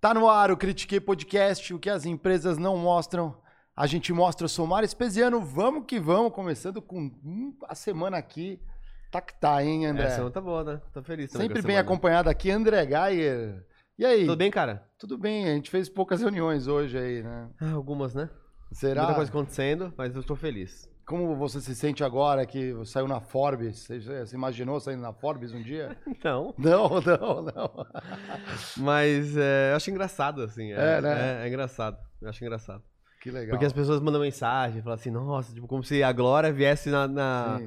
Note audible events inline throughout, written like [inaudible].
Tá no ar o Critiquei Podcast, o que as empresas não mostram. A gente mostra, eu sou Mário Espesiano, vamos que vamos, começando com hum, a semana aqui. Tá que tá, hein, André? Essa semana tá boa, né? Tô feliz também Sempre a bem semana. acompanhado aqui, André Geyer. E aí? Tudo bem, cara? Tudo bem, a gente fez poucas reuniões hoje aí, né? Ah, algumas, né? Será? Muita coisa acontecendo, mas eu tô feliz. Como você se sente agora que saiu na Forbes? Você, você imaginou saindo na Forbes um dia? Então, [laughs] Não, não, [laughs] não. [laughs] mas é, eu acho engraçado, assim. É, É, né? É, é engraçado. Eu acho engraçado. Que legal. Porque as pessoas mandam mensagem, falam assim, nossa, tipo, como se a Glória viesse na, na,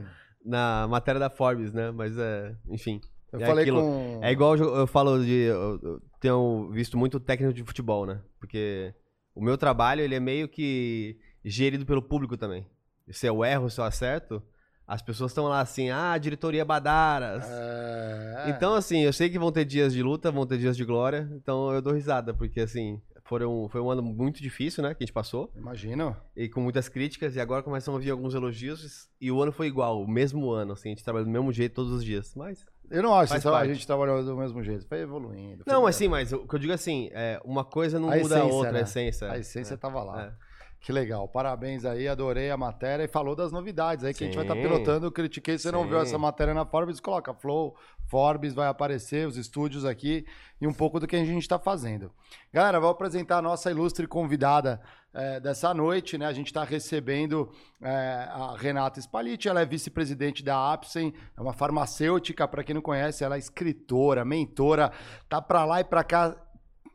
na matéria da Forbes, né? Mas é, enfim. Eu é falei aquilo. com. É igual eu, eu falo de. Eu, eu tenho visto muito técnico de futebol, né? Porque o meu trabalho ele é meio que gerido pelo público também. Se eu erro, se eu acerto, as pessoas estão lá assim, ah, diretoria Badaras. É... Então, assim, eu sei que vão ter dias de luta, vão ter dias de glória, então eu dou risada, porque assim, foram, foi um ano muito difícil, né, que a gente passou, Imagino. e com muitas críticas, e agora começam a vir alguns elogios, e o ano foi igual, o mesmo ano, assim, a gente trabalha do mesmo jeito todos os dias, mas... Eu não acho que a gente trabalhou do mesmo jeito. Foi evoluindo. foi Não, assim, mas o que eu digo assim, é, uma coisa não A muda a essência, outra, né? a essência. A essência é. tava lá. É. Que legal. Parabéns aí, adorei a matéria e falou das novidades aí que a gente vai estar Sim. pilotando. Eu critiquei, você não viu Sim. essa matéria na Forbes, coloca Flow, Forbes, vai aparecer, os estúdios aqui e um pouco do que a gente está fazendo. Galera, vou apresentar a nossa ilustre convidada eh, dessa noite, né? A gente está recebendo eh, a Renata Spaliti, ela é vice-presidente da Apsen, é uma farmacêutica, para quem não conhece, ela é escritora, mentora, tá para lá e para cá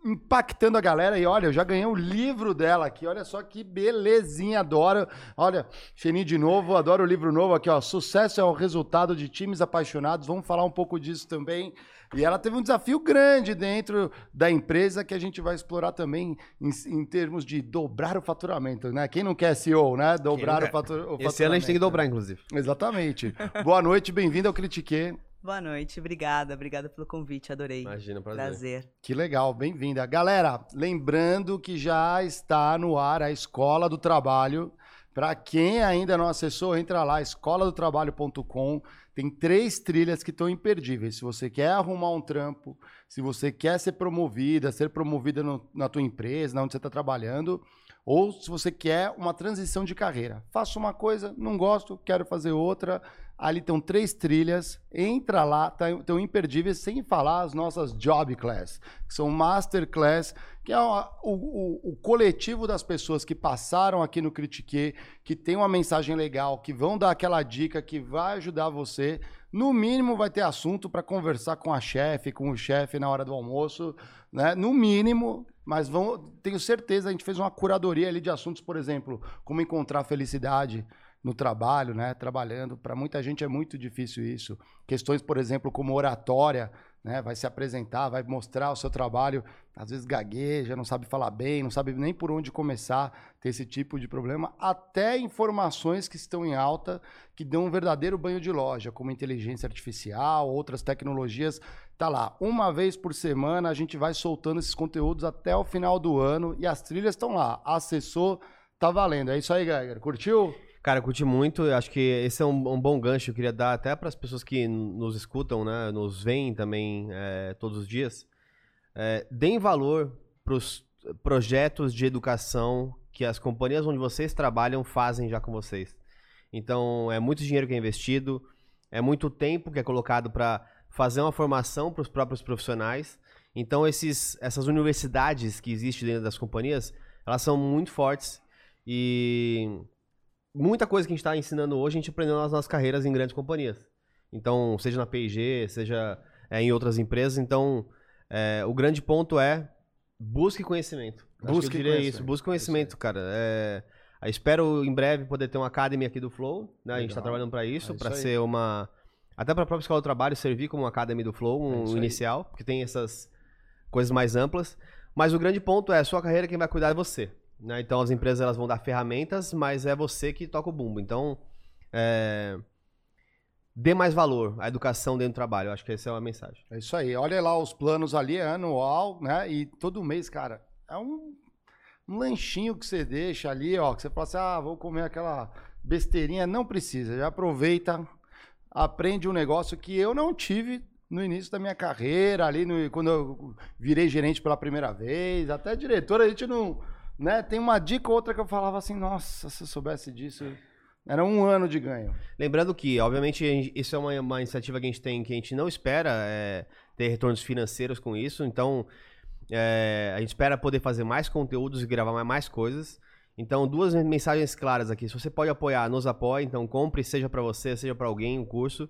impactando a galera. E olha, eu já ganhei o livro dela aqui. Olha só que belezinha, adoro. Olha, Xeni de novo, adoro o livro novo aqui, ó. Sucesso é o resultado de times apaixonados. Vamos falar um pouco disso também. E ela teve um desafio grande dentro da empresa que a gente vai explorar também em, em termos de dobrar o faturamento, né? Quem não quer SEO, né? Dobrar o, o faturamento. Esse ano a gente tem que dobrar, inclusive. Exatamente. Boa noite, bem-vindo ao Critique. Boa noite, obrigada, obrigada pelo convite, adorei. Imagina, prazer. Prazer. Que legal, bem-vinda. Galera, lembrando que já está no ar a Escola do Trabalho. Para quem ainda não acessou, entra lá, escoladotrabalho.com. Tem três trilhas que estão imperdíveis. Se você quer arrumar um trampo, se você quer ser promovida, ser promovida no- na tua empresa, onde você está trabalhando, ou se você quer uma transição de carreira. Faço uma coisa, não gosto, quero fazer outra. Ali estão três trilhas, entra lá, tá- estão imperdíveis, sem falar as nossas Job Class, que são Masterclass, que é o, o- o coletivo das pessoas que passaram aqui no Critique, que tem uma mensagem legal, que vão dar aquela dica que vai ajudar você. No mínimo, vai ter assunto para conversar com a chefe, com o chefe na hora do almoço, né? No mínimo, Mas vão, tenho certeza, a gente fez uma curadoria ali de assuntos, por exemplo, como encontrar felicidade no trabalho, né? Trabalhando. Para muita gente é muito difícil isso. Questões, por exemplo, como oratória, né? Vai se apresentar, vai mostrar o seu trabalho, às vezes gagueja, não sabe falar bem, não sabe nem por onde começar, ter esse tipo de problema, até informações que estão em alta, que dão um verdadeiro banho de loja, como inteligência artificial, outras tecnologias. Tá lá, uma vez por semana a gente vai soltando esses conteúdos até o final do ano e as trilhas estão lá. Acessou, tá valendo. É isso aí, Geiger. Curtiu? Cara, curti muito. Acho que esse é um, um bom gancho. Eu queria dar até para as pessoas que nos escutam, né? Nos veem também é, todos os dias. É, deem valor para os projetos de educação que as companhias onde vocês trabalham fazem já com vocês. Então, é muito dinheiro que é investido, é muito tempo que é colocado para fazer uma formação para os próprios profissionais. Então, esses, essas universidades que existem dentro das companhias, elas são muito fortes e muita coisa que a gente está ensinando hoje, a gente aprendeu nas nossas carreiras em grandes companhias. Então, seja na P&G, seja é, em outras empresas. Então, é, o grande ponto é busque conhecimento. Busque conhecimento. isso, busque conhecimento, cara. É, espero em breve poder ter uma academy aqui do Flow, né? A gente está trabalhando para isso, É para ser uma até para a própria escola do trabalho servir como uma academy do Flow, É um aí. inicial, porque tem essas coisas mais amplas. Mas o grande ponto é, sua carreira quem vai cuidar é você. Né? Então as empresas elas vão dar ferramentas, mas é você que toca o bumbo. Então, é, dê mais valor à educação dentro do trabalho. Eu acho que essa é uma mensagem. É isso aí. Olha lá os planos ali, é anual, né? E todo mês, cara, é um, um lanchinho que você deixa ali, ó. Que você fala assim, ah, vou comer aquela besteirinha. Não precisa, já aproveita, aprende um negócio que eu não tive no início da minha carreira, ali no- quando eu virei gerente pela primeira vez, até diretor, a gente não. Né? Tem uma dica ou outra que eu falava assim, nossa, se eu soubesse disso. Era um ano de ganho. Lembrando que, obviamente, isso é uma, uma iniciativa que a gente tem que a gente não espera é, ter retornos financeiros com isso. Então, é, a gente espera poder fazer mais conteúdos e gravar mais, mais coisas. Então, duas mensagens claras aqui. Se você pode apoiar, nos apoie. Então, compre, seja para você, seja para alguém, um curso.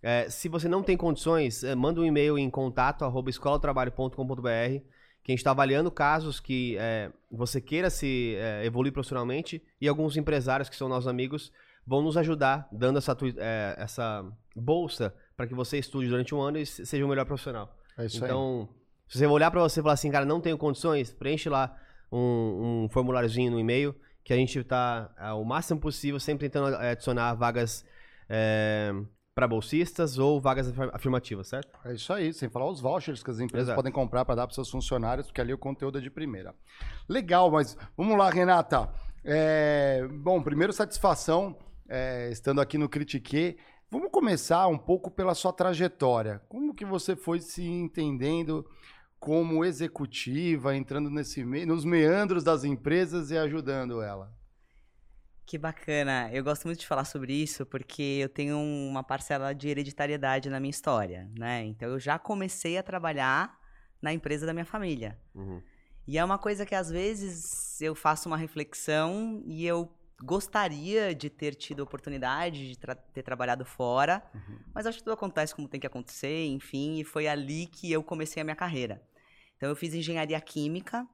É, se você não tem condições, é, manda um e-mail em contato arroba escolatrabalho.com.br que a gente está avaliando casos que é, você queira se é, evoluir profissionalmente e alguns empresários que são nossos amigos vão nos ajudar dando essa, é, essa bolsa para que você estude durante um ano e se- seja o melhor profissional. É isso aí. então, se você olhar para você e falar assim, cara, não tenho condições, preenche lá um, um formuláriozinho no e-mail que a gente está o máximo possível sempre tentando é, adicionar vagas para bolsistas ou vagas afir- afirmativas, certo? É isso aí, sem falar os vouchers que as empresas Exato. podem comprar para dar para seus funcionários, porque ali o conteúdo é de primeira. Legal, mas vamos lá, Renata. É, bom, primeiro satisfação é, estando aqui no Critique. Vamos começar um pouco pela sua trajetória. Como que você foi se entendendo como executiva, entrando nesse me- nos meandros das empresas e ajudando ela? Que bacana. Eu gosto muito de falar sobre isso porque eu tenho uma parcela de hereditariedade na minha história, né? Então eu já comecei a trabalhar na empresa da minha família. E é uma coisa que às vezes eu faço uma reflexão e eu gostaria de ter tido a oportunidade de tra- ter trabalhado fora, mas acho que tudo acontece como tem que acontecer, enfim, e foi ali que eu comecei a minha carreira. Então eu fiz engenharia química,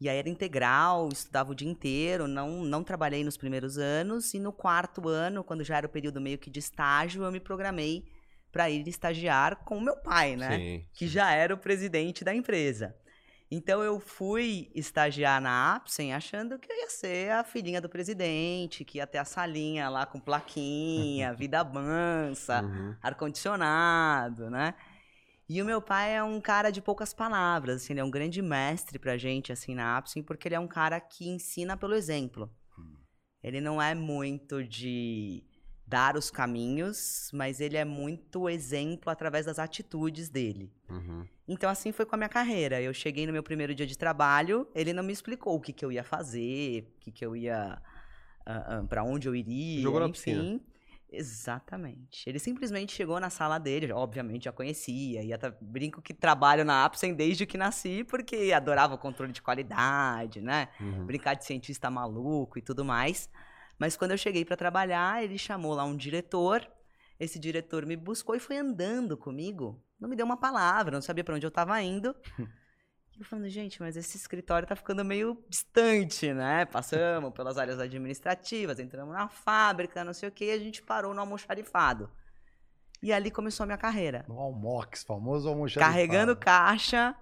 e aí era integral, estudava o dia inteiro, não, não trabalhei nos primeiros anos, e no quarto ano, quando já era o período meio que de estágio, eu me programei para ir estagiar com o meu pai, né? Sim, que já era o presidente da empresa. Então eu fui estagiar na Apsen achando que eu ia ser a filhinha do presidente, que ia ter a salinha lá com plaquinha, [laughs] vida mansa, Uhum. ar-condicionado, né? E o meu pai é um cara de poucas palavras, assim, ele é um grande mestre pra gente, assim, na Apsen, porque ele é um cara que ensina pelo exemplo. Ele não é muito de dar os caminhos, mas ele é muito exemplo através das atitudes dele. Uhum. Então, assim foi com a minha carreira. Eu cheguei no meu primeiro dia de trabalho, ele não me explicou o que, que eu ia fazer, o que, que eu ia. para onde eu iria. Jogou na enfim. piscina. Exatamente. Ele simplesmente chegou na sala dele, obviamente já conhecia, ia tra- brinco que trabalho na Apsen desde que nasci, porque adorava o controle de qualidade, né? Uhum. Brincar de cientista maluco e tudo mais. Mas quando eu cheguei para trabalhar, ele chamou lá um diretor. Esse diretor me buscou e foi andando comigo. Não me deu uma palavra, não sabia para onde eu estava indo. [laughs] E eu falando, gente, mas esse escritório tá ficando meio distante, né? Passamos pelas áreas administrativas, entramos na fábrica, não sei o quê, e a gente parou no almoxarifado. E ali começou a minha carreira. No Almox, famoso almoxarifado. Carregando caixa.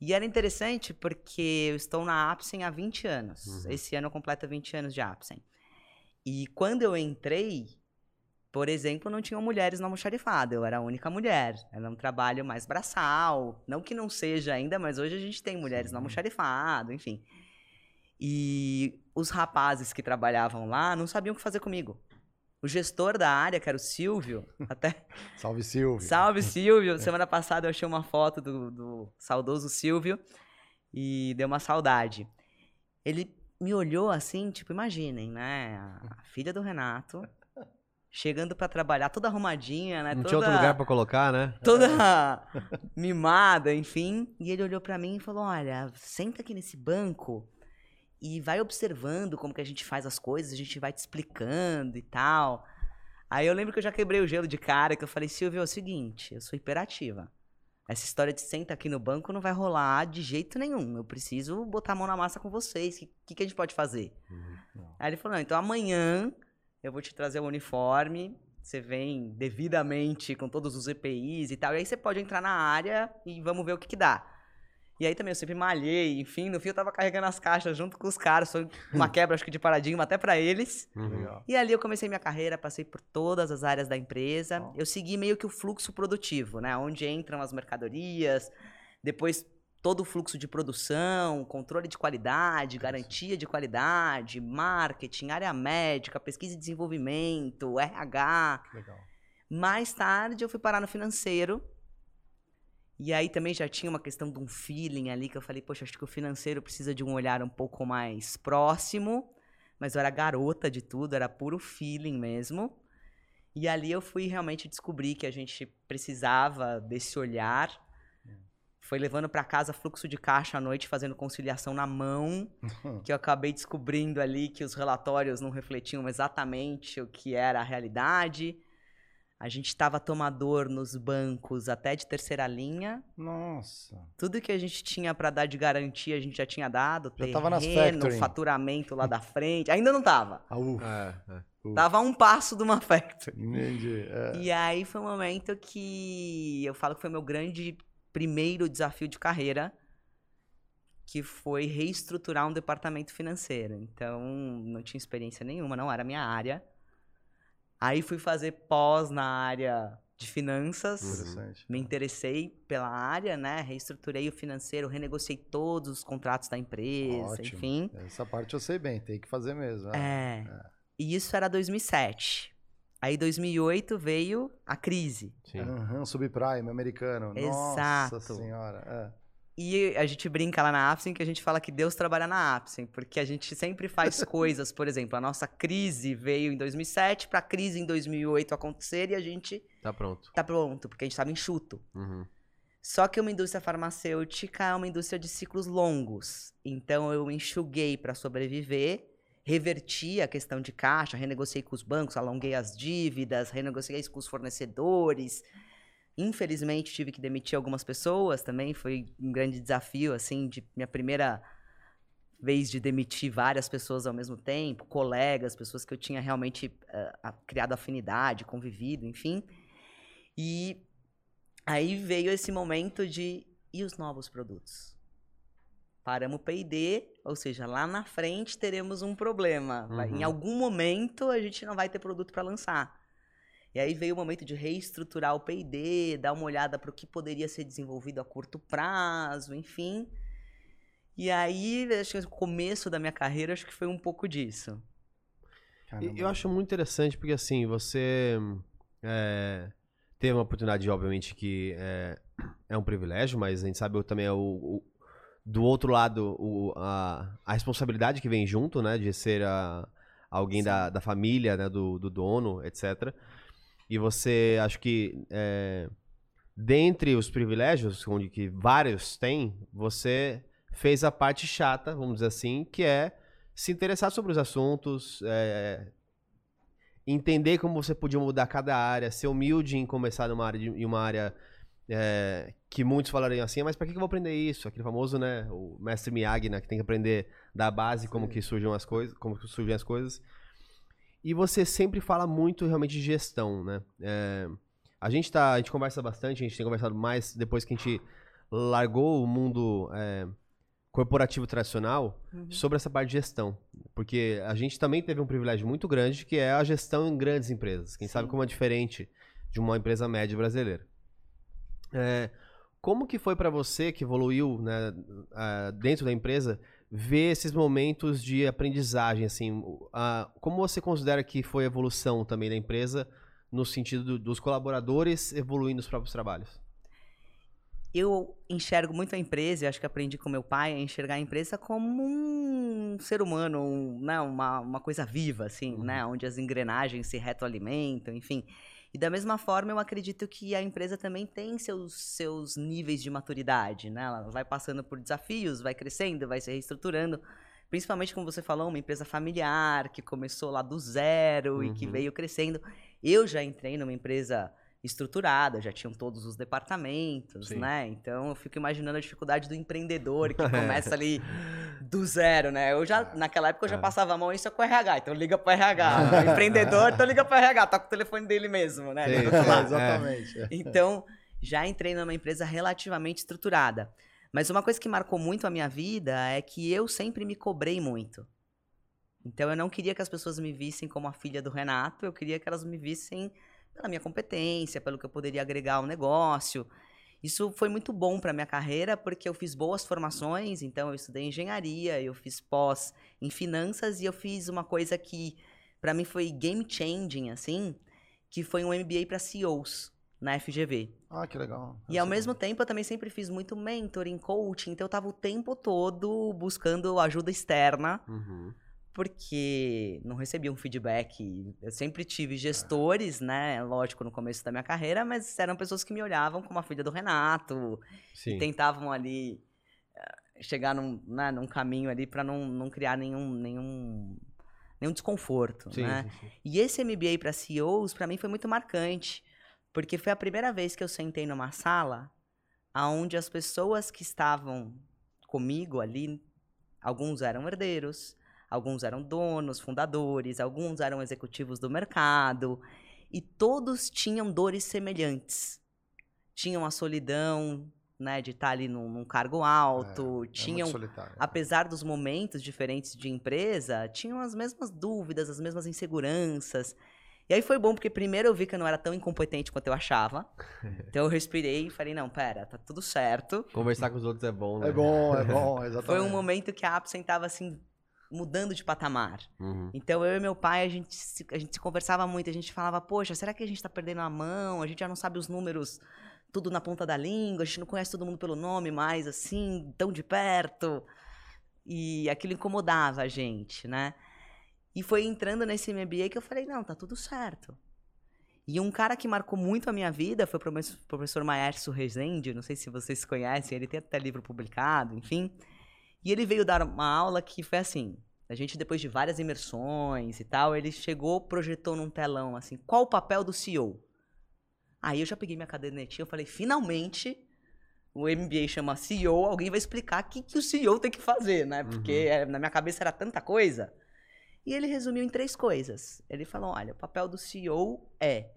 E era interessante porque eu estou na Apsen há 20 anos. Uhum. Esse ano completa 20 anos de Apsen. E quando eu entrei, por exemplo, não tinham mulheres no almoxarifado. Eu era a única mulher. Era um trabalho mais braçal. Não que não seja ainda, mas hoje a gente tem mulheres no almoxarifado, enfim. E os rapazes que trabalhavam lá não sabiam o que fazer comigo. O gestor da área, que era o Silvio, [laughs] até Salve, Silvio. Salve, Silvio! [laughs] Semana passada eu achei uma foto do, do saudoso Silvio e deu uma saudade. Ele me olhou assim, tipo, imaginem, né? A filha do Renato chegando pra trabalhar, toda arrumadinha, né? Não toda, tinha outro lugar pra colocar, né? Toda [laughs] mimada, enfim. E ele olhou pra mim e falou: Olha, senta aqui nesse banco e vai observando como que a gente faz as coisas, a gente vai te explicando e tal. Aí eu lembro que eu já quebrei o gelo de cara, que eu falei, Silvio, é o seguinte, eu sou hiperativa. Essa história de senta aqui no banco não vai rolar de jeito nenhum. Eu preciso botar a mão na massa com vocês. O que, que, a gente pode fazer? Aí ele falou, não, então amanhã eu vou te trazer o uniforme, você vem devidamente com todos os EPIs e tal, e aí você pode entrar na área e vamos ver o que, que dá. E aí também eu sempre malhei, enfim, no fim eu tava carregando as caixas junto com os caras, foi uma [laughs] quebra acho que de paradigma até para eles. Legal. E ali eu comecei minha carreira, passei por todas as áreas da empresa. Eu segui meio que o fluxo produtivo, né? Onde entram as mercadorias, depois todo o fluxo de produção, controle de qualidade, garantia de qualidade, marketing, área médica, pesquisa e desenvolvimento, RH. Legal. Mais tarde eu fui parar no financeiro. E aí também já tinha uma questão de um feeling ali que eu falei, poxa, acho que o financeiro precisa de um olhar um pouco mais próximo. Mas eu era garota de tudo, era puro feeling mesmo. E ali eu fui realmente descobrir que a gente precisava desse olhar. Foi levando para casa fluxo de caixa à noite, fazendo conciliação na mão, [laughs] que eu acabei descobrindo ali que os relatórios não refletiam exatamente o que era a realidade. A gente estava tomador nos bancos até de terceira linha. Nossa. Tudo que a gente tinha para dar de garantia, a gente já tinha dado. Já tava nas terreno, factoring. faturamento lá da frente. Ainda não tava. Ah, ufa. É, é. Tava a um passo de uma factory. Entendi. É. E aí foi um momento que eu falo que foi meu grande primeiro desafio de carreira, que foi reestruturar um departamento financeiro. Então, não tinha experiência nenhuma, não era minha área. Aí fui fazer pós na área de finanças. Interessante. Me interessei pela área, né? Reestruturei o financeiro, renegociei todos os contratos da empresa, Ótimo. enfim. Essa parte eu sei bem, tem que fazer mesmo. É. E isso era 2007. Aí 2008 veio a crise. Sim. Aham, subprime americano. Exato. Nossa senhora. é. E a gente brinca lá na Apsen que a gente fala que Deus trabalha na Apsen, porque a gente sempre faz [laughs] coisas, por exemplo, a nossa crise veio em 2007 para a crise em 2008 acontecer e a gente Tá pronto. tá pronto, porque a gente estava enxuto. Uhum. Só que uma indústria farmacêutica é uma indústria de ciclos longos. Então eu enxuguei para sobreviver, reverti a questão de caixa, renegociei com os bancos, alonguei as dívidas, renegociei com os fornecedores. Infelizmente tive que demitir algumas pessoas também, foi um grande desafio assim de minha primeira vez de demitir várias pessoas ao mesmo tempo, colegas, pessoas que eu tinha realmente a- criado afinidade, convivido, enfim. E Aí veio esse momento de e os novos produtos? Paramos o P&D, ou seja, lá na frente teremos um problema. Uhum. Em algum momento a gente não vai ter produto para lançar. E aí veio o momento de reestruturar o P&D, dar uma olhada para o que poderia ser desenvolvido a curto prazo, enfim. E aí, acho que o começo da minha carreira, acho que foi um pouco disso. Caramba. Eu acho muito interessante porque, assim, você é, teve uma oportunidade, obviamente, que é, é um privilégio, mas a gente sabe também é o, o- do outro lado o- a, a responsabilidade que vem junto, né? De ser a- alguém da, da família, né? Do, do dono, etc. E você, acho que, é, dentre os privilégios, onde que vários têm, você fez a parte chata, vamos dizer assim, que é se interessar sobre os assuntos, é, entender como você podia mudar cada área, ser humilde em começar numa área, em uma área é, que muitos falariam assim, mas para que que eu vou aprender isso? Aquele famoso, né, o mestre Miyagi, né, que tem que aprender da base como que surgem as coisas, como que surgem as coisas. E você sempre fala muito realmente de gestão, né? É, a gente tá, a gente conversa bastante, a gente tem conversado mais depois que a gente largou o mundo é, corporativo tradicional Uhum. sobre essa parte de gestão, porque a gente também teve um privilégio muito grande que é a gestão em grandes empresas. Quem sabe Sim. como é diferente de uma empresa média brasileira. É, como que foi para você que evoluiu né, dentro da empresa ver esses momentos de aprendizagem assim? ah, como você considera que foi a evolução também da empresa no sentido do- dos colaboradores evoluindo nos próprios trabalhos? eu enxergo muito a empresa, e acho que aprendi com meu pai a enxergar a empresa como um ser humano, um, né, uma, uma coisa viva, assim, né, onde as engrenagens se retroalimentam, enfim. E da mesma forma, eu acredito que a empresa também tem seus, seus níveis de maturidade, né? Ela vai passando por desafios, vai crescendo, vai se reestruturando. Principalmente, como você falou, uma empresa familiar que começou lá do zero e que Uhum. veio crescendo. Eu já entrei numa empresa estruturada, já tinham todos os departamentos, Sim. né? Então eu fico imaginando a dificuldade do empreendedor que [laughs] começa ali do zero, né? Eu já, naquela época, eu já É. passava a mão isso é com o RH, então liga pro RH. O empreendedor, então liga pro RH, tá com o telefone dele mesmo, né? Sim, lado. Exatamente. Então, já entrei numa empresa relativamente estruturada. Mas uma coisa que marcou muito a minha vida é que eu sempre me cobrei muito. Então, eu não queria que as pessoas me vissem como a filha do Renato, eu queria que elas me vissem pela minha competência, pelo que eu poderia agregar ao negócio. Isso foi muito bom para minha carreira, porque eu fiz boas formações, então eu estudei engenharia, eu fiz pós em finanças e eu fiz uma coisa que para mim foi game changing assim, que foi um MBA para CEOs na FGV. Ah, que legal. E ao mesmo tempo eu também sempre fiz muito mentoring, coaching, então eu tava o tempo todo buscando ajuda externa, Uhum. Porque não recebia um feedback. Eu sempre tive gestores, né? Lógico, no começo da minha carreira, mas eram pessoas que me olhavam como a filha do Renato, Sim. e tentavam ali eh, chegar num, né, num caminho ali para não, não criar nenhum, nenhum, nenhum desconforto, Sim, né? sim, sim. E esse MBA para CEOs, para mim, foi muito marcante, porque foi a primeira vez que eu sentei numa sala onde as pessoas que estavam comigo ali, alguns eram herdeiros, alguns eram donos, fundadores, alguns eram executivos do mercado, e todos tinham dores semelhantes. Tinham a solidão, né, de estar ali num, num cargo alto, É, é tinham solitário. apesar dos momentos diferentes de empresa, tinham as mesmas dúvidas, as mesmas inseguranças. E aí foi bom, porque primeiro eu vi que eu não era tão incompetente quanto eu achava. [laughs] Então eu respirei e falei, não, pera, tá tudo certo. Conversar com os outros é bom, né? É bom, é [laughs] bom, exatamente. Foi um momento que a Apsen tava assim, mudando de patamar. Uhum. Então eu e meu pai, a gente, se, a gente se conversava muito, a gente falava, poxa, será que a gente tá perdendo a mão? A gente já não sabe os números tudo na ponta da língua, a gente não conhece todo mundo pelo nome mais, assim, tão de perto. E aquilo incomodava a gente, né? E foi entrando nesse MBA que eu falei, não, tá tudo certo. E um cara que marcou muito a minha vida foi o professor- professor Maércio Rezende, não sei se vocês conhecem, ele tem até livro publicado, enfim. E ele veio dar uma aula que foi assim, a gente depois de várias imersões e tal, ele chegou, projetou num telão assim, qual o papel do CEO? Aí eu já peguei minha cadernetinha, eu falei, finalmente o MBA chama CEO, alguém vai explicar o que, que o CEO tem que fazer, né? Porque eh, na minha cabeça era tanta coisa. E ele resumiu em três coisas. Ele falou: olha, o papel do CEO é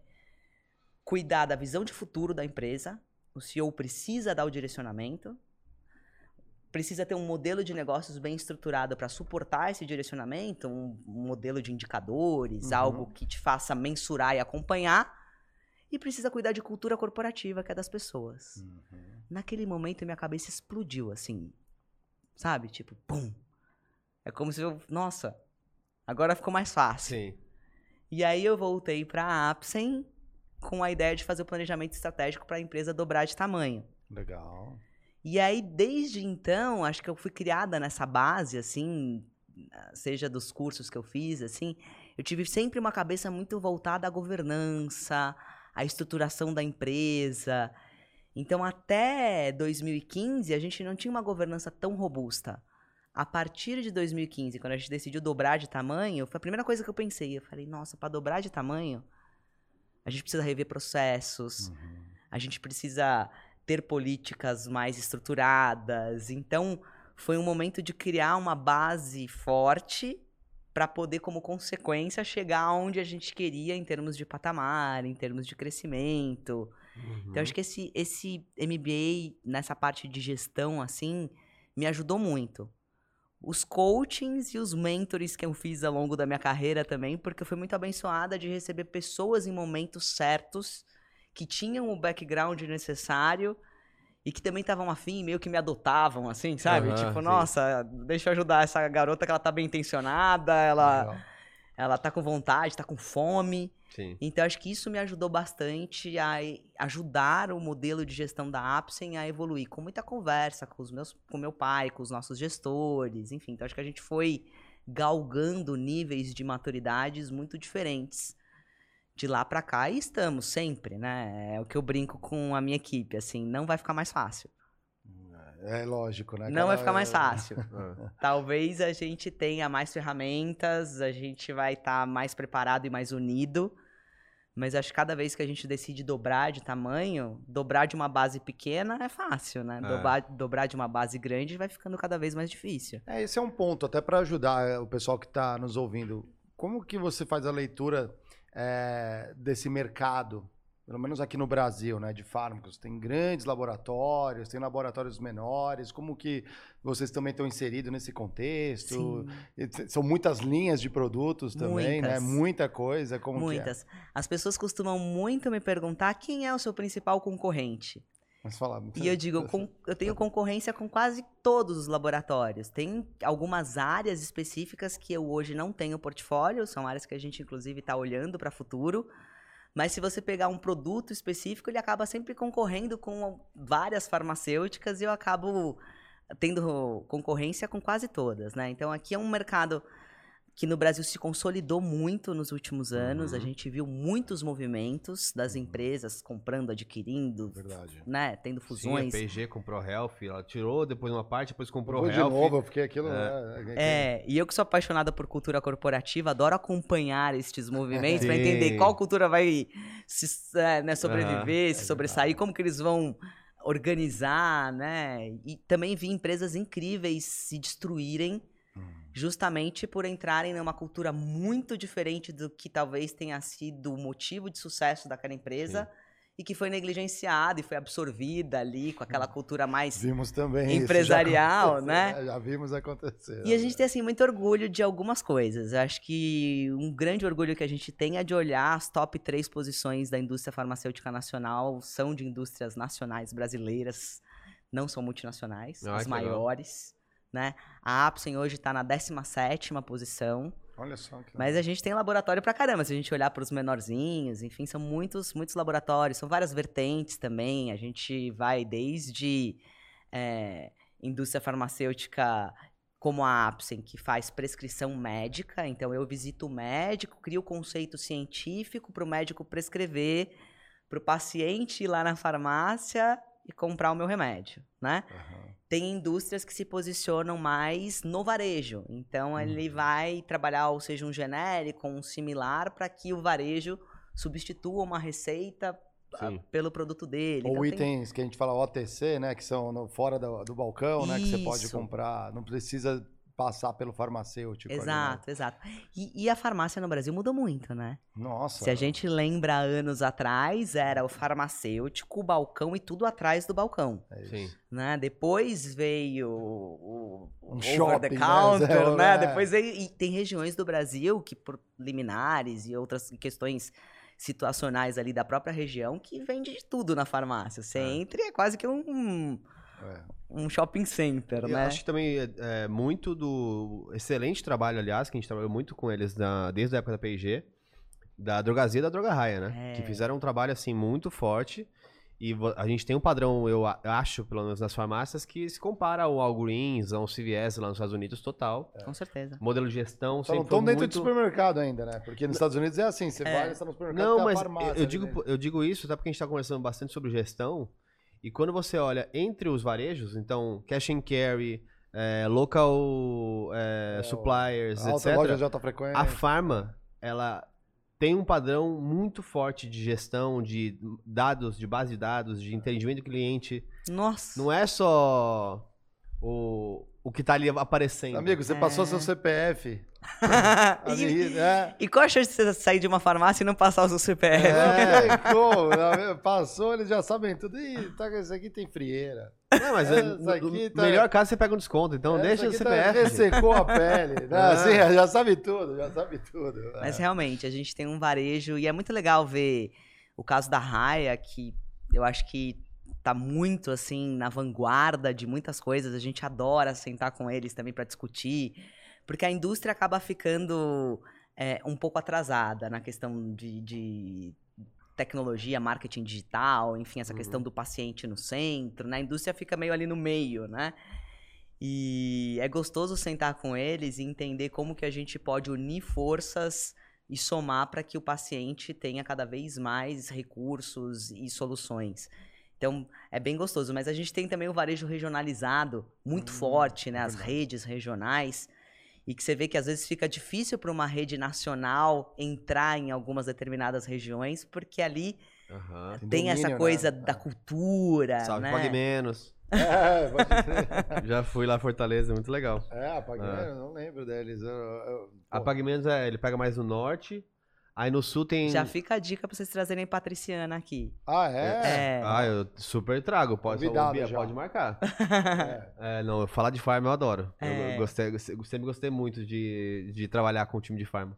cuidar da visão de futuro da empresa. O CEO precisa dar o direcionamento. Precisa ter um modelo de negócios bem estruturado para suportar esse direcionamento, um, um modelo de indicadores, Uhum. algo que te faça mensurar e acompanhar. E precisa cuidar de cultura corporativa, que é das pessoas. Uhum. Naquele momento, minha cabeça explodiu, assim. Sabe? Tipo, pum. É como se eu. Nossa, agora ficou mais fácil. Sim. E aí eu voltei para a Apsen com a ideia de fazer o planejamento estratégico para a empresa dobrar de tamanho. Legal. E aí, desde então, acho que eu fui criada nessa base, assim, seja dos cursos que eu fiz, assim, eu tive sempre uma cabeça muito voltada à governança, à estruturação da empresa. Então, até 2015, a gente não tinha uma governança tão robusta. A partir de 2015, quando a gente decidiu dobrar de tamanho, foi a primeira coisa que eu pensei. Eu falei, nossa, para dobrar de tamanho, a gente precisa rever processos, a gente precisa ter políticas mais estruturadas. Então, foi um momento de criar uma base forte para poder, como consequência, chegar onde a gente queria em termos de patamar, em termos de crescimento. Então, acho que esse, esse MBA, nessa parte de gestão, assim, me ajudou muito. Os coachings e os mentors que eu fiz ao longo da minha carreira também, porque eu fui muito abençoada de receber pessoas em momentos certos que tinham o background necessário e que também estavam afim, meio que me adotavam, assim, sabe? Aham, tipo, sim. nossa, deixa eu ajudar essa garota que ela tá bem intencionada, ela, Legal. ela tá com vontade, tá com fome. Sim. Então, acho que isso me ajudou bastante a ajudar o modelo de gestão da Apsen a evoluir, com muita conversa com os meus, com meu pai, com os nossos gestores, enfim. Então, acho que a gente foi galgando níveis de maturidades muito diferentes de lá pra cá e estamos sempre, né? É o que eu brinco com a minha equipe, assim, não vai ficar mais fácil. É lógico, né? Não vai Cada- ficar mais fácil. Ah, [laughs] Talvez a gente tenha mais ferramentas, a gente vai estar mais preparado e mais unido. Mas acho que cada vez que a gente decide dobrar de tamanho, dobrar de uma base pequena é fácil, né? É. Dobrar, dobrar de uma base grande vai ficando cada vez mais difícil. É, esse é um ponto, até para ajudar é, o pessoal que está nos ouvindo. Como que você faz a leitura é, desse mercado, pelo menos aqui no Brasil, né, de fármacos? Tem grandes laboratórios, tem laboratórios menores. Como que vocês também estão inseridos nesse contexto? Sim, São muitas linhas de produtos também, né? Muitas. Muita coisa. Como que é? muitas. As pessoas costumam muito me perguntar quem é o seu principal concorrente. Mas. E eu digo, com- eu tenho concorrência com quase todos os laboratórios. Tem algumas áreas específicas que eu hoje não tenho portfólio, são áreas que a gente inclusive está olhando para futuro. Mas se você pegar um produto específico, ele acaba sempre concorrendo com várias farmacêuticas e eu acabo tendo concorrência com quase todas, né? Então aqui é um mercado que no Brasil se consolidou muito nos últimos anos. A Uhum. gente viu muitos movimentos das empresas comprando, adquirindo, Verdade. né, tendo Sim, a fusões. P&G comprou a Health, ela tirou depois uma parte, depois comprou a de Health. novo, eu fiquei aquilo. né, É, e eu que sou apaixonada por cultura corporativa, adoro acompanhar estes movimentos [laughs] para entender qual cultura vai se, é, né, sobreviver, É se sobressair, como que eles vão organizar, né? E também vi empresas incríveis se destruírem. Justamente por entrarem numa cultura muito diferente do que talvez tenha sido o motivo de sucesso daquela empresa e que foi negligenciada e foi absorvida ali com aquela cultura mais Vimos também. já empresarial, aconteceu, né? Já vimos acontecer. e a gente tem, assim, muito orgulho de algumas coisas. Eu acho que um grande orgulho que a gente tem é de olhar as top três posições da indústria farmacêutica nacional, são de indústrias nacionais brasileiras, não são multinacionais, Ah, as que legal. Né? A Apsen hoje está na 17ª posição, Olha só que mas a gente tem laboratório pra caramba. Se a gente olhar para os menorzinhos, enfim, são muitos, muitos laboratórios, são várias vertentes também. A gente vai desde é, indústria farmacêutica como a Apsen, que faz prescrição médica. Então, eu visito o médico, crio o conceito científico para o médico prescrever, para o paciente ir lá na farmácia e comprar o meu remédio, né? Aham. Tem indústrias que se posicionam mais no varejo. Então ele vai trabalhar, ou seja, um genérico, um similar, para que o varejo substitua uma receita ah, Sim. pelo produto dele. Ou Então, tem- itens que a gente fala OTC, né? Que são no- fora do, do balcão, né? Que você pode Isso. comprar. Não precisa passar pelo farmacêutico. ali, né? Exato, exato. E, e a farmácia no Brasil mudou muito, né? Nossa. Se a gente lembra anos atrás, era o farmacêutico, o balcão e tudo atrás do balcão. é. Sim. né? Depois veio o, o Um over shopping, the né? counter, né? né? Depois veio, e tem regiões do Brasil que por liminares e outras questões situacionais ali da própria região que vende de tudo na farmácia. Você É. entra e é quase que um, É. um shopping center, Eu né? acho que também é, é, muito do excelente trabalho, aliás, que a gente trabalhou muito com eles na- desde a época da P&G, da Drogazia e da Droga Raia, né? É. Que fizeram um trabalho, assim, muito forte. E a gente tem um padrão, eu acho, pelo menos nas farmácias, que se compara ao Walgreens, ao CVS lá nos Estados Unidos total. Com certeza. Modelo de gestão Só sempre estão dentro muito... do supermercado ainda, né? Porque nos Estados Unidos é assim, você É. vai, você tá no supermercado, Não, mas farmácia eu, digo, eu digo isso até porque a gente está conversando bastante sobre gestão. E quando você olha entre os varejos, então, cash and carry, é, local é, É, suppliers, Alta etc. loja de alta frequência. A farma, ela tem um padrão muito forte de gestão, de dados, de base de dados, de entendimento do cliente. Nossa. Não é só o, o que tá ali aparecendo. Amigo, você passou seu CPF. [laughs] e, né? e qual a chance de você sair de uma farmácia e não passar o seu CPF? É, como? Passou, eles já sabem tudo. Ih, tá, esse aqui tem frieira. Não, mas é, Essa no, tá- melhor caso você pega um desconto, então Essa deixa o CPF. Tá, ressecou a pele. [laughs] Né? Assim, já sabe tudo, já sabe tudo. Mas É. realmente, a gente tem um varejo e é muito legal ver o caso da Raia, que eu acho que tá muito assim na vanguarda de muitas coisas. A gente adora sentar com eles também para discutir, porque a indústria acaba ficando é, um pouco atrasada na questão de, de tecnologia, marketing digital, enfim, essa questão do paciente no centro. Na indústria fica meio ali no meio, né? E é gostoso sentar com eles e entender como que a gente pode unir forças e somar para que o paciente tenha cada vez mais recursos e soluções. Então, é bem gostoso. Mas a gente tem também o varejo regionalizado, muito forte, né? As redes regionais. E que você vê que às vezes fica difícil para uma rede nacional entrar em algumas determinadas regiões, porque ali Aham. tem essa domínio, coisa né? da cultura, Salve, né? pague menos. [laughs] É, pode. [laughs] Já fui lá em Fortaleza, muito legal. É, apaguei, É. eu não lembro deles. Eu, eu, A é, ele pega mais no norte, aí no sul tem... Já fica a dica para vocês trazerem Patriciana aqui. Ah, é? É. Ah, eu super trago, pode, Bia, já. pode marcar. [laughs] É. É, não, falar de farm eu adoro. Eu É. gostei, eu sempre gostei muito de, de trabalhar com o time de farm.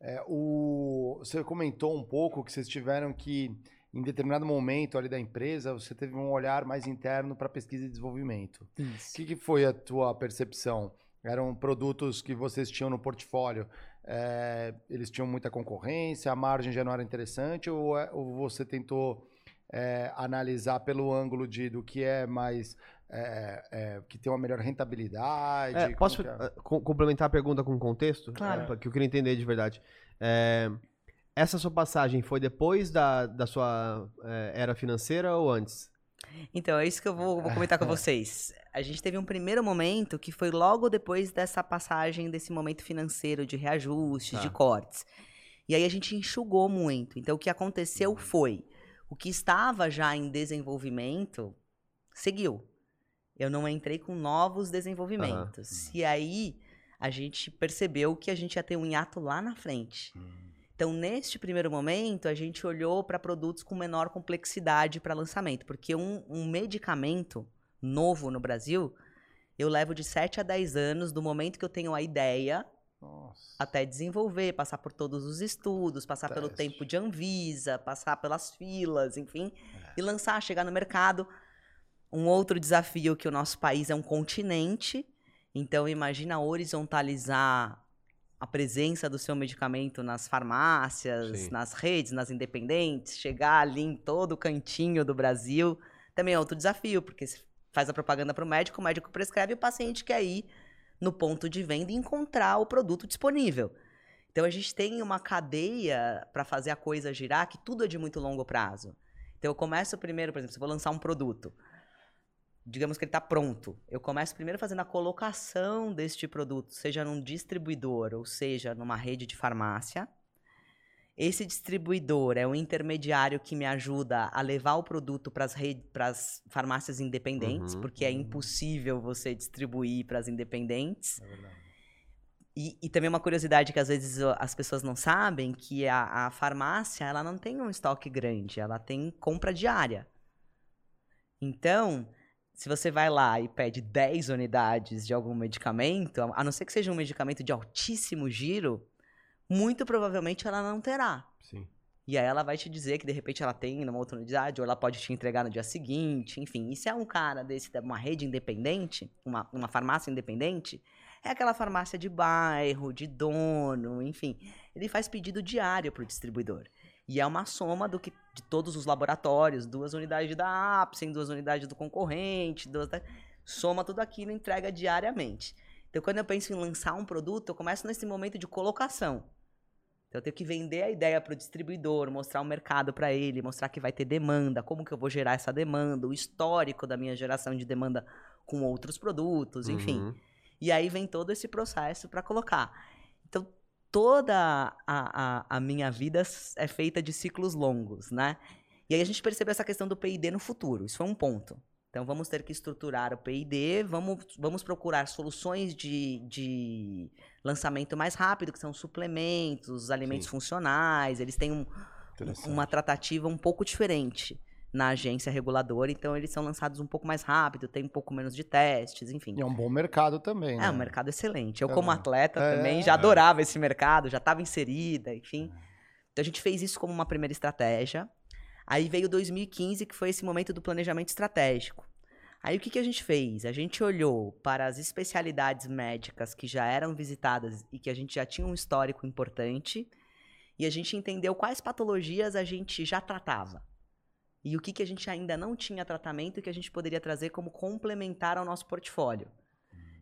É, o, você comentou um pouco que vocês tiveram que, em determinado momento ali da empresa, você teve um olhar mais interno para pesquisa e desenvolvimento. O que, que foi a tua percepção? Eram produtos que vocês tinham no portfólio, é, eles tinham muita concorrência, a margem já não era interessante, ou, é- ou você tentou é, analisar pelo ângulo de, do que é mais. é, é, que tem uma melhor rentabilidade? É, posso co- complementar a pergunta com contexto? Claro. É, que eu queria entender de verdade. É, essa sua passagem foi depois da, da sua era financeira ou antes? Então, é isso que eu vou, vou comentar com [laughs] vocês. A gente teve um primeiro momento que foi logo depois dessa passagem, desse momento financeiro de reajustes, Tá. de cortes. E aí a gente enxugou muito. Então, o que aconteceu foi: o que estava já em desenvolvimento seguiu. Eu não entrei com novos desenvolvimentos. E aí a gente percebeu que a gente ia ter um hiato lá na frente. Então, neste primeiro momento, a gente olhou para produtos com menor complexidade para lançamento, porque um, um medicamento novo no Brasil, eu levo de 7 a 10 anos do momento que eu tenho a ideia Nossa. até desenvolver, passar por todos os estudos, passar pelo Teste. tempo de Anvisa, passar pelas filas, enfim, e lançar, chegar no mercado. Um outro desafio que o nosso país é um continente, então imagina horizontalizar a presença do seu medicamento nas farmácias, Sim. nas redes, nas independentes, chegar ali em todo o cantinho do Brasil, também é outro desafio, porque você faz a propaganda para o médico, o médico prescreve e o paciente quer ir no ponto de venda e encontrar o produto disponível. Então a gente tem uma cadeia para fazer a coisa girar que tudo é de muito longo prazo. Então eu começo primeiro, por exemplo, se eu vou lançar um produto, digamos que ele está pronto. Eu começo primeiro fazendo a colocação deste produto, seja num distribuidor ou seja numa rede de farmácia. Esse distribuidor é um intermediário que me ajuda a levar o produto para as farmácias independentes, Uhum, porque é impossível você distribuir para as independentes. E, e também uma curiosidade que às vezes as pessoas não sabem, que a, a farmácia ela não tem um estoque grande, ela tem compra diária. Então, se você vai lá e pede 10 unidades de algum medicamento, a não ser que seja um medicamento de altíssimo giro, muito provavelmente ela não terá. Sim. E aí ela vai te dizer que de repente ela tem numa outra unidade, ou ela pode te entregar no dia seguinte, enfim. E se é um cara desse, uma rede independente, uma, uma farmácia independente, é aquela farmácia de bairro, de dono, enfim. Ele faz pedido diário para o distribuidor. E é uma soma do que de todos os laboratórios, duas unidades da Apsen, duas unidades do concorrente, duas da... soma tudo aquilo entrega diariamente. Então, quando eu penso em lançar um produto, eu começo nesse momento de colocação. Então, eu tenho que vender a ideia para o distribuidor, mostrar o mercado para ele, mostrar que vai ter demanda, como que eu vou gerar essa demanda, o histórico da minha geração de demanda com outros produtos, enfim. Uhum. E aí vem todo esse processo para colocar. Então, toda a, a, a minha vida é feita de ciclos longos, né? E aí a gente percebeu essa questão do P&D no futuro. Isso foi um ponto. Então vamos ter que estruturar o P&D, vamos, vamos procurar soluções de, de lançamento mais rápido, que são suplementos, alimentos Sim. funcionais. Eles têm um, uma tratativa um pouco diferente na agência reguladora, então eles são lançados um pouco mais rápido, tem um pouco menos de testes, enfim. E é um bom mercado também, né? É um mercado excelente. Eu, É. como atleta É. também, já adorava esse mercado, já estava inserida, enfim. Então a gente fez isso como uma primeira estratégia. Aí veio 2015, que foi esse momento do planejamento estratégico. Aí o que, que a gente fez? A gente olhou para as especialidades médicas que já eram visitadas e que a gente já tinha um histórico importante, e a gente entendeu quais patologias a gente já tratava. E o que, que a gente ainda não tinha tratamento e que a gente poderia trazer como complementar ao nosso portfólio.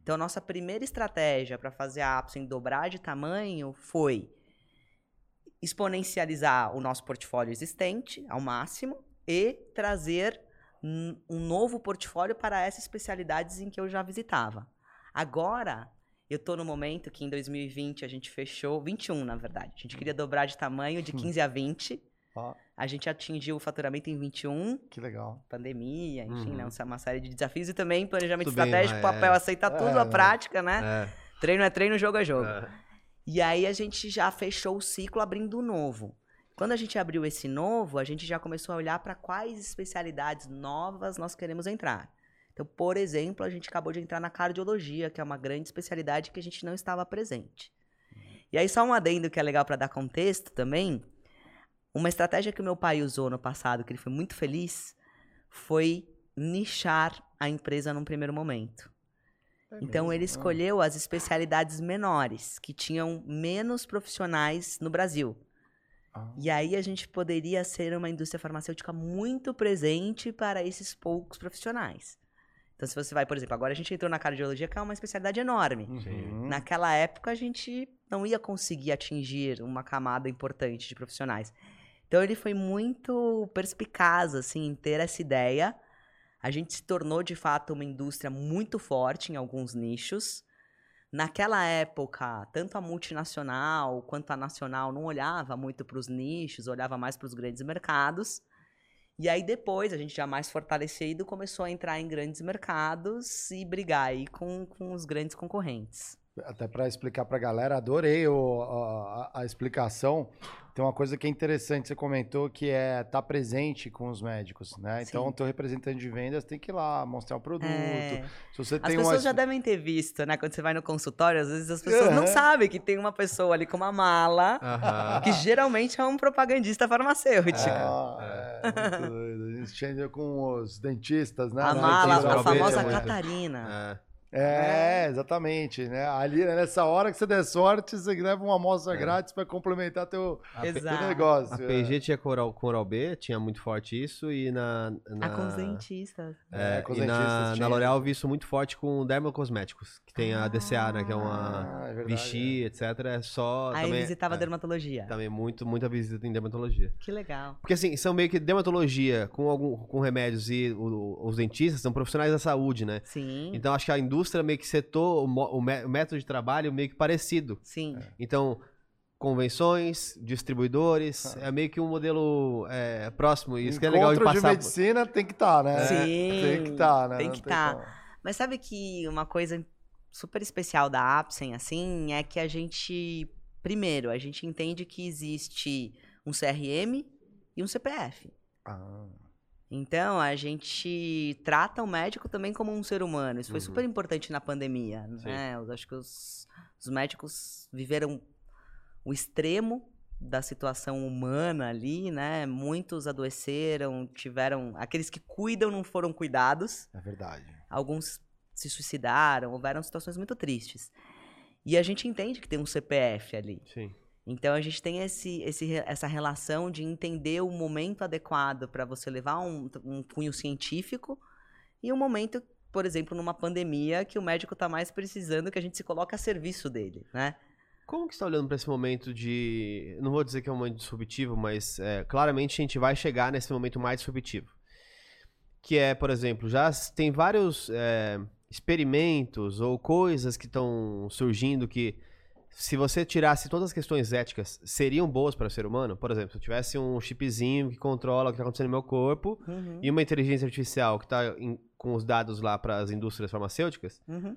Então, a nossa primeira estratégia para fazer a Apsen dobrar de tamanho foi exponencializar o nosso portfólio existente ao máximo e trazer um um novo portfólio para essas especialidades em que eu já visitava. Agora, eu estou no momento que em 2020 a gente fechou, 21 na verdade, a gente queria dobrar de tamanho de 15 a 20, Ó, a gente atingiu o faturamento em 21, que legal. pandemia, enfim, Uhum. né, uma série de desafios e também planejamento Tudo bem, estratégico, mas papel, é. aceitar tudo, É, a né? prática, né? É, Treino é treino, jogo é jogo. é. E aí a gente já fechou o ciclo abrindo o novo. Quando a gente abriu esse novo, a gente já começou a olhar para quais especialidades novas nós queremos entrar. Então, por exemplo, a gente acabou de entrar na cardiologia, que é uma grande especialidade que a gente não estava presente. E aí, só um adendo que é legal para dar contexto também. Uma estratégia que o meu pai usou no passado, que ele foi muito feliz, foi nichar a empresa num primeiro momento. É Então mesmo? ele escolheu as especialidades menores, que tinham menos profissionais no Brasil. Ah. E aí a gente poderia ser uma indústria farmacêutica muito presente para esses poucos profissionais. Então se você vai, por exemplo, agora a gente entrou na cardiologia, que é uma especialidade enorme. Uhum. Naquela época a gente não ia conseguir atingir uma camada importante de profissionais. Então ele foi muito perspicaz assim em ter essa ideia. A gente se tornou de fato uma indústria muito forte em alguns nichos. Naquela época, tanto a multinacional quanto a nacional não olhava muito para os nichos, olhava mais para os grandes mercados. E aí depois, a gente já mais fortalecido, começou a entrar em grandes mercados e brigar aí com, com os grandes concorrentes. Até para explicar para a galera, adorei o- a, a- a explicação. Tem uma coisa que é interessante, você comentou, que é estar presente com os médicos, né? Então, Sim. o teu representante de vendas tem que ir lá mostrar o produto. É. Se você As tem pessoas uma... já devem ter visto, né? Quando você vai no consultório, às vezes as pessoas não sabem que tem uma pessoa ali com uma mala, que geralmente é um propagandista farmacêutico. Ah, é, muito doido. A gente tinha com os dentistas, né? A mala, a famosa muito. Catarina. É. É, exatamente, né? Ali, né, nessa hora que você der sorte, você leva uma amostra grátis para complementar teu, teu negócio. A é. P&G tinha com oral, com oral B, tinha muito forte isso, e na... na A com os dentistas. É, É, com os e dentistas na, tinha na L'Oréal eu vi isso muito forte com dermocosméticos, que tem a DCA, né, que é Ah, uma é verdade, Vichy, etc, é só Aí também, visitava é, dermatologia. também muito, muita visita em dermatologia. Que legal. Porque assim, são meio que dermatologia com algum com remédios e o- os dentistas são profissionais da saúde, né? Sim, Então acho que a indústria meio que setou o, o mé- o método de trabalho meio que parecido. sim. Então, convenções, distribuidores, é meio que um modelo é, próximo. E isso que é legal de Encontro de passar. medicina tem que estar, né? Sim, Tem que estar, né? tem que tá. como. Mas sabe que uma coisa super especial da Apsen, assim, é que a gente, primeiro, a gente entende que existe um CRM e um CPF. Ah, Então, a gente trata o médico também como um ser humano. Isso foi Uhum. super importante na pandemia, né? Eu acho que os, os médicos viveram o extremo da situação humana ali, né? Muitos adoeceram, tiveram... Aqueles que cuidam não foram cuidados. é verdade. Alguns se suicidaram, houveram situações muito tristes. E a gente entende que tem um CPF ali. Sim. Então a gente tem esse, esse essa relação de entender o momento adequado para você levar um, um cunho científico e um momento, por exemplo, numa pandemia que o médico está mais precisando que a gente se coloque a serviço dele, né? Como que está olhando para esse momento de. Não vou dizer que é um momento disruptivo, mas é, claramente a gente vai chegar nesse momento mais disruptivo. Que é, por exemplo, já tem vários é, experimentos ou coisas que estão surgindo que se você tirasse todas as questões éticas, seriam boas para o ser humano? Por exemplo, se eu tivesse um chipzinho que controla o que está acontecendo no meu corpo Uhum. e uma inteligência artificial que está com os dados lá para as indústrias farmacêuticas, Uhum.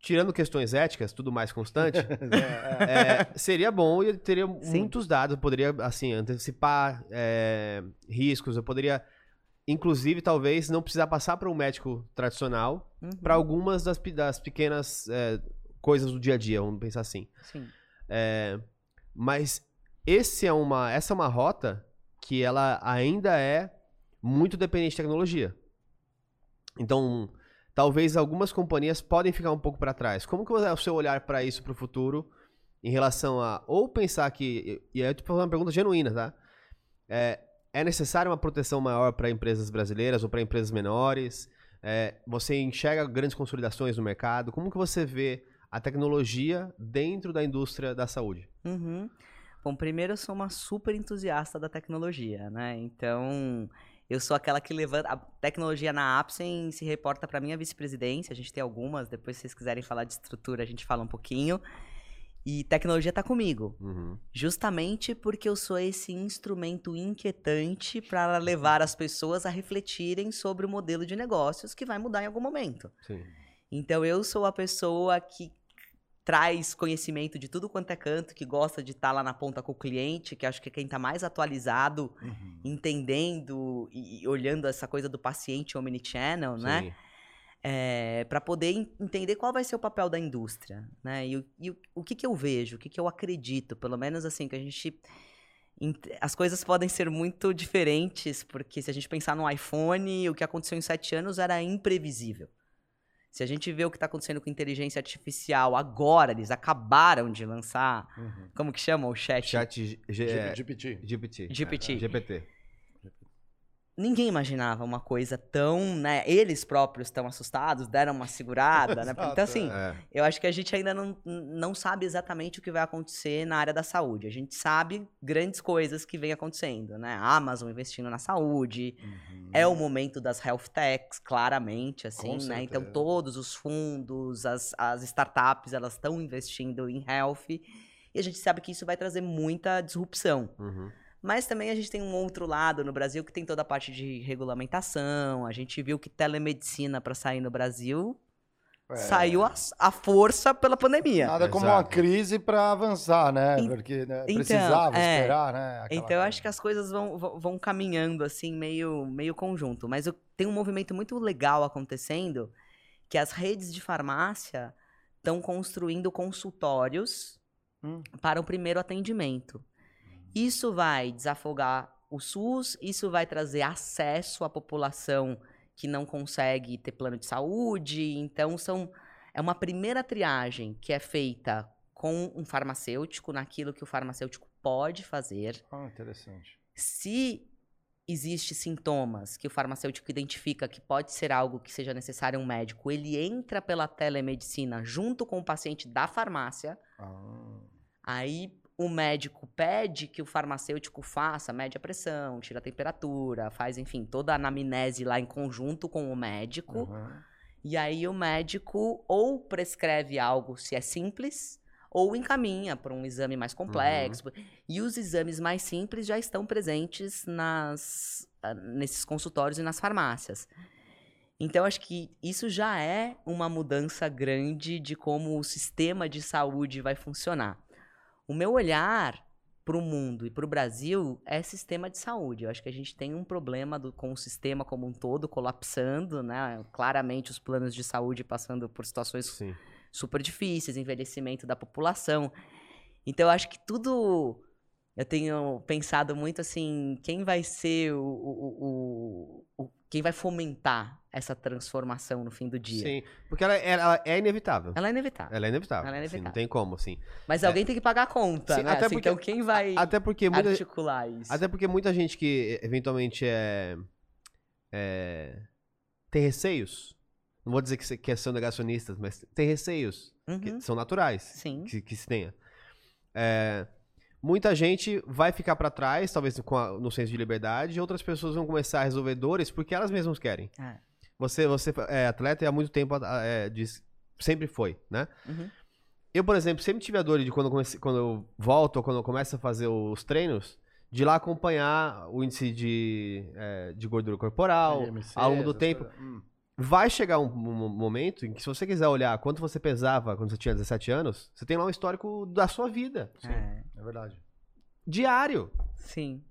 tirando questões éticas, tudo mais constante, [laughs] é, seria bom e eu teria Sim. muitos dados. Eu poderia, assim, antecipar é, riscos. Eu poderia, inclusive, talvez não precisar passar para um médico tradicional Uhum. para algumas das, das pequenas é, coisas do dia a dia, vamos pensar assim. Sim. É, mas esse é uma, essa é uma rota que ela ainda é muito dependente de tecnologia. Então, talvez algumas companhias podem ficar um pouco para trás. Como que é o seu olhar para isso para o futuro em relação a ou pensar que e aí eu tô fazendo uma pergunta genuína, tá? É, é necessária uma proteção maior para empresas brasileiras ou para empresas menores? É, você enxerga grandes consolidações no mercado? Como que você vê a tecnologia dentro da indústria da saúde? Uhum. Bom, primeiro eu sou uma super entusiasta da tecnologia, né? Então, eu sou aquela que levanta. A tecnologia na Apsen se reporta para minha vice-presidência. A gente tem algumas, depois se vocês quiserem falar de estrutura, a gente fala um pouquinho. E tecnologia tá comigo. Uhum. Justamente porque eu sou esse instrumento inquietante para levar as pessoas a refletirem sobre o modelo de negócios que vai mudar em algum momento. Sim. Então eu sou a pessoa que traz conhecimento de tudo quanto é canto, que gosta de estar lá na ponta com o cliente, que acho que é quem está mais atualizado, Uhum. entendendo e, e olhando essa coisa do paciente omnichannel, né? Sim. para poder en- entender qual vai ser o papel da indústria, né? E, o- e o, o que, que eu vejo, o que, que eu acredito, pelo menos assim, que a gente. ent- As coisas podem ser muito diferentes, porque se a gente pensar no iPhone, o que aconteceu em sete anos era imprevisível. Se a gente vê o que está acontecendo com inteligência artificial agora, eles acabaram de lançar. Uhum. Como que chama o chat? Chat G- é, GPT. GPT. GPT. GPT. Ninguém imaginava uma coisa tão, né? Eles próprios estão assustados, deram uma segurada, né? [laughs] Então, assim, É. eu acho que a gente ainda não, não sabe exatamente o que vai acontecer na área da saúde. A gente sabe grandes coisas que vem acontecendo, né? A Amazon investindo na saúde, Uhum. é o momento das health techs, claramente, assim, Com né? Então certeza. todos os fundos, as, as startups, elas estão investindo em health e a gente sabe que isso vai trazer muita disrupção. Uhum. Mas também a gente tem um outro lado no Brasil que tem toda a parte de regulamentação. A gente viu que telemedicina para sair no Brasil É. saiu a, a força pela pandemia. Nada como uma Exato. crise para avançar, né? En- Porque né, então, precisava é. esperar, né? Então eu acho que as coisas vão, vão, vão caminhando assim, meio, meio conjunto. Mas eu, tem um movimento muito legal acontecendo, que as redes de farmácia estão construindo consultórios Hum. para o primeiro atendimento. Isso vai desafogar o SUS, isso vai trazer acesso à população que não consegue ter plano de saúde. Então, são, é uma primeira triagem que é feita com um farmacêutico, naquilo que o farmacêutico pode fazer. Ah, interessante. Se existe sintomas que o farmacêutico identifica que pode ser algo que seja necessário um médico, ele entra pela telemedicina junto com o paciente da farmácia. Ah, Aí o médico pede que o farmacêutico faça, mede a pressão, tira a temperatura, faz, enfim, toda a anamnese lá em conjunto com o médico. aham. E aí o médico ou prescreve algo se é simples, ou encaminha para um exame mais complexo. E os exames mais simples já estão presentes nas, ah, nesses consultórios e nas farmácias. Então, acho que isso já é uma mudança grande de como o sistema de saúde vai funcionar. O meu olhar para o mundo e para o Brasil é sistema de saúde. Eu acho que a gente tem um problema do- com o sistema como um todo colapsando, né? Claramente os planos de saúde passando por situações Sim. super difíceis, envelhecimento da população. Então, eu acho que tudo. Eu tenho pensado muito assim: quem vai ser o. o- o- o- quem vai fomentar essa transformação no fim do dia? Sim. Porque ela, ela é inevitável. Ela é inevitável. Ela é inevitável. Ela é assim, não inevitável. tem como, assim. Mas alguém tem que pagar a conta, Sim, né? até Assim, porque- então, quem vai Até porque muita, articular isso? até porque muita gente que eventualmente é, é- tem receios. Não vou dizer que, que são negacionistas, mas tem receios que Uhum, são naturais Sim. que, que se tenha. É, muita gente vai ficar pra trás, talvez com a- no senso de liberdade, e outras pessoas vão começar a resolver dores porque elas mesmas querem. É. Você, você é atleta e há muito tempo é, diz- sempre foi, né? Uhum. Eu, por exemplo, sempre tive a dor de quando eu, comecei- quando eu volto ou quando eu começo a fazer os treinos, de lá acompanhar o índice de, é, de gordura corporal IMC, ao longo do tempo. coisas. Vai chegar um, um momento em que, se você quiser olhar quanto você pesava quando você tinha 17 anos, você tem lá um histórico da sua vida. É, É verdade. Diário. sim.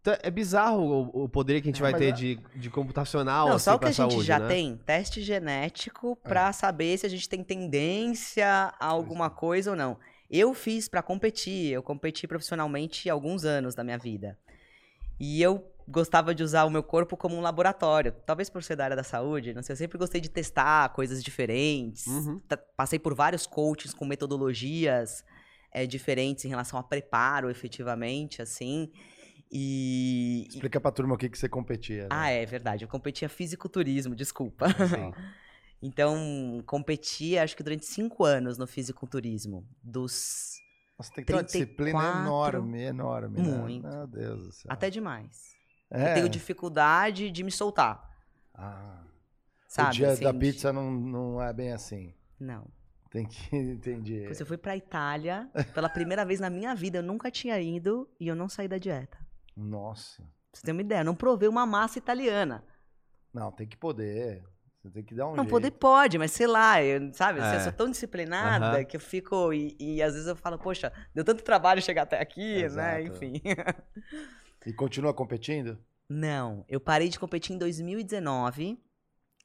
Então, é bizarro o, o poder que a gente vai mas ter é- de, de computacional Não, assim, só o que a gente saúde, já né? tem, teste genético pra saber se a gente tem tendência a alguma coisa ou não. Eu fiz pra competir, eu competi profissionalmente há alguns anos da minha vida. E eu gostava de usar o meu corpo como um laboratório. Talvez por ser da área da saúde, não sei, eu sempre gostei de testar coisas diferentes. Uhum. Passei por vários coaches com metodologias eh, diferentes em relação a preparo, efetivamente, assim. E, Explica pra turma o que, que você competia. né? ah, é verdade. Eu competia fisiculturismo, desculpa. Sim. [laughs] então, competia acho que durante cinco anos no fisiculturismo. Dos. Nossa, tem que ter uma disciplina 34. enorme, enorme. né? Muito. Meu Deus do céu. Até demais. É. Eu tenho dificuldade de me soltar. Ah, Sabe? o dia assim, da pizza não, não é bem assim. Não. Tem que [laughs] entender. Eu fui pra Itália pela primeira vez na minha vida. Eu nunca tinha ido e eu não saí da dieta. Nossa. Pra você ter uma ideia, eu não provei uma massa italiana. Não, tem que poder. Você tem que dar um Não, jeito. poder pode, mas sei lá, eu, sabe? assim, É. eu sou tão disciplinada que eu fico. E, e às vezes eu falo, poxa, deu tanto trabalho chegar até aqui, né? Exato. Enfim. [laughs] E continua competindo? Não, eu parei de competir em 2019.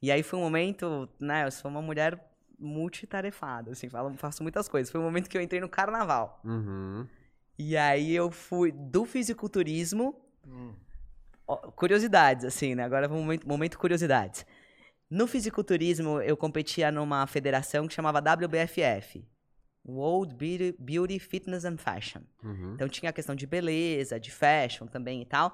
E aí foi um momento, né? Eu sou uma mulher multitarefada, assim, falo, faço muitas coisas. Foi um momento que eu entrei no carnaval. Uhum. E aí eu fui do fisiculturismo. Hum. Curiosidades, assim, né? Agora vamos momento, momento curiosidades. No fisiculturismo, eu competia numa federação que chamava WBFF. World Beauty, Beauty Fitness and Fashion. Uhum. Então tinha a questão de beleza, de fashion também e tal.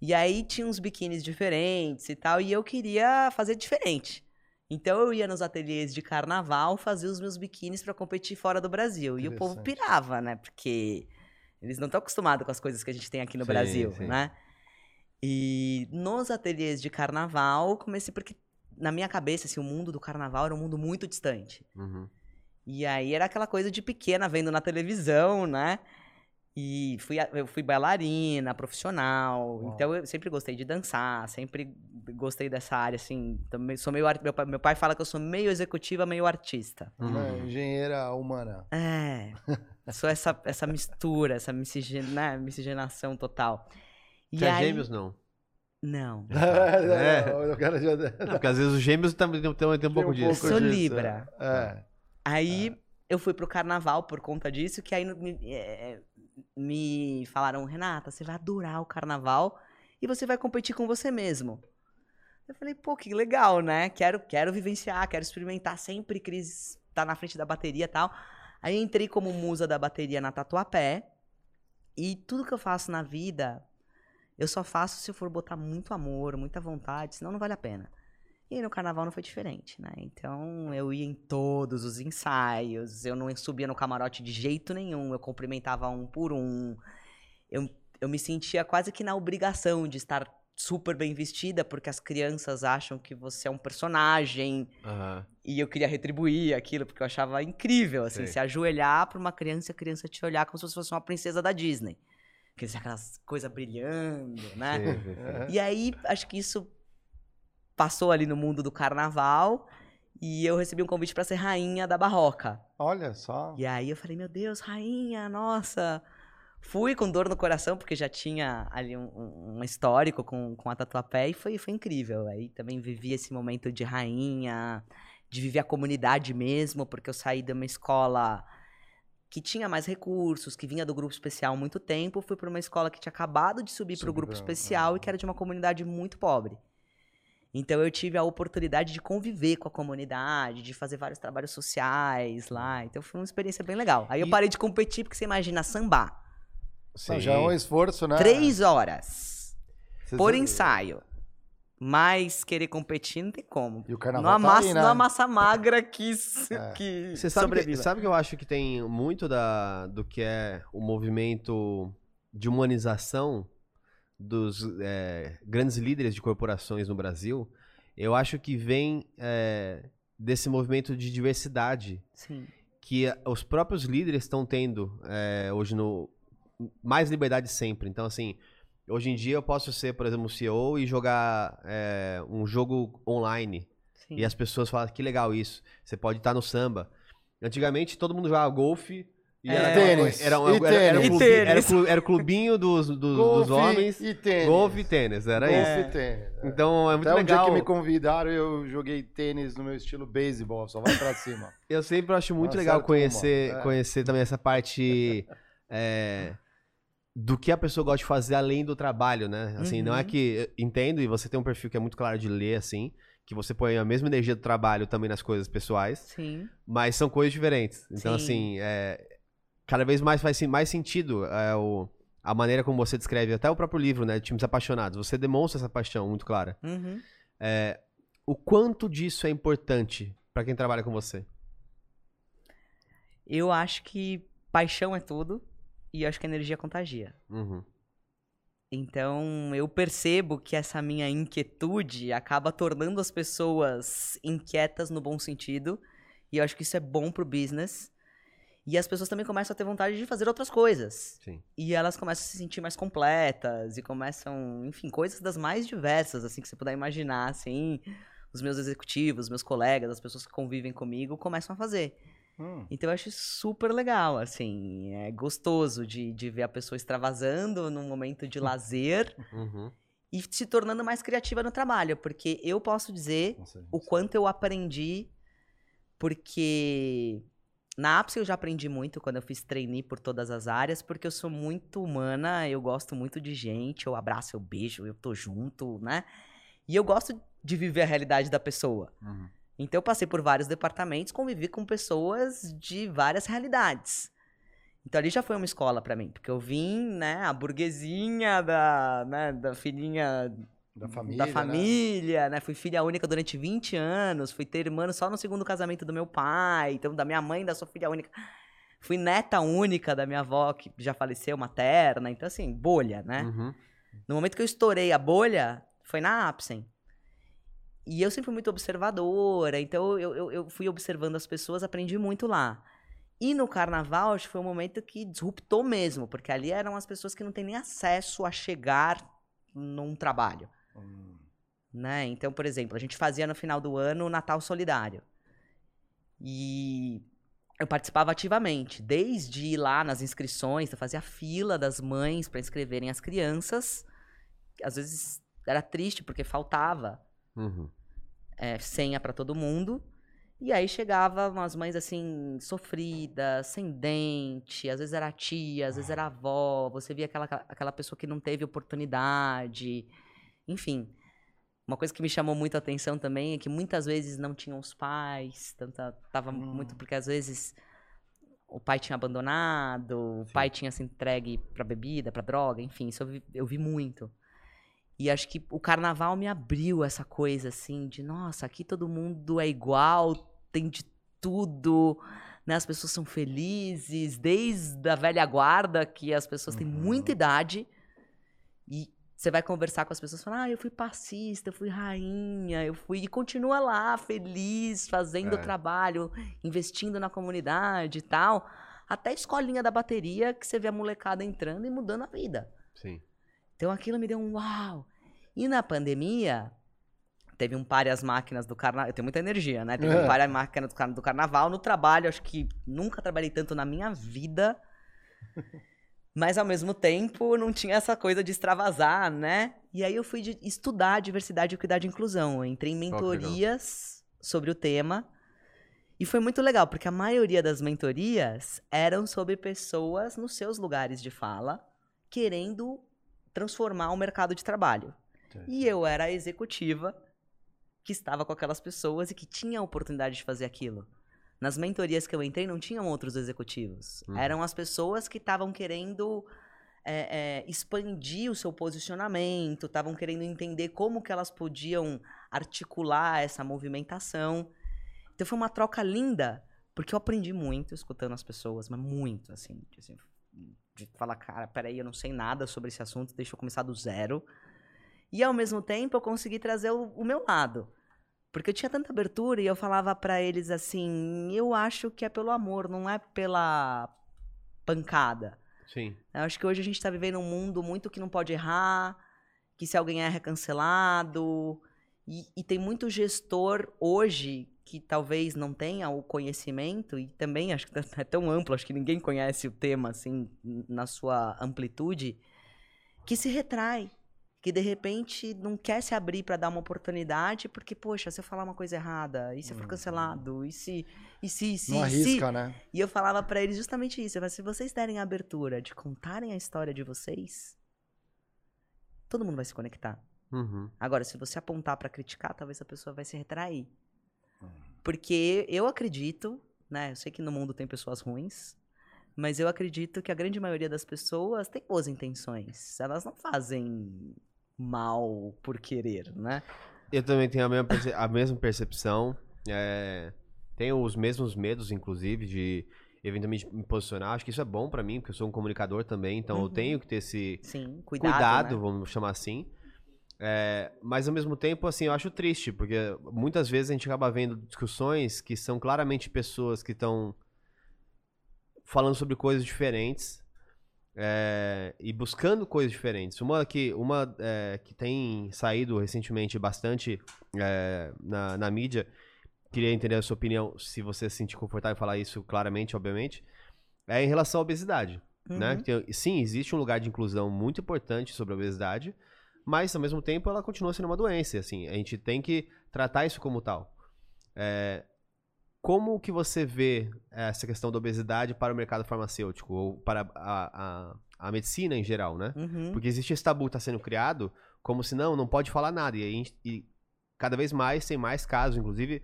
E aí tinha uns biquínis diferentes e tal, e eu queria fazer diferente. Então eu ia nos ateliês de carnaval fazer os meus biquínis pra competir fora do Brasil. E o povo pirava, né? Porque eles não estão acostumados com as coisas que a gente tem aqui no Sim, Brasil, sim. né? E nos ateliês de carnaval, comecei porque na minha cabeça, assim, o mundo do carnaval era um mundo muito distante. Uhum. E aí era aquela coisa de pequena, vendo na televisão, né? E fui, eu fui bailarina, profissional. Uau. Então eu sempre gostei de dançar, sempre gostei dessa área, assim. Também sou meio. Meu pai, meu pai fala que eu sou meio executiva, meio artista. Uhum. engenheira humana. É. [laughs] sou essa, essa mistura, essa miscigen, né, miscigenação total. E Você é aí, gêmeos, não? Não. [laughs] É. o cara já... Não, porque às vezes os gêmeos também tem, tem, tem um pouco disso. Sou Libra. É. Aí eu fui pro carnaval por conta disso, que aí me, é, me falaram, Renata, você vai adorar o carnaval e você vai competir com você mesmo. Eu falei, pô, que legal, né? Quero, quero vivenciar, quero experimentar sempre Cris tá na frente da bateria e tal. Aí entrei como musa da bateria na Tatuapé. E tudo que eu faço na vida, eu só faço se eu for botar muito amor, muita vontade, senão não vale a pena. E aí no carnaval não foi diferente, né? Então eu ia em todos os ensaios, eu não subia no camarote de jeito nenhum, eu cumprimentava um por um. Eu, eu me sentia quase que na obrigação de estar super bem vestida, porque as crianças acham que você é um personagem. Aham. E eu queria retribuir aquilo, porque eu achava incrível, assim, Sei. se ajoelhar pra uma criança e a criança te olhar como se você fosse uma princesa da Disney. Aquelas- Aquelas coisas brilhando, né? E aí, acho que isso passou ali no mundo do carnaval. E eu recebi um convite pra ser rainha da barroca. Olha só. E aí eu falei, meu Deus, rainha, nossa. Fui com dor no coração, porque já tinha ali um, um- um histórico com, com a Tatuapé e foi, foi incrível. Aí também vivi esse momento de rainha, de viver a comunidade mesmo, porque eu saí de uma escola que tinha mais recursos, que vinha do grupo especial há muito tempo, fui para uma escola que tinha acabado de subir para o grupo especial e que era de uma comunidade muito pobre. Então eu tive a oportunidade de conviver com a comunidade, de fazer vários trabalhos sociais lá. Então foi uma experiência bem legal. Aí eu E- parei de competir, porque você imagina sambar. Não, já é um esforço, né? Três horas Você por ensaio. Mas querer competir não tem como. E o Não carnaval tá amassa, aí, né? não amassa magra que, [laughs] É. que Você sabe que, sabe que eu acho que tem muito da, do que é o movimento de humanização dos é, grandes líderes de corporações no Brasil? Eu acho que vem é, desse movimento de diversidade Sim. que eh, os próprios líderes estão tendo é, hoje no mais liberdade sempre. Então, assim, hoje em dia eu posso ser, por exemplo, CEO e jogar um jogo online. Sim. E as pessoas falam que legal isso. Você pode estar no samba. Antigamente todo mundo jogava golfe. E É. era, Tênis. Era, um- E era, era, tênis. clube- era, era o clubinho dos, dos, dos Golfe homens. e tênis. Golfe e tênis. Era Golfe isso. e tênis. Então é muito Até um dia legal. que me convidaram, eu joguei tênis no meu estilo beisebol, só vai pra cima. [laughs] Eu sempre acho muito Uma legal conhecer, é. conhecer também essa parte é, do que a pessoa gosta de fazer além do trabalho, né? Assim, não é Uhum. que. Entendo, e você tem um perfil que é muito claro de ler, assim, que você põe a mesma energia do trabalho também nas coisas pessoais, Sim. mas são coisas diferentes. Então, Sim. assim, é, cada vez mais faz mais sentido é, o, a maneira como você descreve, até o próprio livro, né? Times apaixonados. Você demonstra essa paixão muito clara. Uhum. É, o quanto disso é importante pra quem trabalha com você? Eu acho que paixão é tudo e acho que a energia contagia. Uhum. Então, eu percebo que essa minha inquietude acaba tornando as pessoas inquietas no bom sentido. E eu acho que isso é bom pro business. E as pessoas também começam a ter vontade de fazer outras coisas. Sim. E elas começam a se sentir mais completas e começam, enfim, coisas das mais diversas, assim, que você puder imaginar, assim. Os meus executivos, os meus colegas, as pessoas que convivem comigo começam a fazer. Hum. Então eu acho super legal, assim, é gostoso de, de ver a pessoa extravasando num momento de lazer Uhum. e se tornando mais criativa no trabalho, porque eu posso dizer Nossa, o quanto eu aprendi, porque na Apps eu já aprendi muito quando eu fiz trainee por todas as áreas, porque eu sou muito humana, eu gosto muito de gente, eu abraço, eu beijo, eu tô junto, né? E eu gosto de viver a realidade da pessoa. Uhum. Então eu passei por vários departamentos, convivi com pessoas de várias realidades. Então ali já foi uma escola pra mim, porque eu vim, né, a burguesinha da, né, da filhinha Da família. da né? família, né? Fui filha única durante 20 anos, fui ter irmã só no segundo casamento do meu pai, então da minha mãe, da sua filha única. Fui neta única da minha avó, que já faleceu, materna, então assim, bolha, né? Uhum. No momento que eu estourei a bolha, foi na Apsen. E eu sempre fui muito observadora, então eu, eu, eu fui observando as pessoas, aprendi muito lá. E no carnaval, acho que foi um momento que disruptou mesmo, porque ali eram as pessoas que não têm nem acesso a chegar num trabalho. Hum. Né? Então, por exemplo, a gente fazia no final do ano o Natal Solidário. E eu participava ativamente, desde ir lá nas inscrições, eu fazia fila das mães para inscreverem as crianças. Às vezes era triste porque faltava Uhum. é, senha para todo mundo. E aí chegava umas mães assim, sofridas, sem dente, às vezes era tia, às vezes era avó, você via aquela, aquela pessoa que não teve oportunidade. Enfim. Uma coisa que me chamou muito a atenção também é que muitas vezes não tinham os pais, tanta, tava muito porque às vezes o pai tinha abandonado, o pai tinha se entregue pra bebida, pra droga, enfim, isso eu vi, eu vi muito. E acho que o carnaval me abriu essa coisa assim de, nossa, aqui todo mundo é igual, tem de tudo, né? As pessoas são felizes, desde a velha guarda, que as pessoas têm muita idade. E você vai conversar com as pessoas, falar, ah, eu fui passista, eu fui rainha, eu fui. E continua lá, feliz, fazendo o É. trabalho, investindo na comunidade e tal. Até a escolinha da bateria, que você vê a molecada entrando e mudando a vida. Sim. Então aquilo me deu um uau. E na pandemia, teve um pare as máquinas do carnaval. Eu tenho muita energia, né? Teve É. um pare as máquinas do carnaval. No trabalho, acho que nunca trabalhei tanto na minha vida. [laughs] Mas ao mesmo tempo, não tinha essa coisa de extravasar, né? E aí eu fui de- estudar diversidade, equidade e inclusão. Eu entrei em mentorias sobre o tema. E foi muito legal, porque a maioria das mentorias eram sobre pessoas nos seus lugares de fala, querendo transformar o mercado de trabalho. E eu era a executiva que estava com aquelas pessoas e que tinha a oportunidade de fazer aquilo. Nas mentorias que eu entrei, não tinham outros executivos. Uhum. Eram as pessoas que estavam querendo é, é, expandir o seu posicionamento, estavam querendo entender como que elas podiam articular essa movimentação. Então foi uma troca linda, porque eu aprendi muito escutando as pessoas, mas muito, assim, de, assim, de falar, cara, peraí, eu não sei nada sobre esse assunto, deixa eu começar do zero. E ao mesmo tempo eu consegui trazer o, o meu lado. Porque eu tinha tanta abertura e eu falava pra eles assim: eu acho que é pelo amor, não é pela pancada. Sim. Eu acho que hoje a gente tá vivendo um mundo muito que não pode errar, que se alguém erra é cancelado. E, e tem muito gestor hoje que talvez não tenha o conhecimento, e também acho que [laughs] é tão amplo, acho que ninguém conhece o tema assim na sua amplitude, que se retrai, que de repente não quer se abrir para dar uma oportunidade, porque, poxa, se eu falar uma coisa errada, e se eu for cancelado, e se. E se, e se, Não e se. arrisca, né? E eu falava pra eles justamente isso. Eu falava, se vocês derem a abertura de contarem a história de vocês, todo mundo vai se conectar. Uhum. Agora, se você apontar pra criticar, talvez a pessoa vai se retrair. Porque eu acredito, né? Eu sei que no mundo tem pessoas ruins, mas eu acredito que a grande maioria das pessoas tem boas intenções. Elas não fazem mal por querer, né? Eu também tenho a mesma, perce- a mesma percepção. é, tenho os mesmos medos, inclusive, de eventualmente me posicionar. Acho que isso é bom pra mim, porque eu sou um comunicador também, então eu Uhum. tenho que ter esse Sim, cuidado. cuidado, né? vamos chamar assim. É, mas ao mesmo tempo, assim, eu acho triste, porque muitas vezes a gente acaba vendo discussões que são claramente pessoas que estão falando sobre coisas diferentes é, e buscando coisas diferentes. Uma que, uma, é, que tem saído recentemente bastante é, na, na mídia, queria entender a sua opinião, se você se sentir confortável em falar isso claramente, obviamente, é em relação à obesidade. Né? Uhum. Tem- sim, existe um lugar de inclusão muito importante sobre a obesidade, mas ao mesmo tempo ela continua sendo uma doença. Assim, a gente tem que tratar isso como tal. É, como que você vê essa questão da obesidade para o mercado farmacêutico ou para a, a, a medicina em geral, né? Uhum. Porque existe esse tabu que está sendo criado como se não, não pode falar nada. E, e cada vez mais tem mais casos, inclusive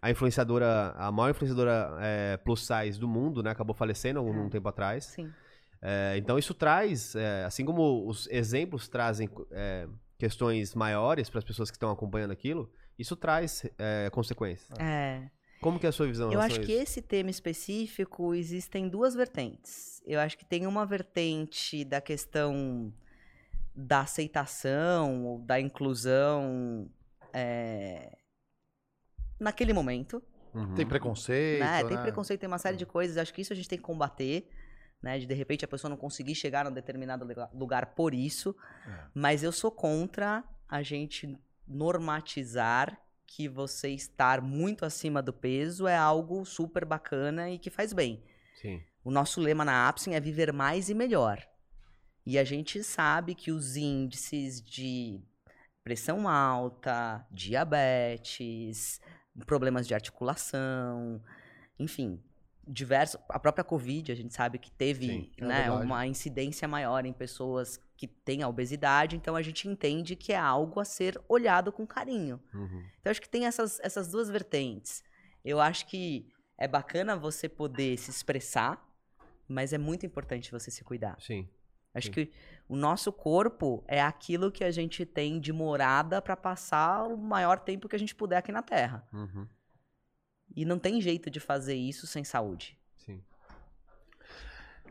a influenciadora, a maior influenciadora é, plus size do mundo, né? Acabou falecendo algum um tempo atrás. Sim. É, então isso traz, é, assim como os exemplos trazem é, questões maiores para as pessoas que estão acompanhando aquilo, isso traz é, consequências. É. Como que é a sua visão? Eu acho a que isso? esse tema específico existem duas vertentes. Eu acho que tem uma vertente da questão da aceitação ou da inclusão é, naquele momento. Uhum. Tem preconceito, né? né? Tem preconceito, tem uma série de coisas. Acho que isso a gente tem que combater. Né? De de repente a pessoa não conseguir chegar num determinado lega- lugar por isso. Mas eu sou contra a gente normatizar que você estar muito acima do peso é algo super bacana e que faz bem. Sim. O nosso lema na Apsin é viver mais e melhor. E a gente sabe que os índices de pressão alta, diabetes, problemas de articulação, enfim, diversos. A própria Covid, a gente sabe que teve Sim, é né, uma incidência maior em pessoas que têm a obesidade, então a gente entende que é algo a ser olhado com carinho. Uhum. Então, acho que tem essas, essas duas vertentes. Eu acho que é bacana você poder se expressar, mas é muito importante você se cuidar. Sim. Acho Sim. que o nosso corpo é aquilo que a gente tem de morada para passar o maior tempo que a gente puder aqui na Terra. Uhum. E não tem jeito de fazer isso sem saúde. Sim.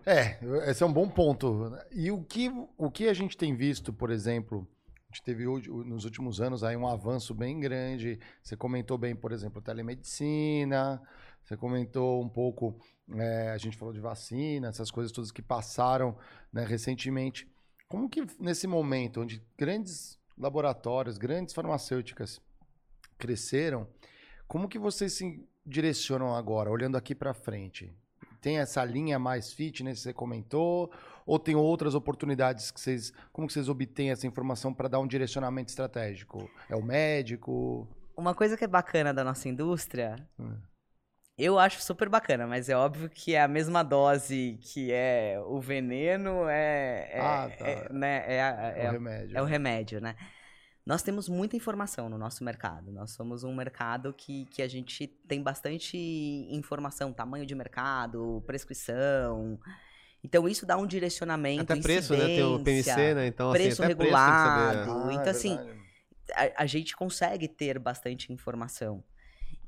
É, esse é um bom ponto. E o que, o que a gente tem visto, por exemplo, a gente teve nos últimos anos aí um avanço bem grande. Você comentou bem, por exemplo, telemedicina, você comentou um pouco, é, a gente falou de vacina, essas coisas todas que passaram né, recentemente. Como que nesse momento, onde grandes laboratórios, grandes farmacêuticas cresceram, como que vocês se direcionam agora, olhando aqui para frente? Tem essa linha mais fitness que você comentou? Ou tem outras oportunidades que vocês. Como que vocês obtêm essa informação para dar um direcionamento estratégico? É o médico? Uma coisa que é bacana da nossa indústria, Hum. eu acho super bacana, mas é óbvio que é a mesma dose que é o veneno, é, é, Ah, tá. é, né, é, É, é o remédio. É o remédio, né? Nós temos muita informação no nosso mercado. Nós somos um mercado que, que a gente tem bastante informação, tamanho de mercado, prescrição. Então, isso dá um direcionamento, Até preço, né? Tem o PMC, né? Então, preço assim, até preço que regulado. saber. Ah, então, é assim, a, a gente consegue ter bastante informação.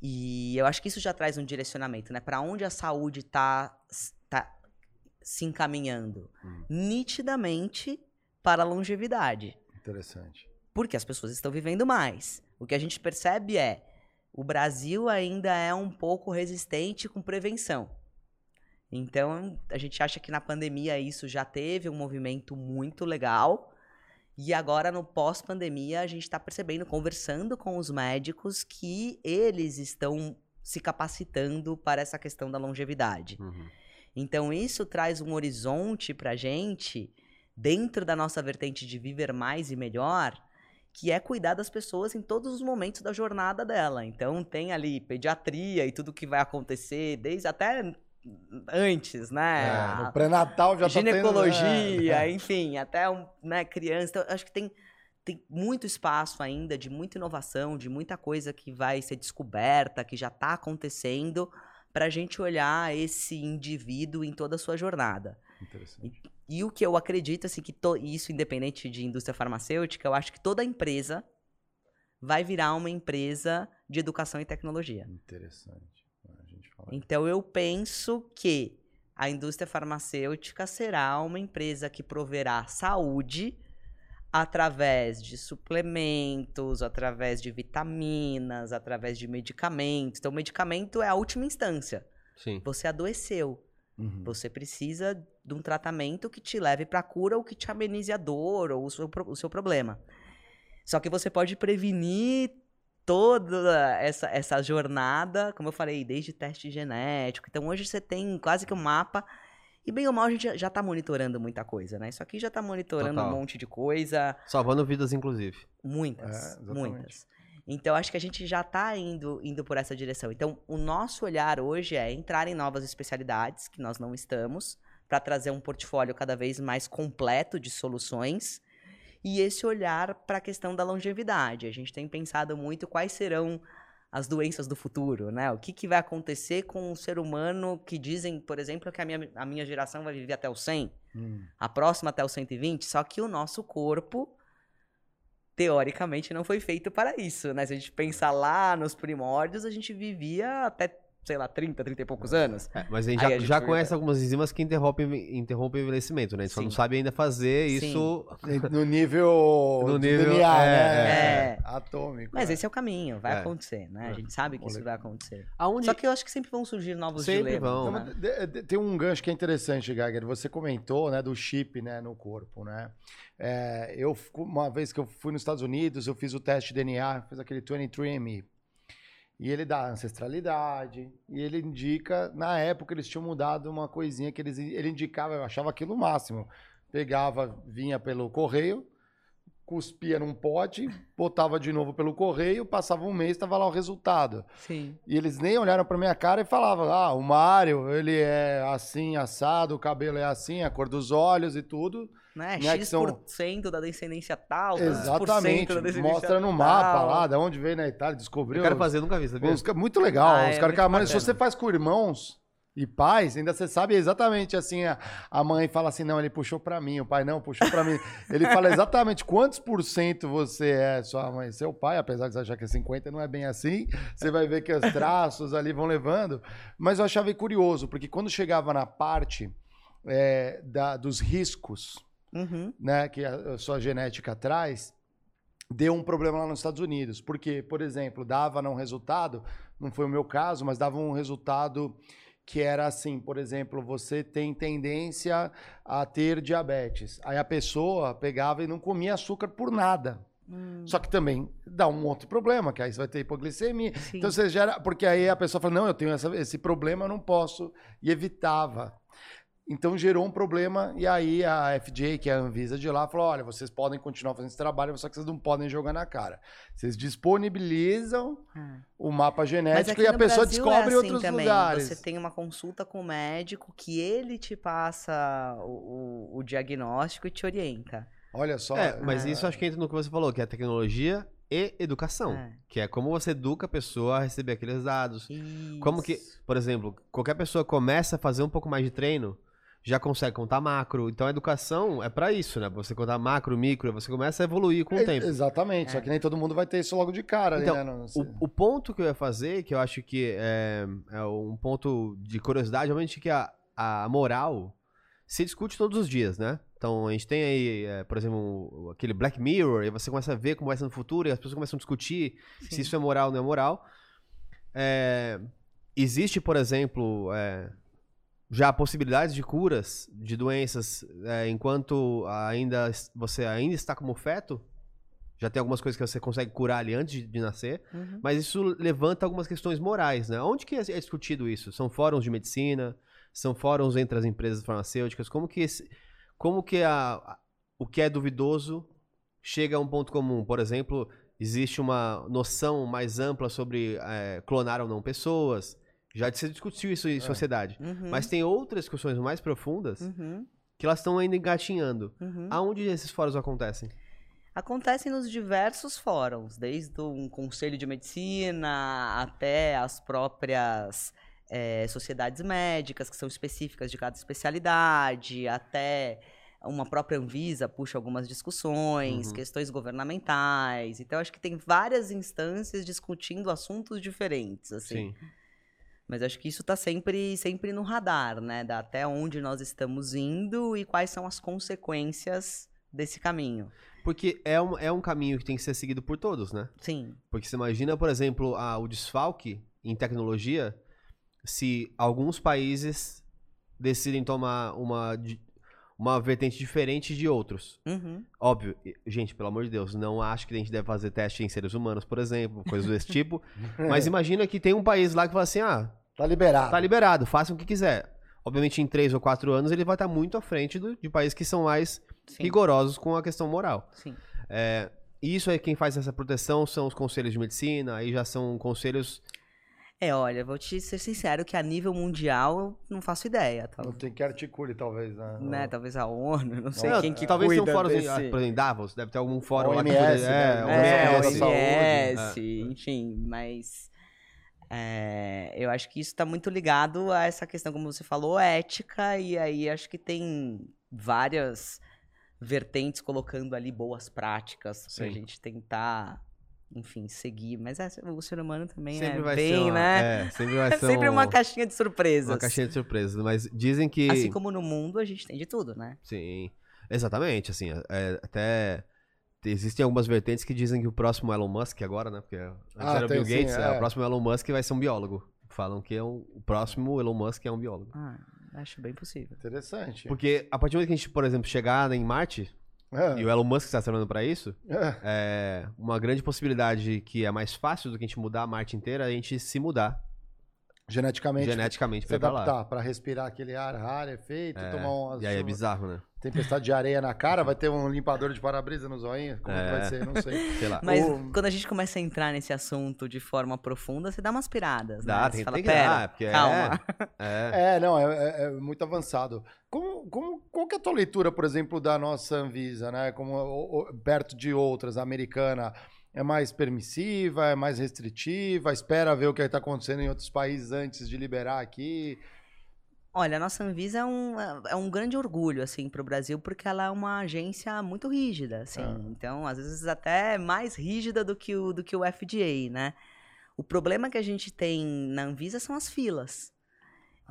E eu acho que isso já traz um direcionamento, né? Para onde a saúde está tá se encaminhando? Hum. Nitidamente para a longevidade. Interessante. Porque as pessoas estão vivendo mais. O que a gente percebe é o Brasil ainda é um pouco resistente com prevenção. Então, a gente acha que na pandemia isso já teve um movimento muito legal. E agora, no pós-pandemia, a gente está percebendo, conversando com os médicos, que eles estão se capacitando para essa questão da longevidade. Uhum. Então, isso traz um horizonte para a gente, dentro da nossa vertente de viver mais e melhor, que é cuidar das pessoas em todos os momentos da jornada dela. Então, tem ali pediatria e tudo que vai acontecer, desde até antes, né? É, no pré-natal já Ginecologia, tá tendo, né? [laughs] enfim, até um, né, criança. Então, acho que tem, tem muito espaço ainda de muita inovação, de muita coisa que vai ser descoberta, que já está acontecendo, para a gente olhar esse indivíduo em toda a sua jornada. Interessante. E, e o que eu acredito, assim, que to- isso independente de indústria farmacêutica, eu acho que toda empresa vai virar uma empresa de educação e tecnologia. Interessante. A gente fala. Então eu penso que a indústria farmacêutica será uma empresa que proverá saúde através de suplementos, através de vitaminas, através de medicamentos. Então, o medicamento é a última instância. Sim. Você adoeceu. Uhum. Você precisa de um tratamento que te leve para a cura ou que te amenize a dor ou o seu, o seu problema. Só que você pode prevenir toda essa, essa jornada, como eu falei, desde teste genético. Então hoje você tem quase que um mapa. E bem ou mal a gente já está monitorando muita coisa, né? Isso aqui já está monitorando Total. um monte de coisa. Salvando vidas, inclusive. Muitas, É, muitas. Então, acho que a gente já está indo, indo por essa direção. Então, o nosso olhar hoje é entrar em novas especialidades, que nós não estamos, para trazer um portfólio cada vez mais completo de soluções. E esse olhar para a questão da longevidade. A gente tem pensado muito quais serão as doenças do futuro, né? O que, que vai acontecer com um ser humano que dizem, por exemplo, que a minha, a minha geração vai viver até os 100 Hum. a próxima até os 120, só que o nosso corpo, teoricamente, não foi feito para isso, né? Se a gente pensar lá nos primórdios, a gente vivia até, sei lá, 30, 30 e poucos anos. É, mas a gente Aí já, a gente já foi- conhece algumas enzimas que interrompem, interrompem o envelhecimento, né? A gente só não Sim. sabe ainda fazer Sim. isso. No nível, No do nível, DNA, é, né? é. Atômico. Mas é. esse é o caminho, vai É. acontecer, né? A gente sabe que isso vai acontecer. Aonde... Só que eu acho que sempre vão surgir novos Sempre dilemas. vão. Né? de- tem um gancho que é interessante, Geiger. Você comentou, né, do chip, né, no corpo, né? É, eu uma vez que eu fui nos Estados Unidos, eu fiz o teste de DNA, fiz aquele 23andMe. E ele dá ancestralidade, e ele indica, na época eles tinham mudado uma coisinha que eles, ele indicava, eu achava aquilo o máximo. Pegava, vinha pelo correio, cuspia num pote, botava de novo pelo correio, passava um mês, estava lá o resultado. Sim. E eles nem olharam pra minha cara e falavam: ah, o Mário, ele é assim, assado, o cabelo é assim, a cor dos olhos e tudo. Né? Né, X% são- da descendência tal, por Exatamente. cento da descendência Mostra no mapa tal. lá, de onde veio na Itália, Eu descobriu. quero fazer, nunca vi, sabia? Os muito legal. Ah, os é caras que muito a mãe, se você faz com irmãos e pais, ainda você sabe exatamente assim, a, a mãe fala assim, não, ele puxou pra mim, o pai não, puxou pra mim. Ele fala exatamente quantos por cento você é sua mãe seu pai, apesar de você achar que é 50, não é bem assim. Você vai ver que os traços ali vão levando. Mas eu achava curioso, porque quando chegava na parte é, da, dos riscos, Uhum. né, que a, a sua genética traz, deu um problema lá nos Estados Unidos. Porque, por exemplo, dava não resultado, não foi o meu caso, mas dava um resultado que era assim, por exemplo, você tem tendência a ter diabetes. Aí a pessoa pegava e não comia açúcar por nada. Hum, Só que também dá um outro problema, que aí você vai ter hipoglicemia. sim. Então você gera. Porque aí a pessoa fala: não, eu tenho essa- esse problema, eu não posso. E evitava. Então gerou um problema, e aí a FDA, que é a Anvisa de lá, falou: olha, vocês podem continuar fazendo esse trabalho, só que vocês não podem jogar na cara. Vocês disponibilizam Ah. o mapa genético e a pessoa Brasil descobre é assim outros também. lugares. Você tem uma consulta com o médico que ele te passa o, o- o diagnóstico e te orienta. Olha só. É, mas é, isso acho que entra no que você falou, que é tecnologia e educação. É. Que é como você educa a pessoa a receber aqueles dados. Como que, Isso. por exemplo, qualquer pessoa começa a fazer um pouco mais de treino, já consegue contar macro. Então a educação é pra isso, né? Você contar macro, micro, você começa a evoluir com o é, tempo. Exatamente, só É. que nem todo mundo vai ter isso logo de cara. ali, Então, né? Não- O, o ponto que eu ia fazer, que eu acho que é, é um ponto de curiosidade, realmente que a, a moral se discute todos os dias, né? Então a gente tem aí, é, por exemplo, aquele Black Mirror, e você começa a ver como vai ser no futuro, e as pessoas começam a discutir se Sim. isso é moral ou não é moral. é, existe, por exemplo, é, já possibilidades de curas de doenças é, enquanto ainda você ainda está como feto? Já tem algumas coisas que você consegue curar ali antes de, de nascer, Uhum. mas isso levanta algumas questões morais, né? Onde que é, é discutido isso? São fóruns de medicina? São fóruns entre as empresas farmacêuticas? Como que esse, como que a, a- o que é duvidoso chega a um ponto comum? Por exemplo, existe uma noção mais ampla sobre é, clonar ou não pessoas. Já se discutiu isso em sociedade. Uhum. Mas tem outras discussões mais profundas Uhum. que elas estão ainda engatinhando. Uhum. Aonde esses fóruns acontecem? Acontecem nos diversos fóruns, desde um conselho de medicina até as próprias eh, sociedades médicas, que são específicas de cada especialidade, até uma própria Anvisa puxa algumas discussões, Uhum. questões governamentais. Então, acho que tem várias instâncias discutindo assuntos diferentes, assim. Sim. Mas acho que isso está sempre, sempre no radar, né? Da até onde nós estamos indo e quais são as consequências desse caminho. Porque é um, é um caminho que tem que ser seguido por todos, né? Sim. Porque você imagina, por exemplo, a- o desfalque em tecnologia se alguns países decidem tomar uma, uma vertente diferente de outros. Uhum. Óbvio, gente, pelo amor de Deus, não acho que a gente deve fazer teste em seres humanos, por exemplo, coisas desse [laughs] tipo. Mas imagina que tem um país lá que fala assim: ah, Tá liberado. tá liberado, façam o que quiser. Obviamente, em três ou quatro anos, ele vai estar muito à frente do- de países que são mais Sim. rigorosos com a questão moral. Sim. É, isso aí, quem faz essa proteção são os conselhos de medicina, aí já são conselhos. É, olha, vou te ser sincero que a nível mundial eu não faço ideia. Não tem que articule, talvez, né? né? Talvez a ONU, não sei Não, quem que talvez tenham cuida fóruns, em, desse... ah, por exemplo, em Davos, deve ter algum fórum lá que OMS, né? é, É, OMS. Saúde. OMS, enfim, mas é, eu acho que isso está muito ligado a essa questão, como você falou, ética, e aí acho que tem várias vertentes colocando ali boas práticas para a gente tentar, enfim, seguir. Mas é, o ser humano também Sempre é vai bem, ser uma, né? é, sempre vai [laughs] É ser sempre um- uma caixinha de surpresas. uma caixinha de surpresas, mas dizem que Assim como no mundo a gente tem de tudo, né? Sim, exatamente, assim, é, até existem algumas vertentes que dizem que o próximo Elon Musk agora, né, porque antes Ah, era Bill sim, Gates, é, é. o próximo Elon Musk vai ser um biólogo. Falam que é um, o próximo Elon Musk é um biólogo. Ah, acho bem possível. Interessante. Porque a partir do momento que a gente, por exemplo, chegar em Marte, É, e o Elon Musk está trabalhando para isso, é. é uma grande possibilidade que é mais fácil do que a gente mudar a Marte inteira, é a gente se mudar Geneticamente, geneticamente se adaptar para respirar aquele ar rarefeito, É, tomar uma e aí é bizarro, né? tempestade de areia na cara, vai ter um limpador de para-brisa no zoinho? Como que É. vai ser? Não sei. [laughs] Sei lá. Mas O- quando a gente começa a entrar nesse assunto de forma profunda, você dá umas piradas, Dá, né? tem- você fala, tem que pera, dar, porque é- calma. [laughs] É. É, não, é, é- é muito avançado. Como, como, qual que é a tua leitura, por exemplo, da nossa Anvisa, né? Como perto de outras, a americana é mais permissiva, é mais restritiva, espera ver o que está acontecendo em outros países antes de liberar aqui. Olha, a nossa Anvisa é um, é um grande orgulho, assim, para o Brasil, porque ela é uma agência muito rígida, assim. Ah. Então, às vezes, até mais rígida do que, o, do que o FDA, né? O problema que a gente tem na Anvisa são as filas.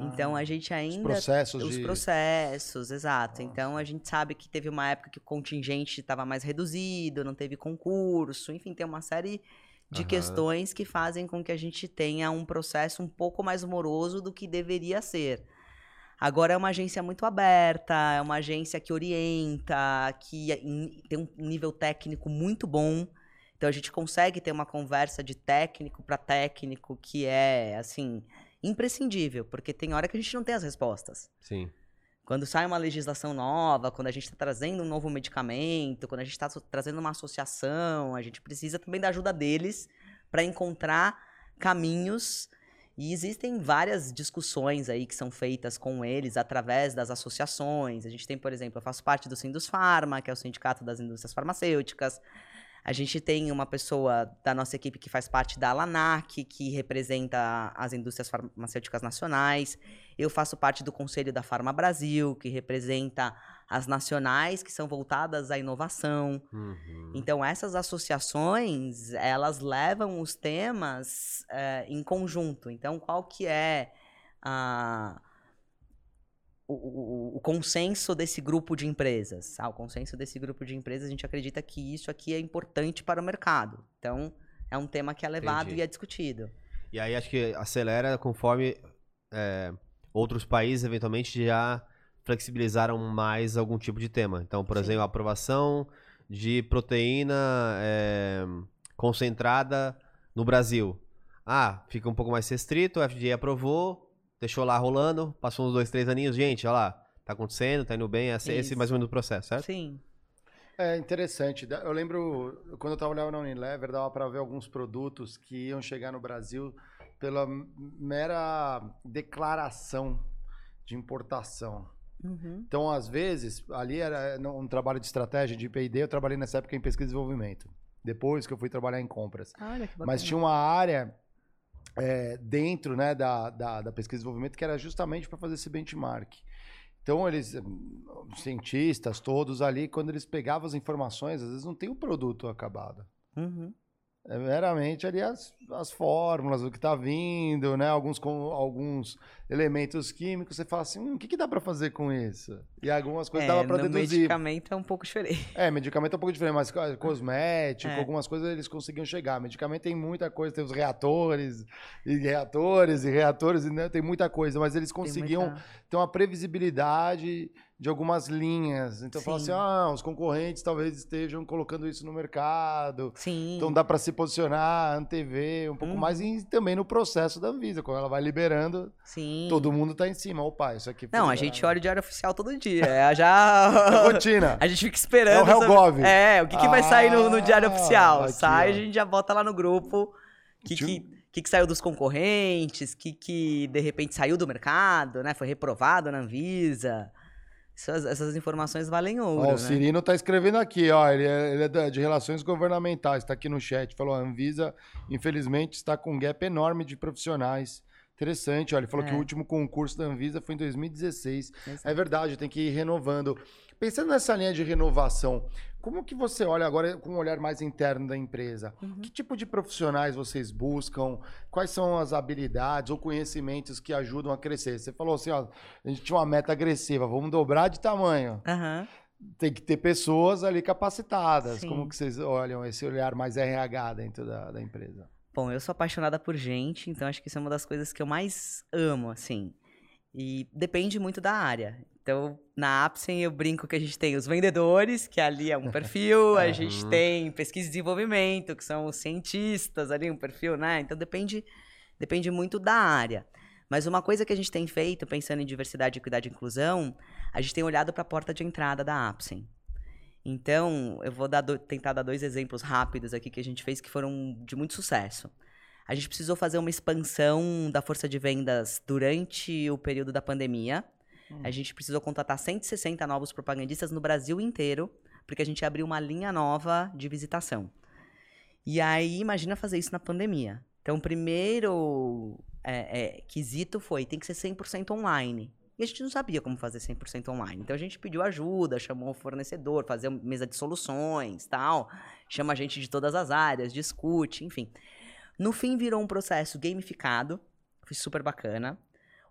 Então, a gente Ah, Os ainda processos Os de... processos, exato. Então a gente sabe que teve uma época que o contingente estava mais reduzido, não teve concurso, enfim, tem uma série de Aham. questões que fazem com que a gente tenha um processo um pouco mais moroso do que deveria ser. Agora é uma agência muito aberta, é uma agência que orienta, que em- tem um nível técnico muito bom. Então a gente consegue ter uma conversa de técnico para técnico que é assim imprescindível, porque tem hora que a gente não tem as respostas. Sim. Quando sai uma legislação nova, quando a gente está trazendo um novo medicamento, quando a gente está trazendo uma associação, a gente precisa também da ajuda deles para encontrar caminhos. E existem várias discussões aí que são feitas com eles através das associações. A gente tem, por exemplo, eu faço parte do Sindus Pharma, que é o Sindicato das Indústrias Farmacêuticas. A gente tem uma pessoa da nossa equipe que faz parte da Alanac, que representa as indústrias farmacêuticas nacionais. Eu faço parte do Conselho da Farma Brasil, que representa as nacionais que são voltadas à inovação. Uhum. Então, essas associações, elas levam os temas eh, em conjunto. Então, qual que é a, o, o- o consenso desse grupo de empresas? Ah, o consenso desse grupo de empresas, a gente acredita que isso aqui é importante para o mercado. Então, é um tema que é levado Entendi. e é discutido. E aí acho que acelera conforme é, outros países eventualmente já flexibilizaram mais algum tipo de tema. Então, por exemplo, a aprovação de proteína é, concentrada no Brasil. Ah, fica um pouco mais restrito, o FDA aprovou, deixou lá rolando, passou uns dois, três aninhos, gente, olha lá, tá acontecendo, tá indo bem, esse, esse é mais ou menos o processo, certo? Sim. É interessante. Eu lembro, quando eu trabalhava na Unilever, dava para ver alguns produtos que iam chegar no Brasil pela mera declaração de importação. Uhum. Então, às vezes, ali era um trabalho de estratégia de P&D, eu trabalhei nessa época em pesquisa e desenvolvimento. Depois que eu fui trabalhar em compras. Olha que bacana. Mas tinha uma área é, dentro né, da, da, da pesquisa e desenvolvimento que era justamente para fazer esse benchmark. Então, eles, hum, os cientistas todos ali, quando eles pegavam as informações, às vezes não tem o produto acabado. Uhum. É meramente ali as, as fórmulas, o que está vindo, né? Alguns, com, alguns elementos químicos. Você fala assim, hum, o que, que dá para fazer com isso? E algumas coisas É, dava para deduzir. medicamento é um pouco diferente. É, medicamento é um pouco diferente, mas co- cosmético, É. algumas coisas eles conseguiam chegar. Medicamento tem muita coisa, tem os reatores, e reatores, e reatores, e, né, tem muita coisa, mas eles conseguiam muita- ter uma previsibilidade de algumas linhas. Então, fala assim, Sim. ah, os concorrentes talvez estejam colocando isso no mercado. Sim. Então dá para se posicionar, antever um pouco Uhum. mais e também no processo da Anvisa, quando ela vai liberando, Sim. todo mundo tá em cima. Opa, isso aqui Não, a gente olha o diário oficial todo dia. É já. [laughs] É rotina. [laughs] A gente fica esperando. É o Helgov. saber- É, o que, que vai sair no, no diário Ah, oficial? aqui, Sai, ó. a gente já bota lá no grupo. O que, Tio- que, que, que saiu dos concorrentes, que, que de repente saiu do mercado, né? Foi reprovado na Anvisa. Essas, essas informações valem ouro. Ó, né? o Cirino tá escrevendo aqui, ó. Ele é, ele é de relações governamentais, tá aqui no chat. Falou: a Anvisa, infelizmente, está com um gap enorme de profissionais. Interessante, ó. Ele falou que É. o último concurso da Anvisa foi em 2016. Exato. É verdade, tem que ir renovando. Pensando nessa linha de renovação, como que você olha agora com um olhar mais interno da empresa? Uhum. Que tipo de profissionais vocês buscam? Quais são as habilidades ou conhecimentos que ajudam a crescer? Você falou assim, ó, a gente tinha uma meta agressiva, vamos dobrar de tamanho Aham. tem que ter pessoas ali capacitadas. Sim. Como que vocês olham esse olhar mais RH dentro da, da empresa? Bom, eu sou apaixonada por gente, então acho que isso é uma das coisas que eu mais amo, assim. E depende muito da área. Então, na Apsen eu brinco que a gente tem os vendedores, que ali é um perfil, a [laughs] gente tem pesquisa e desenvolvimento, que são os cientistas ali, um perfil, né? Então depende, depende muito da área. Mas uma coisa que a gente tem feito, pensando em diversidade, equidade e inclusão, a gente tem olhado para a porta de entrada da Apsen. Então, eu vou dar do- tentar dar dois exemplos rápidos aqui que a gente fez que foram de muito sucesso. A gente precisou fazer uma expansão da força de vendas durante o período da pandemia. A gente precisou contratar 160 novos propagandistas no Brasil inteiro, porque a gente abriu uma linha nova de visitação. E aí, imagina fazer isso na pandemia. Então, o primeiro é, é, quesito foi, tem que ser 100% online. E a gente não sabia como fazer 100% online. Então, a gente pediu ajuda, chamou o fornecedor, fazia mesa de soluções, tal. Chama a gente de todas as áreas, discute, enfim. No fim, virou um processo gamificado. Foi super bacana.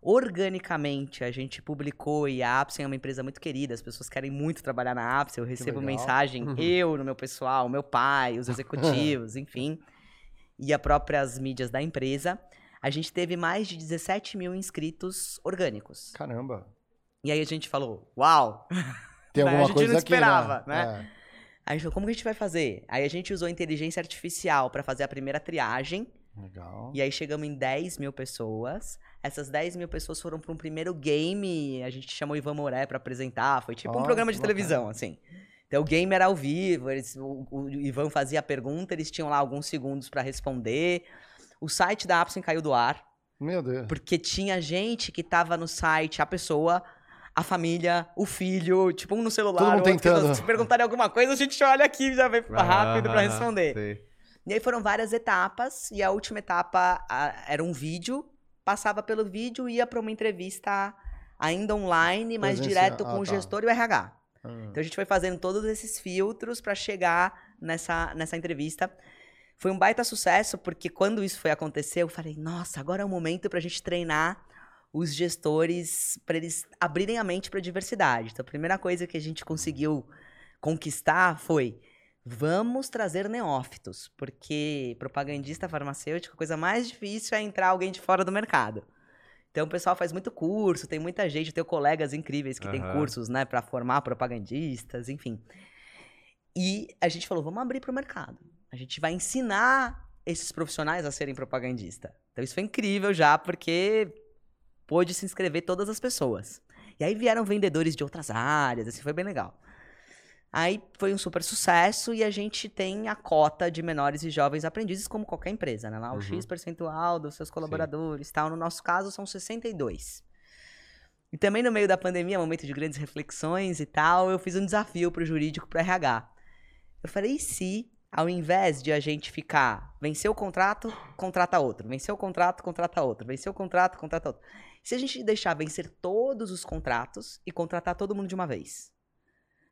Organicamente, a gente publicou, e a Apsen é uma empresa muito querida, as pessoas querem muito trabalhar na Apsen, eu recebo mensagem, eu, no meu pessoal, meu pai, os executivos, [laughs] enfim, e as próprias mídias da empresa. A gente teve mais de 17 mil inscritos orgânicos. Caramba. E aí a gente falou, uau! [laughs] Tem [laughs] Né, a alguma gente coisa não aqui, esperava, né? né? Aí a gente falou, como que a gente vai fazer? Aí a gente usou inteligência artificial para fazer a primeira triagem, É, legal. e aí chegamos em 10 mil pessoas. Essas 10 mil pessoas foram para um primeiro game. A gente chamou o Ivan Moré para apresentar. Foi tipo um Ó, programa de televisão, assim. Então o game era ao vivo, eles- o, o Ivan fazia a pergunta, eles tinham lá alguns segundos para responder. O site da Apsen caiu do ar, Meu Deus. porque tinha gente que tava no site, a pessoa, a família, o filho, tipo um no celular, Todo mundo o outro tentando. se perguntarem alguma coisa, a gente olha aqui e já vem rápido para Aham, responder. sei. E aí foram várias etapas, e a última etapa a- era um vídeo, passava pelo vídeo e ia para uma entrevista ainda online, mas Presencial. direto Ah, com o tá. gestor e o RH. Ah. Então a gente foi fazendo todos esses filtros para chegar nessa, nessa entrevista. Foi um baita sucesso, porque quando isso foi acontecer, eu falei, nossa, agora é o momento para a gente treinar os gestores para eles abrirem a mente para diversidade. Então a primeira coisa que a gente conseguiu conquistar foi vamos trazer neófitos, porque propagandista farmacêutico, a coisa mais difícil é entrar alguém de fora do mercado. Então o pessoal faz muito curso, tem muita gente, eu tenho colegas incríveis que têm Aham. cursos, né, para formar propagandistas, enfim. E a gente falou, vamos abrir para o mercado. A gente vai ensinar esses profissionais a serem propagandista. Então isso foi incrível já, porque pôde se inscrever todas as pessoas. E aí vieram vendedores de outras áreas, assim, foi bem legal. Aí foi um super sucesso e a gente tem a cota de menores e jovens aprendizes como qualquer empresa, né? Lá o Uhum. X percentual dos seus colaboradores, tal. No nosso caso são 62. E também no meio da pandemia, momento de grandes reflexões e tal, eu fiz um desafio pro jurídico, pro RH. Eu falei, e se ao invés de a gente ficar, venceu o contrato, contrata outro, venceu o contrato, contrata outro, venceu o contrato, contrata outro. Se a gente deixar vencer todos os contratos e contratar todo mundo de uma vez?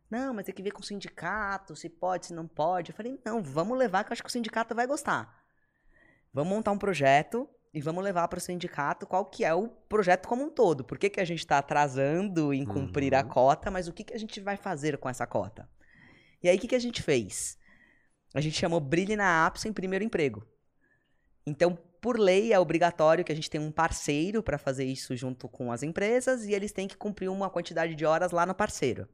Não, mas tem que ver com o sindicato, se pode, se não pode. Eu falei, não, vamos levar que eu acho que o sindicato vai gostar. Vamos montar um projeto e vamos levar para o sindicato qual que é o projeto como um todo. Por que, que a gente está atrasando em cumprir a Uhum. cota, mas o que, que a gente vai fazer com essa cota? E aí, o que, que a gente fez? A gente chamou Brilhe na Apps em primeiro emprego. Então, por lei, é obrigatório que a gente tenha um parceiro para fazer isso junto com as empresas e eles têm que cumprir uma quantidade de horas lá no parceiro.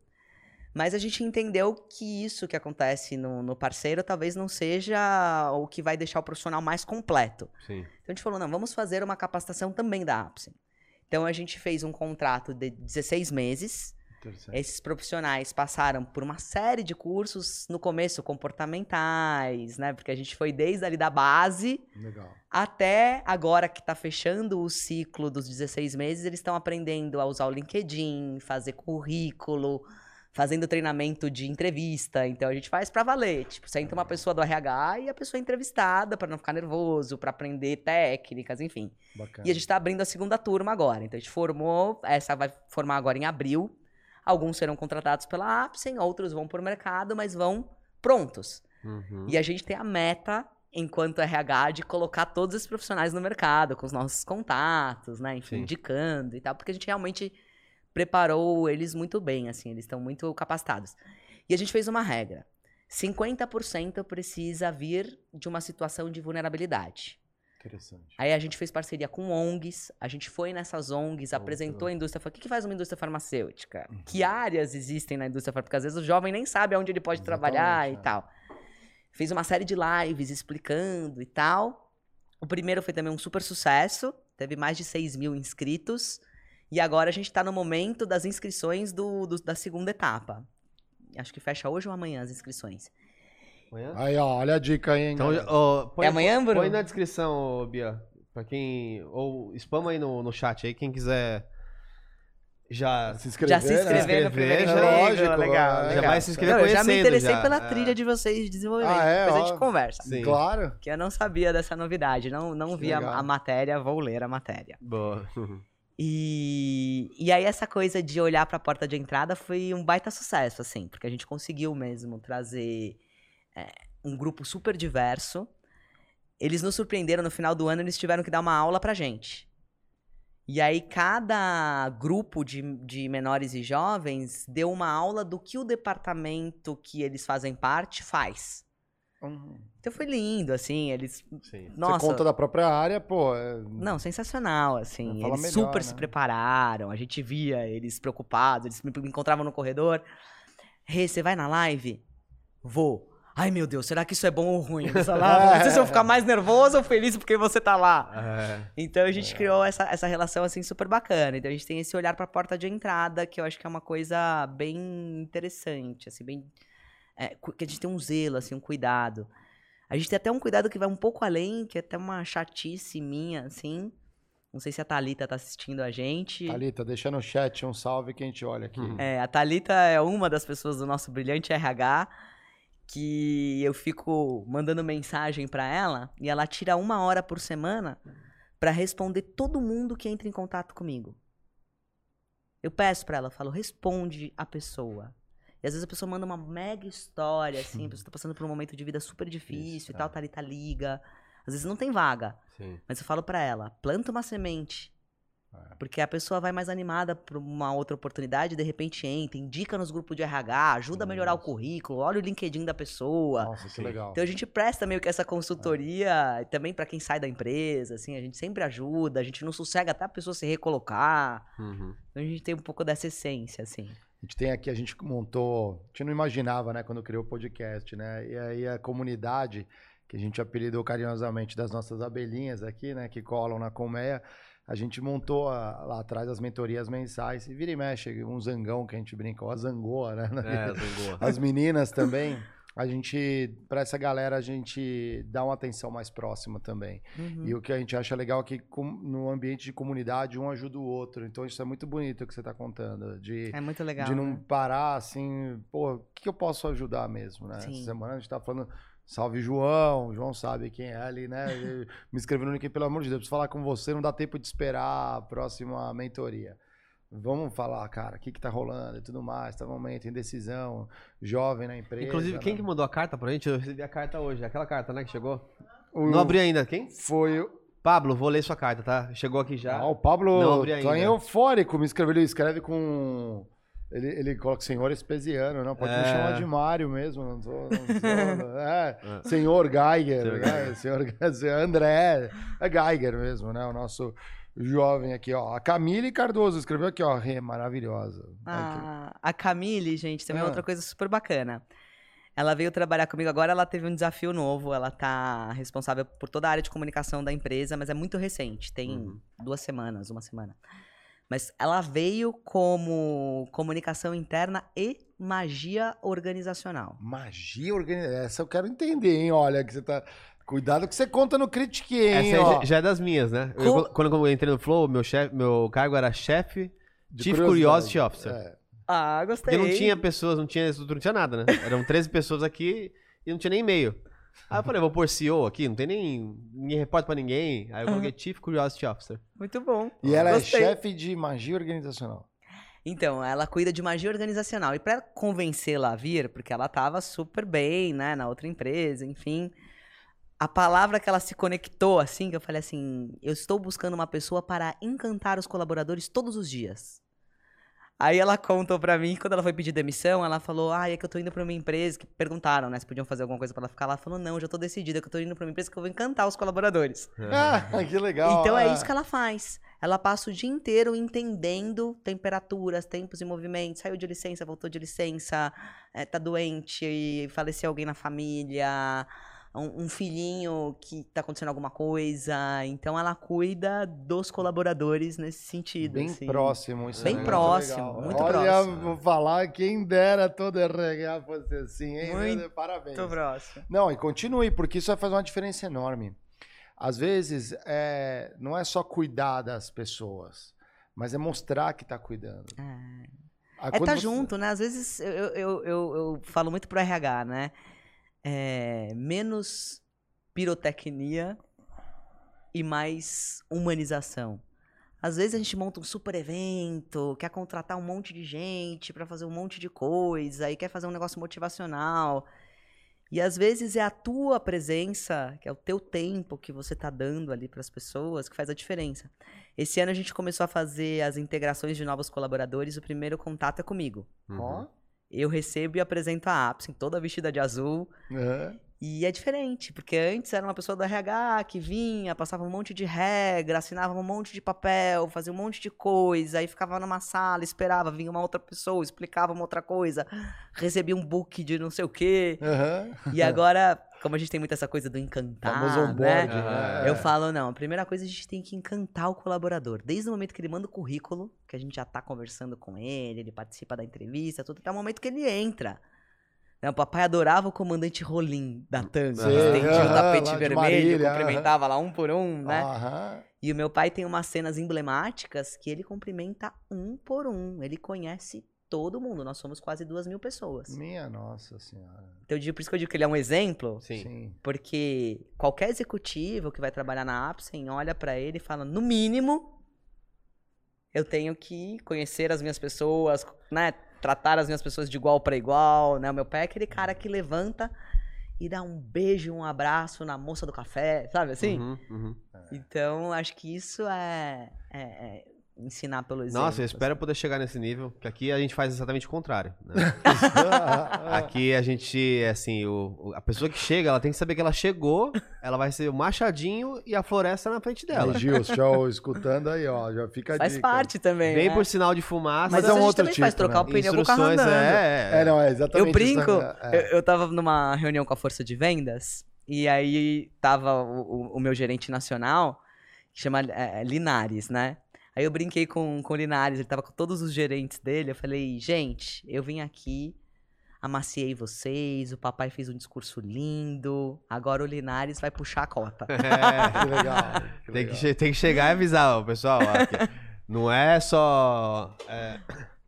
Mas a gente entendeu que isso que acontece no, no parceiro talvez não seja o que vai deixar o profissional mais completo. Sim. Então a gente falou, não, vamos fazer uma capacitação também da Apsen. Então a gente fez um contrato de 16 meses. Esses profissionais passaram por uma série de cursos, no começo comportamentais, né? Porque a gente foi desde ali da base Legal. até agora que tá fechando o ciclo dos 16 meses, eles estão aprendendo a usar o LinkedIn, fazer currículo, fazendo treinamento de entrevista. Então a gente faz pra valer. Tipo, senta uma pessoa do RH e a pessoa é entrevistada pra não ficar nervoso, pra aprender técnicas, enfim. Bacana. E a gente tá abrindo a segunda turma agora. Então a gente formou, essa vai formar agora em abril. Alguns serão contratados pela Apsen, outros vão pro mercado, mas vão prontos. Uhum. E a gente tem a meta, enquanto RH, de colocar todos esses profissionais no mercado, com os nossos contatos, né? Enfim, Sim. indicando e tal, porque a gente realmente preparou eles muito bem, assim, eles estão muito capacitados. E a gente fez uma regra: 50% precisa vir de uma situação de vulnerabilidade. Interessante. Aí a gente fez parceria com ONGs, a gente foi nessas ONGs, apresentou a indústria, falou, o que, que faz uma indústria farmacêutica? Uhum. Que áreas existem na indústria farmacêutica? Porque às vezes o jovem nem sabe aonde ele pode trabalhar e Exatamente, é. tal. Fez uma série de lives explicando e tal. O primeiro foi também um super sucesso, teve mais de 6 mil inscritos. E agora a gente tá no momento das inscrições do, do- da segunda etapa. Acho que fecha hoje ou amanhã as inscrições. Amanhã? Aí, ó, olha a dica aí, hein, Então, ó, põe, É amanhã, Bruno? Põe na descrição, Bia. Pra quem. Ou spama aí no, no chat aí, quem quiser já. Se inscrever, já se inscrever né? no primeiro já- emprego, lógico, legal, é. legal. Já vai se inscrever Não, eu já me interessei já, pela é. trilha de vocês de desenvolvimento. Ah, é? Depois a Ó. gente conversa. Sim. Claro. Que eu não sabia dessa novidade, não, não vi a, a matéria, vou ler a matéria. Boa. [laughs] E, e aí essa coisa de olhar para a porta de entrada foi um baita sucesso, assim, porque a gente conseguiu mesmo trazer é, um grupo super diverso. Eles nos surpreenderam no final do ano, eles tiveram que dar uma aula pra gente. E aí cada grupo de, de menores e jovens deu uma aula do que o departamento que eles fazem parte faz. Então foi lindo, assim, eles... Sim. Nossa, Você conta da própria área, pô. é- não, sensacional, assim. Eles melhor, super né? se prepararam, a gente via eles preocupados, eles me encontravam no corredor. Rê, você vai na live? Vou. Ai, meu Deus, será que isso é bom ou ruim? Falavam, não sei se eu vou ficar mais nervoso ou feliz porque você tá lá. É. Então a gente criou essa, essa relação, assim, super bacana. Então a gente tem esse olhar pra porta de entrada, que eu acho que é uma coisa bem interessante, assim, bem... é, que a gente tem um zelo, assim, um cuidado. A gente tem até um cuidado que vai um pouco além, que é até uma chatice minha, assim. Não sei se a Thalita tá assistindo a gente. Thalita, deixa no chat um salve que a gente olha aqui. É, a Thalita é uma das pessoas do nosso brilhante RH que eu fico mandando mensagem pra ela e ela tira uma hora por semana pra responder todo mundo que entra em contato comigo. Eu peço pra ela, falo, responde a pessoa. E às vezes a pessoa manda uma mega história, assim, a pessoa [laughs] tá passando por um momento de vida super difícil Isso, e tal, é. Thalita liga. Às vezes não tem vaga. Sim. Mas eu falo pra ela, planta uma semente. Porque a pessoa vai mais animada para uma outra oportunidade, de repente entra, indica nos grupos de RH, ajuda a melhorar o currículo, olha o LinkedIn da pessoa. Nossa, que legal. Então a gente presta meio que essa consultoria também para quem sai da empresa, assim, a gente sempre ajuda, a gente não sossega até a pessoa se recolocar. Uhum. Então a gente tem um pouco dessa essência, assim. A gente tem aqui, a gente montou, a gente não imaginava, né, quando criou o podcast, né? E aí a comunidade, que a gente apelidou carinhosamente das nossas abelhinhas aqui, né, que colam na colmeia, a gente montou a- lá atrás as mentorias mensais. E vira e mexe, um zangão que a gente brincou, a zangoa, né? É, zangou. As meninas também. [laughs] A gente, para essa galera, a gente dá uma atenção mais próxima também. Uhum. E o que a gente acha legal é que com- no ambiente de comunidade, um ajuda o outro. Então isso é muito bonito o que você está contando. De, É muito legal. de não né? parar assim, pô, o que, eu posso ajudar mesmo, né? Sim. Essa semana a gente tá falando, salve João, João sabe quem é ali, né? [laughs] Me escreveu no pelo amor de Deus, preciso falar com você, não dá tempo de esperar a próxima mentoria. Vamos falar, cara, o que que tá rolando e tudo mais, tá no momento, indecisão, jovem na empresa. Inclusive, quem né? que mandou a carta pra gente? Eu recebi a carta hoje. Aquela carta, né, que chegou? O- Não abri ainda. Quem? Foi o- Pablo, vou ler sua carta, tá? Chegou aqui já. Ah, o Pablo Não abri tá ainda. eufórico, me escreveu, ele escreve com... Ele, ele coloca senhor espesiano, não, pode me É. chamar de Mário mesmo, não sou... Sou [laughs] é, senhor Geiger, Senhor né? senhor, senhor André, é Geiger mesmo, né, o nosso jovem aqui, ó. A Camille Cardoso escreveu aqui, ó, Rê, maravilhosa. A, a Camille, gente, também é Ah. outra coisa super bacana. Ela veio trabalhar comigo agora, ela teve um desafio novo. Ela tá responsável por toda a área de comunicação da empresa, mas é muito recente, tem Uhum. duas semanas, uma semana. Mas ela veio como comunicação interna e magia organizacional. Magia organizada, essa eu quero entender, hein, olha, que você tá... Cuidado que você conta no Critique, hein, Essa aí ó. já- já é das minhas, né? Eu- quando eu entrei no Flow, meu, chefe, meu cargo era chefe, De Chief curiosidade. Curiosity Officer. É. Ah, gostei. Porque não tinha pessoas, não tinha estrutura, não tinha nada, né? Eram 13 pessoas aqui e não tinha nem e-mail. Aí eu falei, vou pôr CEO aqui, não tem nem. Ninguém reporta pra ninguém. Aí eu coloquei Chief Curiosity Officer. Muito bom. E ela Gostei. é chefe de magia organizacional. Então, ela cuida de magia organizacional. E pra convencê-la a vir, porque ela tava super bem, né, na outra empresa, enfim. A palavra que ela se conectou, assim, que eu falei assim: eu estou buscando uma pessoa para encantar os colaboradores todos os dias. Aí ela contou pra mim, quando ela foi pedir demissão, ela falou: Ah, é que eu tô indo pra uma empresa. Que perguntaram, né? Se podiam fazer alguma coisa pra ela ficar lá. Ela falou: Não, já tô decidida, que eu tô indo pra uma empresa que eu vou encantar os colaboradores. Ah, [laughs] que legal. Então é ah. isso que ela faz. Ela passa o dia inteiro entendendo temperaturas, tempos e movimentos. Saiu de licença, voltou de licença, eh, tá doente, faleceu alguém na família, um, um filhinho que tá acontecendo alguma coisa. Então ela cuida dos colaboradores nesse sentido. Bem assim. próximo, isso Bem é muito próximo, legal. muito Olha, próximo. falar, quem dera todo RH fosse assim, hein? Muito Parabéns. Muito próximo. Não, e continue, porque isso vai fazer uma diferença enorme. Às vezes, é, não é só cuidar das pessoas, mas é mostrar que tá cuidando. É. Ah, É tá você- junto, né? Às vezes eu, eu, eu, eu- eu falo muito pro RH, né? É, menos pirotecnia e mais humanização. Às vezes a gente monta um super evento, quer contratar um monte de gente pra fazer um monte de coisa e quer fazer um negócio motivacional. E às vezes é a tua presença, que é o teu tempo que você tá dando ali pras pessoas, que faz a diferença. Esse ano a gente começou a fazer as integrações de novos colaboradores. O primeiro contato é comigo. Ó, Eu recebo e apresento a Apsin, toda vestida de azul. é. E é diferente, porque antes era uma pessoa do RH que vinha, passava um monte de regra, assinava um monte de papel, fazia um monte de coisa, aí ficava numa sala, esperava, vinha uma outra pessoa, explicava uma outra coisa, recebia um book de não sei o quê. Aham. E agora, como a gente tem muito essa coisa do encantar, Famoso né? onboard, né? Eu falo, não, a primeira coisa a gente tem que encantar o colaborador. Desde o momento que ele manda o currículo, que a gente já tá conversando com ele, ele participa da entrevista, tudo, até o momento que ele entra. Né, O papai adorava o comandante Rolim da Sei, estendia o tapete vermelho, Marília, aham. cumprimentava lá um por um, né? Aham. E o meu pai tem umas cenas emblemáticas que ele cumprimenta um por um. Ele conhece todo mundo. Nós somos quase duas mil pessoas. Minha nossa senhora. Então, eu digo- por isso que eu digo que ele é um exemplo. Sim. Sim. Porque qualquer executivo que vai trabalhar na Apsen olha pra ele e fala, no mínimo, eu tenho que conhecer as minhas pessoas, né? Tratar as minhas pessoas de igual para igual, né? O meu pai é aquele cara que levanta e dá um beijo, um abraço na moça do café, sabe assim? Uhum, uhum. Então, acho que isso é, é- é- ensinar pelo exemplo. Nossa, eu espero poder chegar nesse nível, que aqui a gente faz exatamente o contrário. né? [laughs] aqui a gente, assim, o, a pessoa que chega, ela tem que saber que ela chegou, ela vai ser o machadinho e a floresta na frente dela. Aí, Gil, show, escutando aí, ó, já fica a Faz dica. parte também. Vem né? por sinal de fumaça. Mas, é um a gente outro também faz tipo, trocar né? o pneu com o carro andando. é, É, não, é exatamente Eu brinco, isso, é. eu, eu tava numa reunião com a força de vendas, e aí tava o, o- o meu gerente nacional, que chama é, Linares, né? Aí eu brinquei com, com o Linares, ele tava com todos os gerentes dele, eu falei, gente, eu vim aqui, amaciei vocês, o papai fez um discurso lindo, agora o Linares vai puxar a cota. [laughs] É. Que legal. [laughs] que Tem que, legal. che- tem que chegar e avisar, ó, pessoal. ó, que não é só é,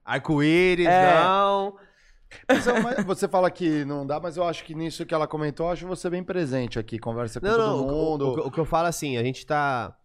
arco-íris, É. não. Mas, é você fala que não dá, mas eu acho que nisso que ela comentou, eu acho você bem presente aqui, conversa com Não, todo não, o- o- mundo. O, que- o que eu falo assim, a gente tá.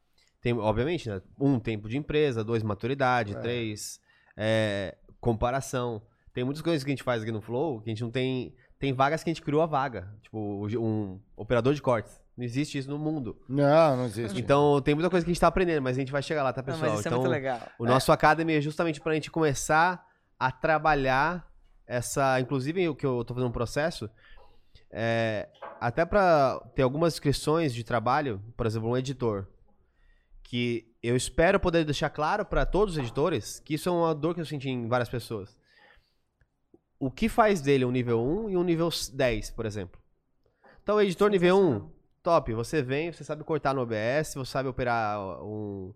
Tem, obviamente, né? Um, tempo de empresa, dois, maturidade, É. três, é, comparação. Tem muitas coisas que a gente faz aqui no Flow que a gente não tem. Tem vagas que a gente criou a vaga. Tipo, um operador de cortes. Não existe isso no mundo. Não, não existe. Então, tem muita coisa que a gente tá aprendendo, mas a gente vai chegar lá, tá, Não, pessoal? mas isso então, é muito legal. o nosso Academy é justamente pra gente começar a trabalhar essa. Inclusive, o que eu tô fazendo um processo. é, até pra ter algumas inscrições de trabalho, por exemplo, um editor. Que eu espero poder deixar claro pra todos os editores que isso é uma dor que eu senti em várias pessoas. O que faz dele um nível 1 e um nível 10, por exemplo? Então, o editor nível 1, top. Você vem, você sabe cortar no OBS, você sabe operar um,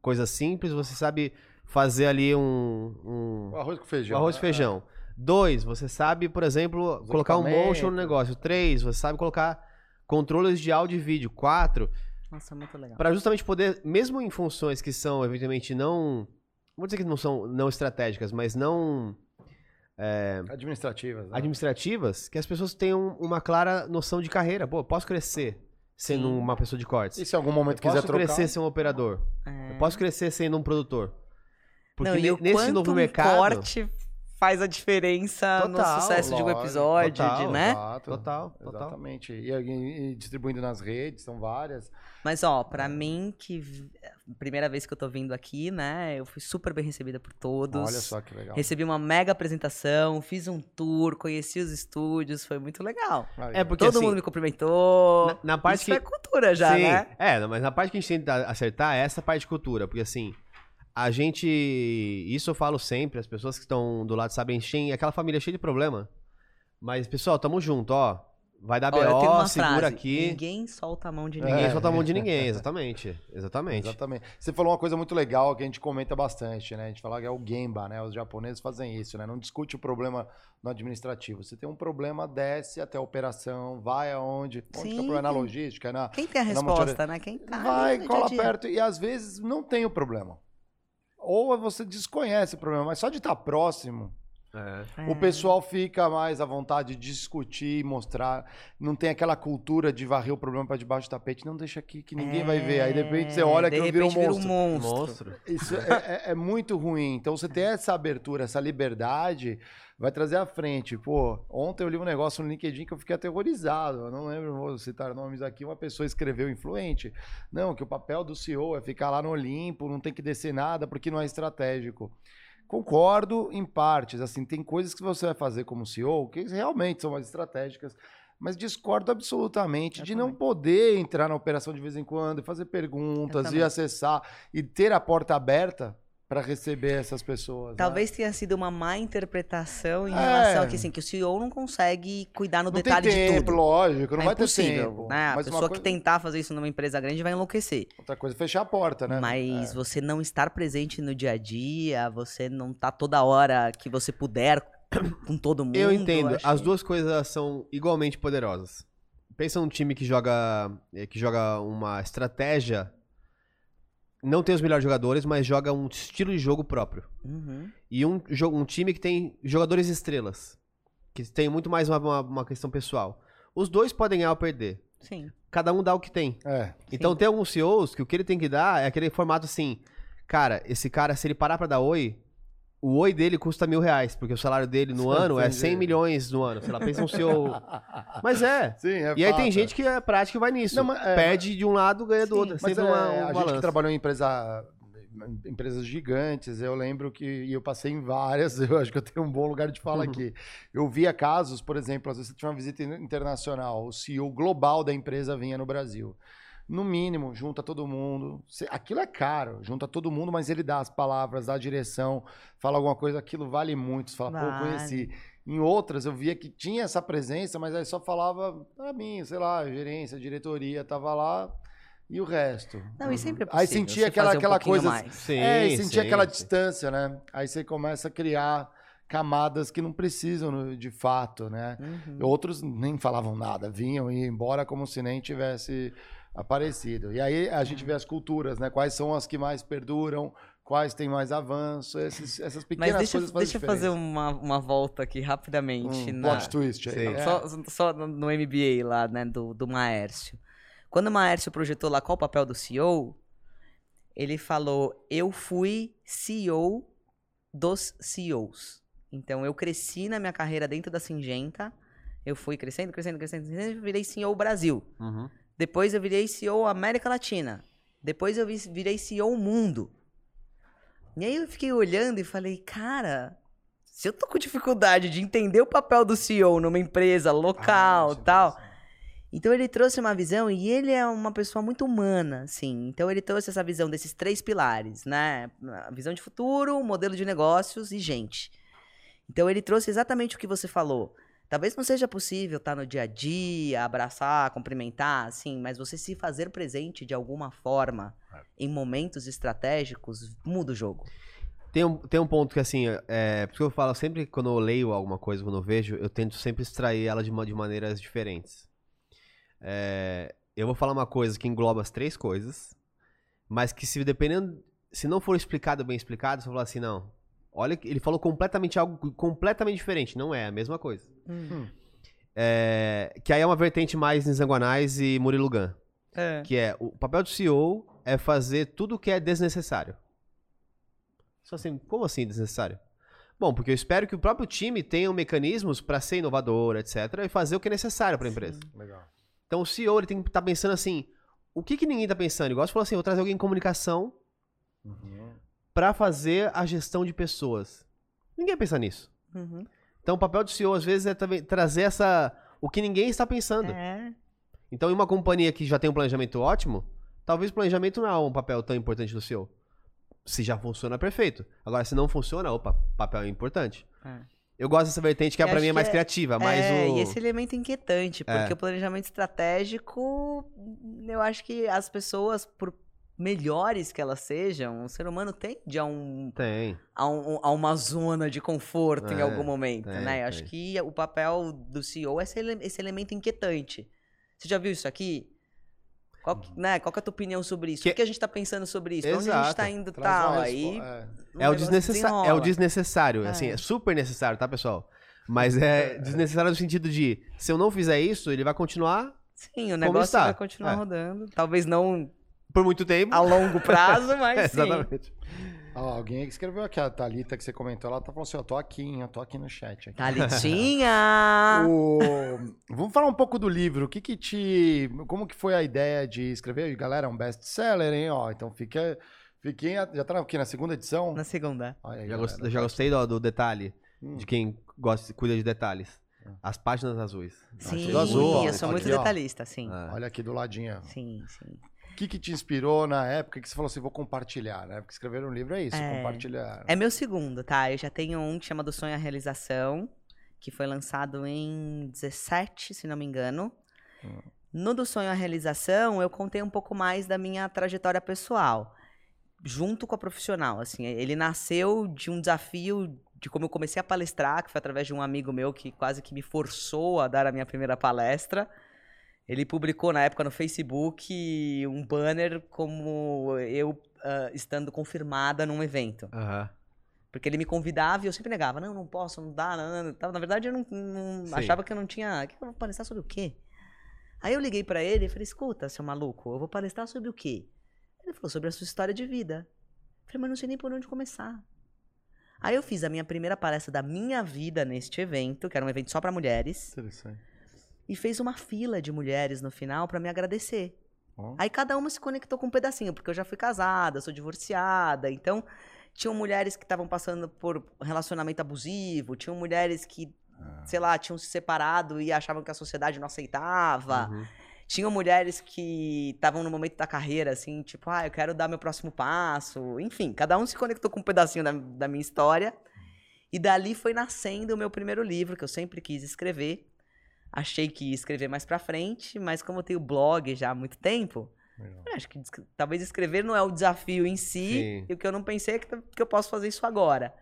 coisa simples, você sabe fazer ali um, um, arroz com feijão. um arroz e né? feijão. Dois, você sabe, por exemplo, Os colocar um motion no negócio. Três, você sabe colocar controles de áudio e vídeo. Quatro, Nossa, muito legal. para justamente poder, mesmo em funções que são evidentemente não, vou dizer que não são não estratégicas, mas não Administrativas. né? administrativas, que as pessoas tenham uma clara noção de carreira. Pô, eu posso crescer sendo Sim. uma pessoa de cortes. E se em algum momento eu quiser posso trocar... crescer sendo um operador. É. Eu posso crescer sendo um produtor. Porque Não, e nesse novo um mercado. corte faz a diferença Total, no sucesso de um lógico, episódio, de, total, né? Exato, Total, total. Exatamente. E, e- e distribuindo nas redes, são várias. Mas, ó, pra mim, que v- primeira vez que eu tô vindo aqui, né? Eu fui super bem recebida por todos. Olha só que legal. Recebi uma mega apresentação, fiz um tour, conheci os estúdios, foi muito legal. Aí, É porque Todo assim, mundo me cumprimentou. na, na parte Isso que é cultura já, Sim, né? É, mas na parte que a gente tenta acertar é essa parte de cultura, porque assim, a gente, isso eu falo sempre, as pessoas que estão do lado sabem, tem aquela família cheia de problema. Mas pessoal, tamo junto, ó. Vai dar BO, uma segura frase, aqui. Ninguém solta a mão de É. ninguém. Ninguém solta a mão de ninguém, [laughs] exatamente. Exatamente. Exatamente. Você falou uma coisa muito legal que a gente comenta bastante, né? A gente fala que é o Gemba, né? Os japoneses fazem isso, né? Não discute o problema no administrativo. Você tem um problema, desce até a operação, vai aonde? Onde que é o Sim. problema? Na logística, é na... Quem tem a resposta, né? Quem tá vai, cola dia dia. perto e às vezes não tem o problema. Ou você desconhece o problema, mas só de estar próximo, É. o É. pessoal fica mais à vontade de discutir, mostrar. Não tem aquela cultura de varrer o problema para debaixo do tapete. Não deixa aqui que ninguém vai ver. Aí de repente você olha É, de que vira um monstro. Monstro. Isso é, é- é muito ruim. Então você ter essa abertura, essa liberdade, vai trazer à frente. Pô, ontem eu li um negócio no LinkedIn que eu fiquei aterrorizado. Eu não lembro, vou citar nomes aqui. Uma pessoa escreveu influente. Não, que o papel do CEO é ficar lá no Olimpo, não tem que descer nada porque não é estratégico. Concordo em partes. Assim, tem coisas que você vai fazer como CEO que realmente são mais estratégicas. Mas discordo absolutamente Eu de não também. poder entrar na operação de vez em quando, fazer perguntas e acessar e ter a porta aberta para receber essas pessoas. né? Talvez tenha sido uma má interpretação em É. relação a que, assim, que o CEO não consegue cuidar no Não detalhe tem tempo, de tudo. lógico, não é vai ter tempo. né? A Mas uma pessoa coisa- que tentar fazer isso numa empresa grande vai enlouquecer. Outra coisa é fechar a porta, né? Mas É. você não estar presente no dia a dia, você não tá toda hora que você puder [coughs] com todo mundo. Eu entendo. acho As duas coisas são igualmente poderosas. Pensa num time que joga eh, que joga uma estratégia, não tem os melhores jogadores, mas joga um estilo de jogo próprio. Uhum. E um, um time que tem jogadores estrelas, que tem muito mais uma, uma- uma questão pessoal. Os dois podem ganhar ou perder. Sim. Cada um dá o que tem. É. Então tem alguns CEOs que o que ele tem que dar é aquele formato assim, cara, esse cara, se ele parar pra dar oi, o oi dele custa mil reais, porque o salário dele no ano é 100 Entendi. milhões no ano. Sei lá, pensa um CEO. [laughs] Mas é. Sim, é E aí tem gente que é prática e vai nisso. Não, mas- é, Perde de um lado, ganha do Sim. outro. É Mas é, uma, um a gente que trabalhou em empresa empresas gigantes. Eu lembro que e eu passei em várias, [laughs] eu acho que eu tenho um bom lugar de fala aqui. Eu via casos, por exemplo, às vezes você tinha uma visita internacional, o CEO global da empresa vinha no Brasil. No mínimo, junta todo mundo. Aquilo é caro, junta todo mundo, mas ele dá as palavras, dá a direção, fala alguma coisa, aquilo vale muito. Você fala, pô, eu Vale. conheci. Em outras, eu via que tinha essa presença, mas aí só falava pra mim, sei lá, gerência, diretoria, tava lá e o resto. Não, e sempre é Aí possível sentia você aquela, um aquela coisa. mais. Sim, é, e sentia aquela sim. distância, né? Aí você começa a criar camadas que não precisam no- de fato, né? Uhum. Outros nem falavam nada, vinham e iam embora como se nem tivesse aparecido. E aí a gente vê as culturas, né? Quais são as que mais perduram, quais têm mais avanço, esses- essas pequenas Mas deixa, coisas fazem deixa eu fazer uma, uma volta aqui rapidamente. um na- plot twist aí. É. Só, só no MBA lá, né, do, do Maércio. Quando o Maércio projetou lá qual o papel do CEO, ele falou: Eu fui CEO dos CEOs. Então, eu cresci na minha carreira dentro da Singenta. Eu fui crescendo, crescendo, crescendo, crescendo, e virei CEO Brasil. Uhum. Depois eu virei CEO América Latina. Depois eu vi- virei CEO Mundo. E aí eu fiquei olhando e falei, cara, se eu tô com dificuldade de entender o papel do CEO numa empresa local Ah, é tal. Então ele trouxe uma visão e ele é uma pessoa muito humana, assim. Então ele trouxe essa visão desses três pilares, né? A visão de futuro, modelo de negócios e gente. Então ele trouxe exatamente o que você falou. Talvez não seja possível estar no dia a dia, abraçar, cumprimentar, assim, mas você se fazer presente de alguma forma em momentos estratégicos muda o jogo. Tem um, tem um ponto que, assim, é, porque eu falo sempre que quando eu leio alguma coisa, quando eu vejo, eu tento sempre extrair ela de, ma- de maneiras diferentes. É, eu vou falar uma coisa que engloba as três coisas, mas que se dependendo, se não for explicado bem explicado, você vai falar assim, não, olha, ele falou completamente algo completamente diferente, não é a mesma coisa. É, que aí é uma vertente mais Nizanguanais e Murilo Gun. É. Que é, o papel do CEO é fazer tudo o que é desnecessário. Só assim, como assim desnecessário? Bom, porque eu espero que o próprio time tenha mecanismos para ser inovador, etc, e fazer o que é necessário para a empresa. Legal. Então o CEO ele tem que estar pensando assim, o que, que ninguém tá pensando? Igual você falou assim, vou trazer alguém em comunicação Uhum. Para fazer a gestão de pessoas. Ninguém pensa nisso. Uhum. Então o papel do CEO às vezes é também trazer essa o que ninguém está pensando. É. Então, em uma companhia que já tem um planejamento ótimo, talvez o planejamento não é um papel tão importante do CEO. Se já funciona, perfeito. Agora, se não funciona, opa, papel é importante. É. Eu gosto dessa vertente que é, pra mim é mais é- criativa, mais é, o... e esse elemento inquietante, É. porque o planejamento estratégico, eu acho que as pessoas, por melhores que elas sejam, o ser humano tende a, um, Tem. a, um- a uma zona de conforto em É, algum momento, tem, né? Eu acho tem. que o papel do CEO é esse, ele- esse elemento inquietante. Você já viu isso aqui? Qual, que- né, qual que é a tua opinião sobre isso? Que- O que a gente tá pensando sobre isso? Pra Onde a gente Exato. tá indo Traz tal? Aí é. o É o, desnecessa... é o desnecessário, assim, É. é super necessário, tá, pessoal? Mas é [laughs] desnecessário no sentido de, se eu não fizer isso, ele vai continuar Sim, o negócio está. vai continuar É. rodando. Talvez não por muito tempo. a longo [laughs] prazo, mas sim. Exatamente. Ó, alguém que escreveu aqui, a Thalita que você comentou, ela tá falando assim, eu tô aqui, eu tô aqui no chat. Aqui. Thalitinha! [laughs] O- Vamos falar um pouco do livro. O que que te... Como que foi a ideia de escrever? E, Galera, é um best-seller, hein? Ó, então fica... Fiquem... a- Já tá aqui na segunda edição? Na segunda. Olha aí, Já, galera. gostei, já gostei do, do detalhe, Hum. de quem gosta, cuida de detalhes. As páginas azuis. Sim, azul, eu sou muito Aqui, detalhista, sim. Ah. Olha aqui do ladinho. Sim, sim. O que que te inspirou na época que você falou assim, vou compartilhar, né? Porque escrever um livro é isso, É. compartilhar. É meu segundo, tá? Eu já tenho um que chama Do Sonho à Realização, que foi lançado em 17, se não me engano. Hum. No Do Sonho à Realização, eu contei um pouco mais da minha trajetória pessoal, junto com a profissional. Assim, ele nasceu de um desafio de como eu comecei a palestrar, que foi através de um amigo meu que quase que me forçou a dar a minha primeira palestra. Ele publicou na época no Facebook um banner como eu ah, estando confirmada num evento. Aham. Porque ele me convidava e eu sempre negava. Não, não posso, não dá, não, não, não. Na verdade, eu não, não- achava que eu não tinha. Que eu vou palestrar sobre o quê? Aí eu liguei pra ele e falei: escuta, seu maluco, eu vou palestrar sobre o quê? Ele falou sobre a sua história de vida. Eu falei, mas não sei nem por onde começar. Aí eu fiz a minha primeira palestra da minha vida neste evento, que era um evento só pra mulheres, Interessante. E fez uma fila de mulheres no final pra me agradecer. Ó. Aí cada uma se conectou com um pedacinho, porque eu já fui casada, sou divorciada, então tinham mulheres que estavam passando por relacionamento abusivo, tinham mulheres que, sei lá, tinham se separado e achavam que a sociedade não aceitava. Uhum. Tinham mulheres que estavam no momento da carreira, assim, tipo, ah, eu quero dar meu próximo passo. Enfim, cada um se conectou com um pedacinho da, da minha história. E dali foi nascendo o meu primeiro livro, que eu sempre quis escrever. Achei que ia escrever mais pra frente, mas como eu tenho blog já há muito tempo, acho que talvez escrever não é o desafio em si, Sim. e o que eu não pensei é que, que eu posso fazer isso agora.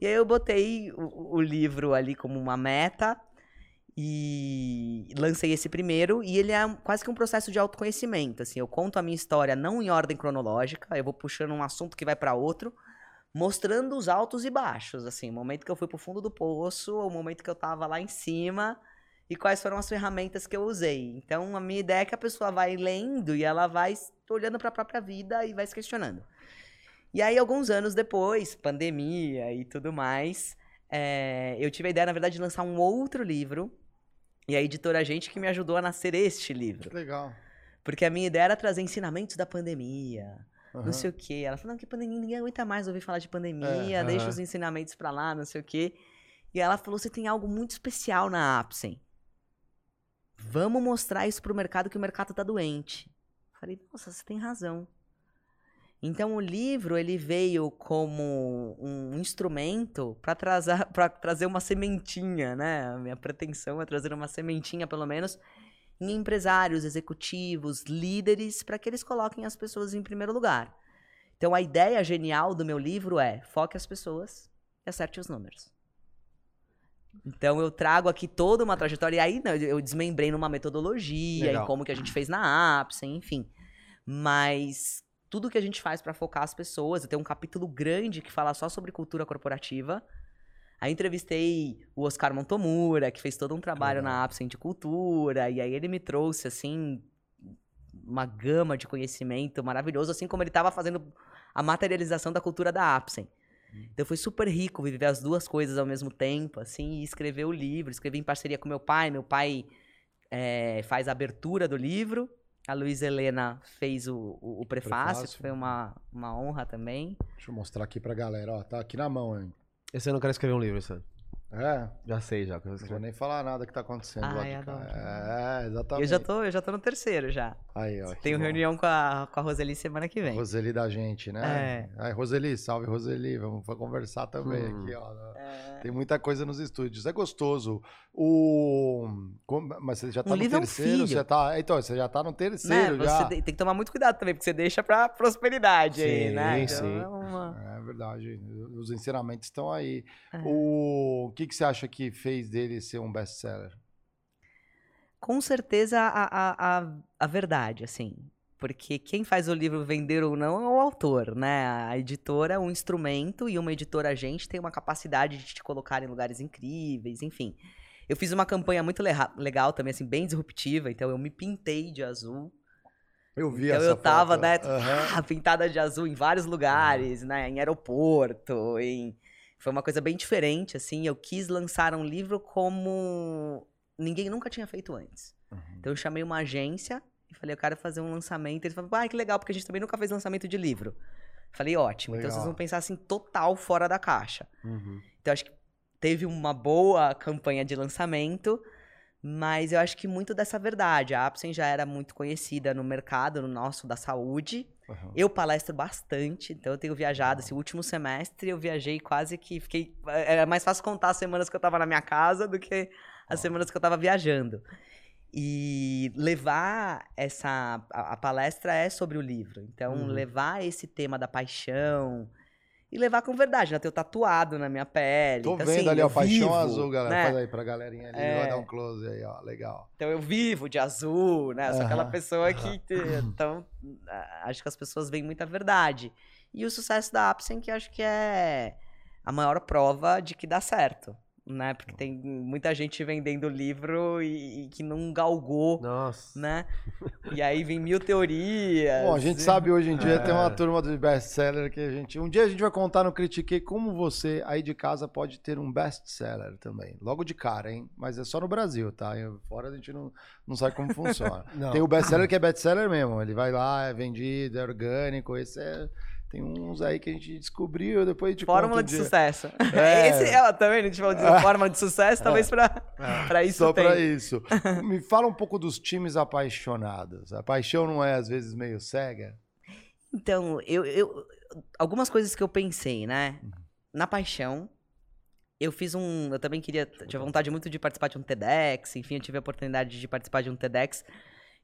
E aí eu botei o, o livro ali como uma meta e lancei esse primeiro, e ele é quase que um processo de autoconhecimento, assim, eu conto a minha história não em ordem cronológica, eu vou puxando um assunto que vai para outro, mostrando os altos e baixos, assim, o momento que eu fui pro fundo do poço, o momento que eu tava lá em cima, e quais foram as ferramentas que eu usei. Então, a minha ideia é que a pessoa vai lendo e ela vai olhando para a própria vida e vai se questionando. E aí, alguns anos depois, pandemia e tudo mais, é, eu tive a ideia, na verdade, de lançar um outro livro. E a editora Gente que me ajudou a nascer este livro. Que legal. Porque a minha ideia era trazer ensinamentos da pandemia, Aham. não sei o quê. Ela falou, não, que pandemia, ninguém aguenta mais ouvir falar de pandemia, É, deixa aham. os ensinamentos pra lá, não sei o quê. E ela falou, você tem algo muito especial na Apsen. Vamos mostrar isso pro mercado que o mercado tá doente. Falei, nossa, você tem razão. Então o livro ele veio como um instrumento para trazer, [laughs] pra trazer uma sementinha, né? A minha pretensão é trazer uma sementinha, pelo menos, em empresários, executivos, líderes, para que eles coloquem as pessoas em primeiro lugar. Então a ideia genial do meu livro é foque as pessoas e acerte os números. Então eu trago aqui toda uma trajetória, e aí né, eu desmembrei numa metodologia, Legal. e como que a gente fez na Apsen, enfim. Mas tudo que a gente faz para focar as pessoas, eu tenho um capítulo grande que fala só sobre cultura corporativa. Aí entrevistei o Oscar Montomura, que fez todo um trabalho na Apsen de cultura, e aí ele me trouxe, assim, uma gama de conhecimento maravilhoso, assim como ele estava fazendo a materialização da cultura da Apsen. Então foi super rico viver as duas coisas ao mesmo tempo, assim, e escrever o livro. Escrevi em parceria com meu pai. Meu pai eh, faz a abertura do livro. A Luísa Helena fez o, o, o prefácio, Prefácio. que foi uma, uma honra também. Deixa eu mostrar aqui pra galera, ó. Tá aqui na mão, hein? Esse ano eu quero escrever um livro, esse ano. É, Já sei, já. que não vou nem falar nada que tá acontecendo lá Ai, de cá. adoro. É, exatamente. Eu já, tô, eu já tô no terceiro já. Aí, ó. que Tenho bom. reunião com a, com a Roseli semana que vem. Roseli da gente, né? É. Aí, Roseli, salve Roseli, vamos conversar também Hum. aqui, ó. É. Tem muita coisa nos estúdios. É gostoso. O. como- Mas você já tá Um no livro é um terceiro? filho. Você tá... Então, você já tá no Né? terceiro Você já. tem, tem que tomar muito cuidado também, porque você deixa pra prosperidade aí, Sim, né? sim. é uma- É verdade. Os ensinamentos estão aí. É. O... o que, que você acha que fez dele ser um best-seller? com certeza a, a, a, verdade, assim. Porque quem faz o livro vender ou não é o autor, né? A editora é um instrumento e uma editora agente tem uma capacidade de te colocar em lugares incríveis, enfim. Eu fiz uma campanha muito legal também, assim, bem disruptiva, então eu me pintei de azul. Eu vi Então essa eu tava, foto. né, ah, [laughs] pintada de azul em vários lugares, né? Em aeroporto, em... Foi uma coisa bem diferente, assim. Eu quis lançar um livro como ninguém nunca tinha feito antes. Uhum. Então eu chamei uma agência e falei, eu quero fazer um lançamento. Eles falaram, ah, que legal, porque a gente também nunca fez lançamento de livro. Falei, ótimo. Então vocês Legal. vão pensar assim, total fora da caixa. Uhum. Então acho que teve uma boa campanha de lançamento, mas eu acho que muito dessa verdade. A Apsen já era muito conhecida no mercado, no nosso da saúde. Aham. Eu palestro bastante, então eu tenho viajado. Esse último semestre eu viajei quase que fiquei. Era mais fácil contar as semanas que eu tava na minha casa do que as semanas que eu tava viajando. E levar essa. A, a palestra é sobre o livro. Então, Uhum. levar esse tema da paixão. E levar com verdade, né? Eu tenho tatuado na minha pele. Tô então, vendo assim, ali, ó, Paixão vivo, Azul, galera. né? Faz aí pra galerinha ali, É. vai dar um close aí, ó. Legal. Então eu vivo de azul, né? Sou aquela Aham, pessoa que. te- Então, a- acho que as pessoas veem muita verdade. E o sucesso da Apsen, que acho que é a maior prova de que dá certo. Né? Porque tem muita gente vendendo livro e, e que não galgou, Nossa. né? E aí vem mil teorias. Bom, a gente sabe hoje em dia É. tem uma turma de best-seller que a gente. Um dia a gente vai contar no Critiquei como você aí de casa pode ter um best-seller também. Logo de cara, hein? Mas é só no Brasil, tá? Fora a gente não, não sabe como funciona. [laughs] Não. Tem o best-seller que é best-seller mesmo. Ele vai lá, é vendido, é orgânico. Esse é. Tem uns aí que a gente descobriu, depois a gente Fórmula de dia. sucesso. [laughs] É. [laughs] Esse é, também, a gente falou de [laughs] fórmula de sucesso, talvez pra, pra isso Só tem. pra isso. Me fala um pouco dos times apaixonados. A paixão não é, às vezes, meio cega? Então, eu, eu- Algumas coisas que eu pensei, né? Uhum. Na paixão, eu fiz um. Eu também queria. Tinha vontade muito de participar de um TEDx, enfim, eu tive a oportunidade de participar de um TEDx.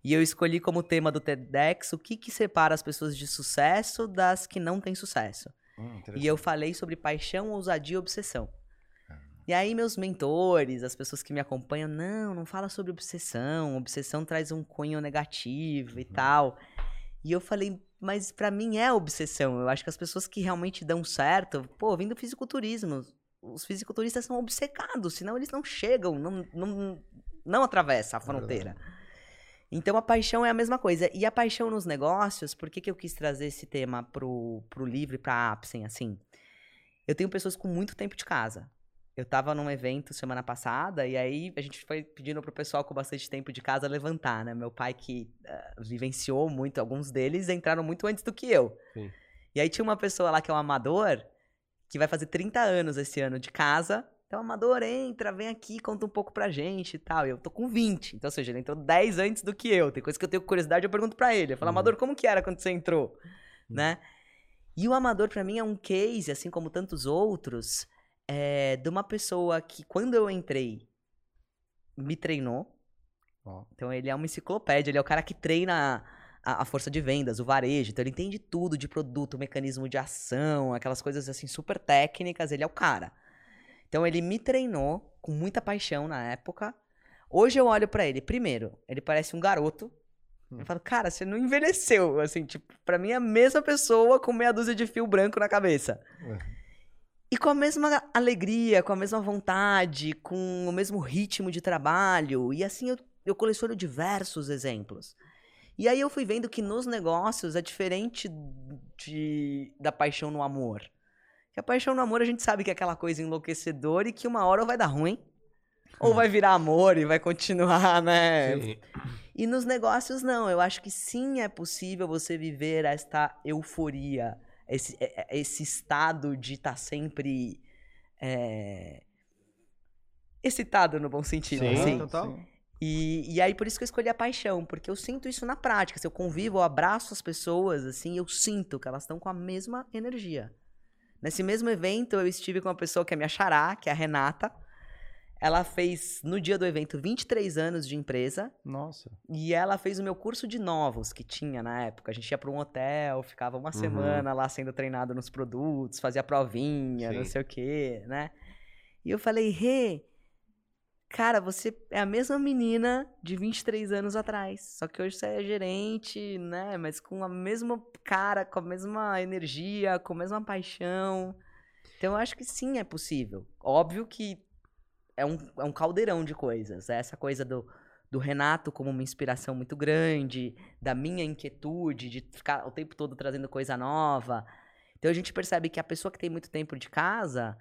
E eu escolhi como tema do TEDx o que, que separa as pessoas de sucesso das que não têm sucesso. Hum, E eu falei sobre paixão, ousadia e obsessão. E aí meus mentores, as pessoas que me acompanham, não, não fala sobre obsessão, obsessão traz um cunho negativo e tal. E eu falei, mas pra mim é obsessão. Eu acho que as pessoas que realmente dão certo, pô, vindo do fisiculturismo, os fisiculturistas são obcecados, senão eles não chegam, não, não, não atravessa a fronteira. Então a paixão é a mesma coisa. E a paixão nos negócios, por que, que eu quis trazer esse tema pro, pro livro e pra Apsen, assim? Eu tenho pessoas com muito tempo de casa. Eu tava num evento semana passada e aí a gente foi pedindo pro pessoal com bastante tempo de casa levantar, né? Meu pai que ah, vivenciou muito, alguns deles entraram muito antes do que eu. Sim. E aí tinha uma pessoa lá que é um amador, que vai fazer 30 anos esse ano de casa. Então, amador, entra, vem aqui, conta um pouco pra gente e tal. E eu tô com 20. Então, ou seja, ele entrou 10 antes do que eu. Tem coisa que eu tenho curiosidade, eu pergunto pra ele. Eu falo, amador, como que era quando você entrou? Né? E o amador, pra mim, é um case, assim como tantos outros, é, de uma pessoa que, quando eu entrei, me treinou. Ó. Então, ele é uma enciclopédia, ele é o cara que treina a, a força de vendas, o varejo. Então, ele entende tudo de produto, mecanismo de ação, aquelas coisas, assim, super técnicas. Ele é o cara. Então, ele me treinou com muita paixão na época. Hoje eu olho pra ele, primeiro, ele parece um garoto. Eu falo, cara, você não envelheceu, assim, tipo, pra mim é a mesma pessoa com meia dúzia de fio branco na cabeça. E com a mesma alegria, com a mesma vontade, com o mesmo ritmo de trabalho. E assim eu, eu coleciono diversos exemplos. E aí eu fui vendo que nos negócios é diferente de, da paixão no amor. Que a paixão no amor a gente sabe que é aquela coisa enlouquecedora e que uma hora ou vai dar ruim, ou vai virar amor e vai continuar, [laughs] né? Sim. E nos negócios, não. Eu acho que sim é possível você viver esta euforia, esse, é- é- esse estado de estar sempre é, excitado no bom sentido. Sim, assim. total. E, e aí, por isso que eu escolhi a paixão, porque eu sinto isso na prática. Se eu convivo, eu abraço as pessoas, assim, eu sinto que elas estão com a mesma energia. Nesse mesmo evento, eu estive com uma pessoa que é minha xará, que é a Renata. Ela fez, no dia do evento, 23 anos de empresa. Nossa. E ela fez o meu curso de novos que tinha na época. A gente ia para um hotel, ficava uma semana lá sendo treinado nos produtos, fazia provinha, não Sim. sei o quê, né? E eu falei, Rê, cara, você é a mesma menina de 23 anos atrás. Só que hoje você é gerente, né? Mas com a mesma cara, com a mesma energia, com a mesma paixão. Então eu acho que sim, é possível. Óbvio que é um, é um caldeirão de coisas. É essa coisa do, do Renato como uma inspiração muito grande, da minha inquietude de ficar o tempo todo trazendo coisa nova. Então a gente percebe que a pessoa que tem muito tempo de casa,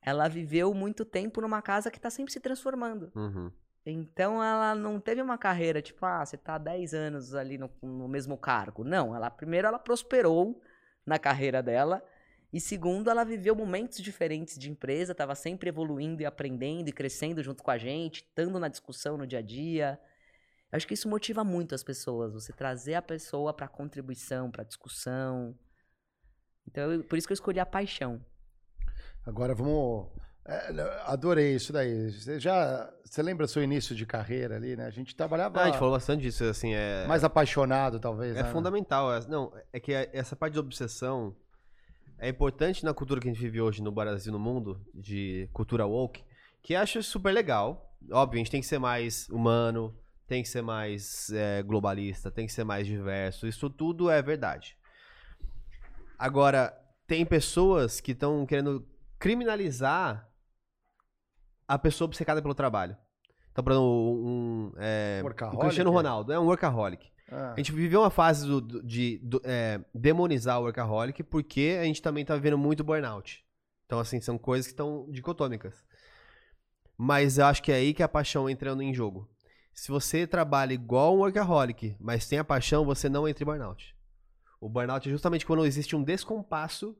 ela viveu muito tempo numa casa que está sempre se transformando. Uhum. Então ela não teve uma carreira tipo, ah, você tá há 10 anos ali no, no mesmo cargo. Não, ela primeiro ela prosperou na carreira dela e segundo ela viveu momentos diferentes de empresa, estava sempre evoluindo e aprendendo e crescendo junto com a gente, estando na discussão no dia a dia. Eu acho que isso motiva muito as pessoas, você trazer a pessoa para contribuição, para discussão. Então, eu- por isso que eu escolhi a paixão. Agora vamos. é, adorei isso daí. Você já. Você lembra seu início de carreira ali, né? A gente trabalhava Ah, a gente falou bastante disso, assim, é... mais apaixonado, talvez. É né? fundamental. é- Não, é que essa parte de obsessão é importante na cultura que a gente vive hoje no Brasil, no mundo, de cultura woke, que acho super legal. Óbvio, a gente tem que ser mais humano, tem que ser mais é, globalista, tem que ser mais diverso. Isso tudo é verdade. Agora, tem pessoas que estão querendo criminalizar a pessoa obcecada pelo trabalho. Então, por exemplo, um, é, Cristiano é? Ronaldo é um workaholic. Ah, A gente viveu uma fase do- do- de do- é, demonizar o workaholic porque a gente também tá vivendo muito burnout. Então, assim, são coisas que estão dicotômicas. Mas eu acho que é aí que a paixão entra em jogo. Se você trabalha igual um workaholic, mas tem a paixão, você não entra em burnout. O burnout é justamente quando existe um descompasso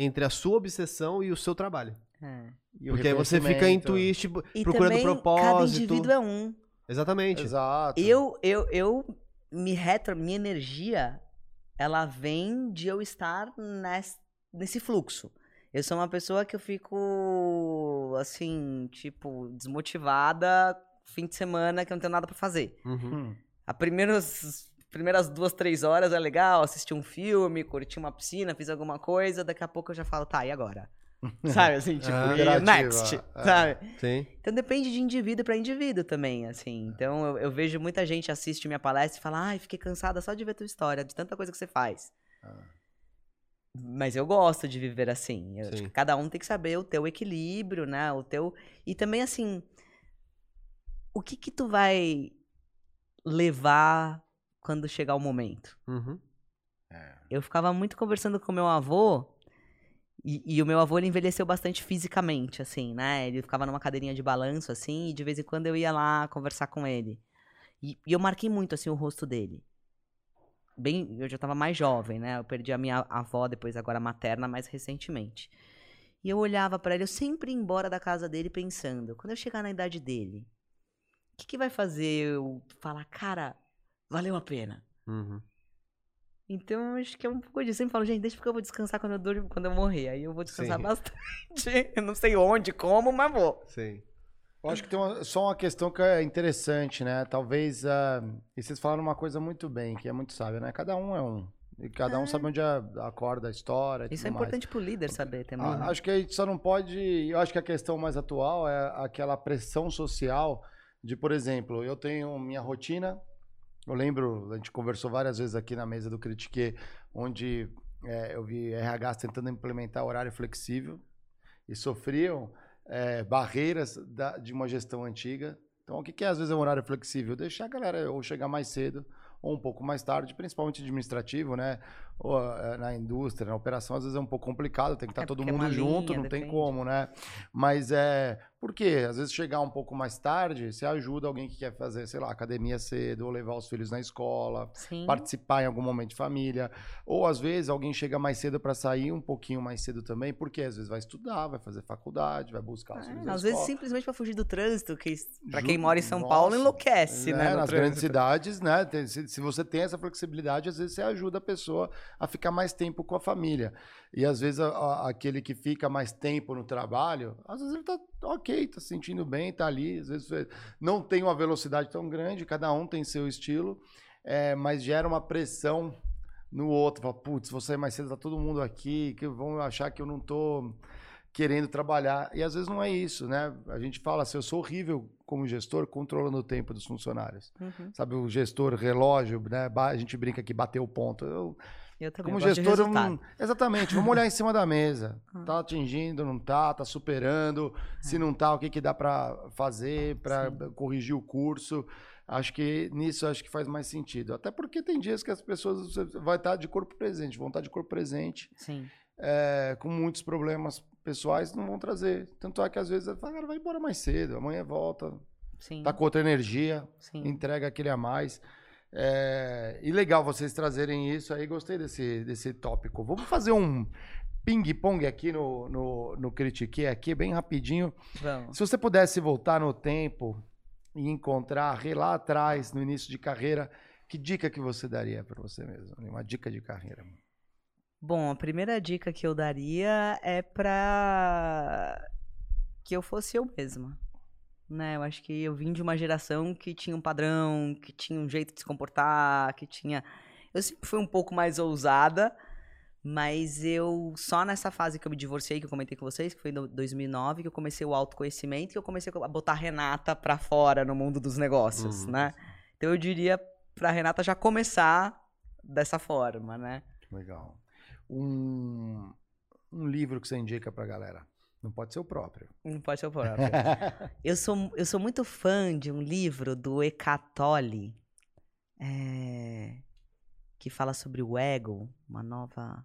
entre a sua obsessão e o seu trabalho. É. e o Porque aí você fica reconhecimento. intuíste, E procurando também, cada propósito. indivíduo é um. Exatamente. Exato. Eu, eu, eu me retro, minha energia, ela vem de eu estar nes- nesse fluxo. Eu sou uma pessoa que eu fico, assim, tipo, desmotivada, fim de semana, que eu não tenho nada pra fazer. Uhum. Hum. A primeiras, primeiras duas, três horas é legal, assistir um filme, curtir uma piscina, fiz alguma coisa, daqui a pouco eu já falo, tá, e agora? [laughs] Sabe, assim, tipo, Ah, interativa, next, é. sabe? Sim. Então depende de indivíduo para indivíduo também, assim. Então eu, eu vejo muita gente assiste minha palestra e fala, ai, fiquei cansada só de ver tua história, de tanta coisa que você faz. Mas eu gosto de viver assim. Eu acho que cada um tem que saber o teu equilíbrio, né? O teu. E também, assim, o que que tu vai levar quando chegar o momento? Uhum. Eu ficava muito conversando com meu avô. E, e o meu avô ele envelheceu bastante fisicamente, assim, né? Ele ficava numa cadeirinha de balanço, assim, e de vez em quando eu ia lá conversar com ele. E, e eu marquei muito, assim, o rosto dele. Bem, eu já tava mais jovem, né? Eu perdi a minha avó, depois agora materna, mais recentemente. E eu olhava pra ele, eu sempre ia embora da casa dele pensando, quando eu chegar na idade dele, o que, que vai fazer eu falar, cara, valeu a pena? Uhum. Então, acho que é um pouco disso. Eu sempre falo, gente, deixa porque eu vou descansar quando eu, durmo, quando eu morrer. Aí eu vou descansar Sim. bastante. [laughs] Eu não sei onde, como, mas vou. Sim. Eu acho que tem uma- só uma questão que é interessante, né? Talvez. ah, e vocês falaram uma coisa muito bem, que é muito sábia, né? Cada um é um. E cada um sabe onde a- acorda a história. Isso é tudo mais. importante pro líder saber também. Ah, né? Acho que a gente só não pode. Eu acho que a questão mais atual é aquela pressão social de, por exemplo, eu tenho minha rotina. Eu lembro, a gente conversou várias vezes aqui na mesa do Critique, onde é, eu vi RH tentando implementar horário flexível e sofriam é, barreiras da- de uma gestão antiga. Então, o que, é às vezes um horário flexível? Deixar a galera ou chegar mais cedo ou um pouco mais tarde, principalmente administrativo, né? Eh, na indústria, na operação, às vezes é um pouco complicado, tem que estar É, todo porque é mundo uma junto, linha, não tem depende. como, né? Mas é. Por quê? Às vezes chegar um pouco mais tarde, você ajuda alguém que quer fazer, sei lá, academia cedo, ou levar os filhos na escola, Sim. participar em algum momento de família. Ou às vezes alguém chega mais cedo para sair um pouquinho mais cedo também, porque às vezes vai estudar, vai fazer faculdade, vai buscar os filhos na É, às vezes simplesmente pra fugir do trânsito, que Ju- quem mora em São Nossa, Paulo enlouquece, É, né? no Nas grandes trânsito. cidades, né? tem- se, se você tem essa flexibilidade, às vezes você ajuda a pessoa a ficar mais tempo com a família. E às vezes a- a- aquele que fica mais tempo no trabalho, às vezes ele tá ok, tá se sentindo bem, tá ali. Às vezes você não tem uma velocidade tão grande, cada um tem seu estilo, é, mas gera uma pressão no outro. Fala, putz, vou sair mais cedo, tá todo mundo aqui, que vão achar que eu não tô querendo trabalhar. E às vezes não é isso, né? A gente fala assim, eu sou horrível como gestor controlando o tempo dos funcionários. Uhum. Sabe, o gestor relógio, né? A gente brinca que bateu o ponto. Eu, Eu também como eu gestor, não- exatamente, vamos olhar em cima da mesa. [laughs] Tá atingindo, não tá, tá superando. Se não tá, o que que dá para fazer para corrigir o curso? Acho que nisso acho que faz mais sentido. Até porque tem dias que as pessoas vai estar de corpo presente, vão estar de corpo presente, Sim. é, com muitos problemas pessoais, não vão trazer. Tanto é que às vezes fala, cara, vai embora mais cedo, amanhã volta, Sim. tá com outra energia, Sim. entrega aquele a mais. É, e legal vocês trazerem isso aí, gostei desse, desse tópico. Vamos fazer um ping-pong aqui no, no, no Critique, aqui, bem rapidinho. Vamos. Se você pudesse voltar no tempo e encontrar lá atrás, no início de carreira, que dica que você daria para você mesmo? Uma dica de carreira. Bom, a primeira dica que eu daria é pra que eu fosse eu mesma. Né? Eu acho que eu vim de uma geração que tinha um padrão, que tinha um jeito de se comportar, que tinha. Eu sempre fui um pouco mais ousada, mas eu só nessa fase que eu me divorciei, que eu comentei com vocês, que foi em 2009, que eu comecei o autoconhecimento, que eu comecei a botar a Renata pra fora no mundo dos negócios, Uhum. né? Então eu diria pra Renata já começar dessa forma, né? Legal. Um, um livro que você indica pra galera. Não pode ser o próprio. Não pode ser o próprio. [laughs] eu, sou, eu sou muito fã de um livro do Eckhart Tolle, é, que fala sobre o ego, uma nova...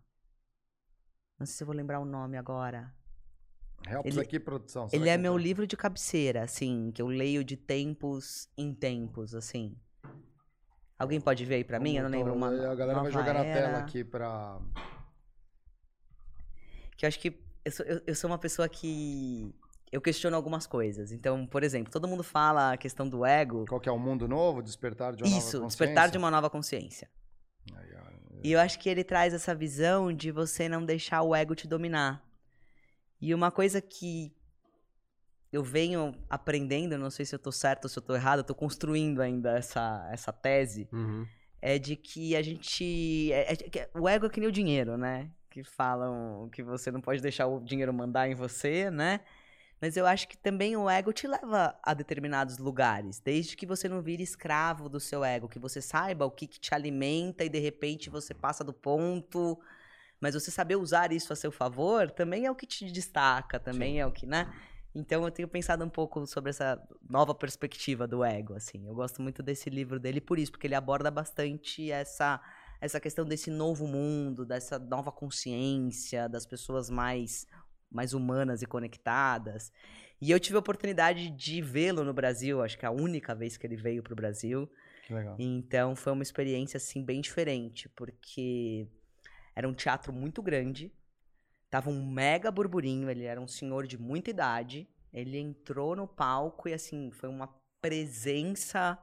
Não sei se eu vou lembrar o nome agora. Helps Ele- aqui, produção. Ele é meu livro de cabeceira, assim, que eu leio de tempos em tempos, assim. Alguém pode ver aí pra mim? Eu não lembro então, uma. A galera vai jogar na era, tela aqui pra. Que eu acho que eu sou, eu, eu sou uma pessoa que. Eu questiono algumas coisas. Então, por exemplo, todo mundo fala a questão do ego. Qual que é o mundo novo? Despertar de uma Isso, nova despertar de consciência? uma nova consciência. E eu acho que ele traz essa visão de você não deixar o ego te dominar. E uma coisa que eu venho aprendendo, não sei se eu tô certo ou se eu tô errado, eu tô construindo ainda essa, essa tese, Uhum. é de que a gente. é- é que o ego é que nem o dinheiro, né? Que falam que você não pode deixar o dinheiro mandar em você, né? Mas eu acho que também o ego te leva a determinados lugares, desde que você não vire escravo do seu ego, que você saiba o que, que te alimenta e de repente você passa do ponto. Mas você saber usar isso a seu favor também é o que te destaca, também é o que, né? Então eu tenho pensado um pouco sobre essa nova perspectiva do ego, assim. Eu gosto muito desse livro dele por isso, porque ele aborda bastante essa essa questão desse novo mundo, dessa nova consciência, das pessoas mais mais humanas e conectadas. E eu tive a oportunidade de vê-lo no Brasil, acho que é a única vez que ele veio para o Brasil. Que legal. Então foi uma experiência assim bem diferente, porque era um teatro muito grande, tava um mega burburinho, ele era um senhor de muita idade, ele entrou no palco e assim, foi uma presença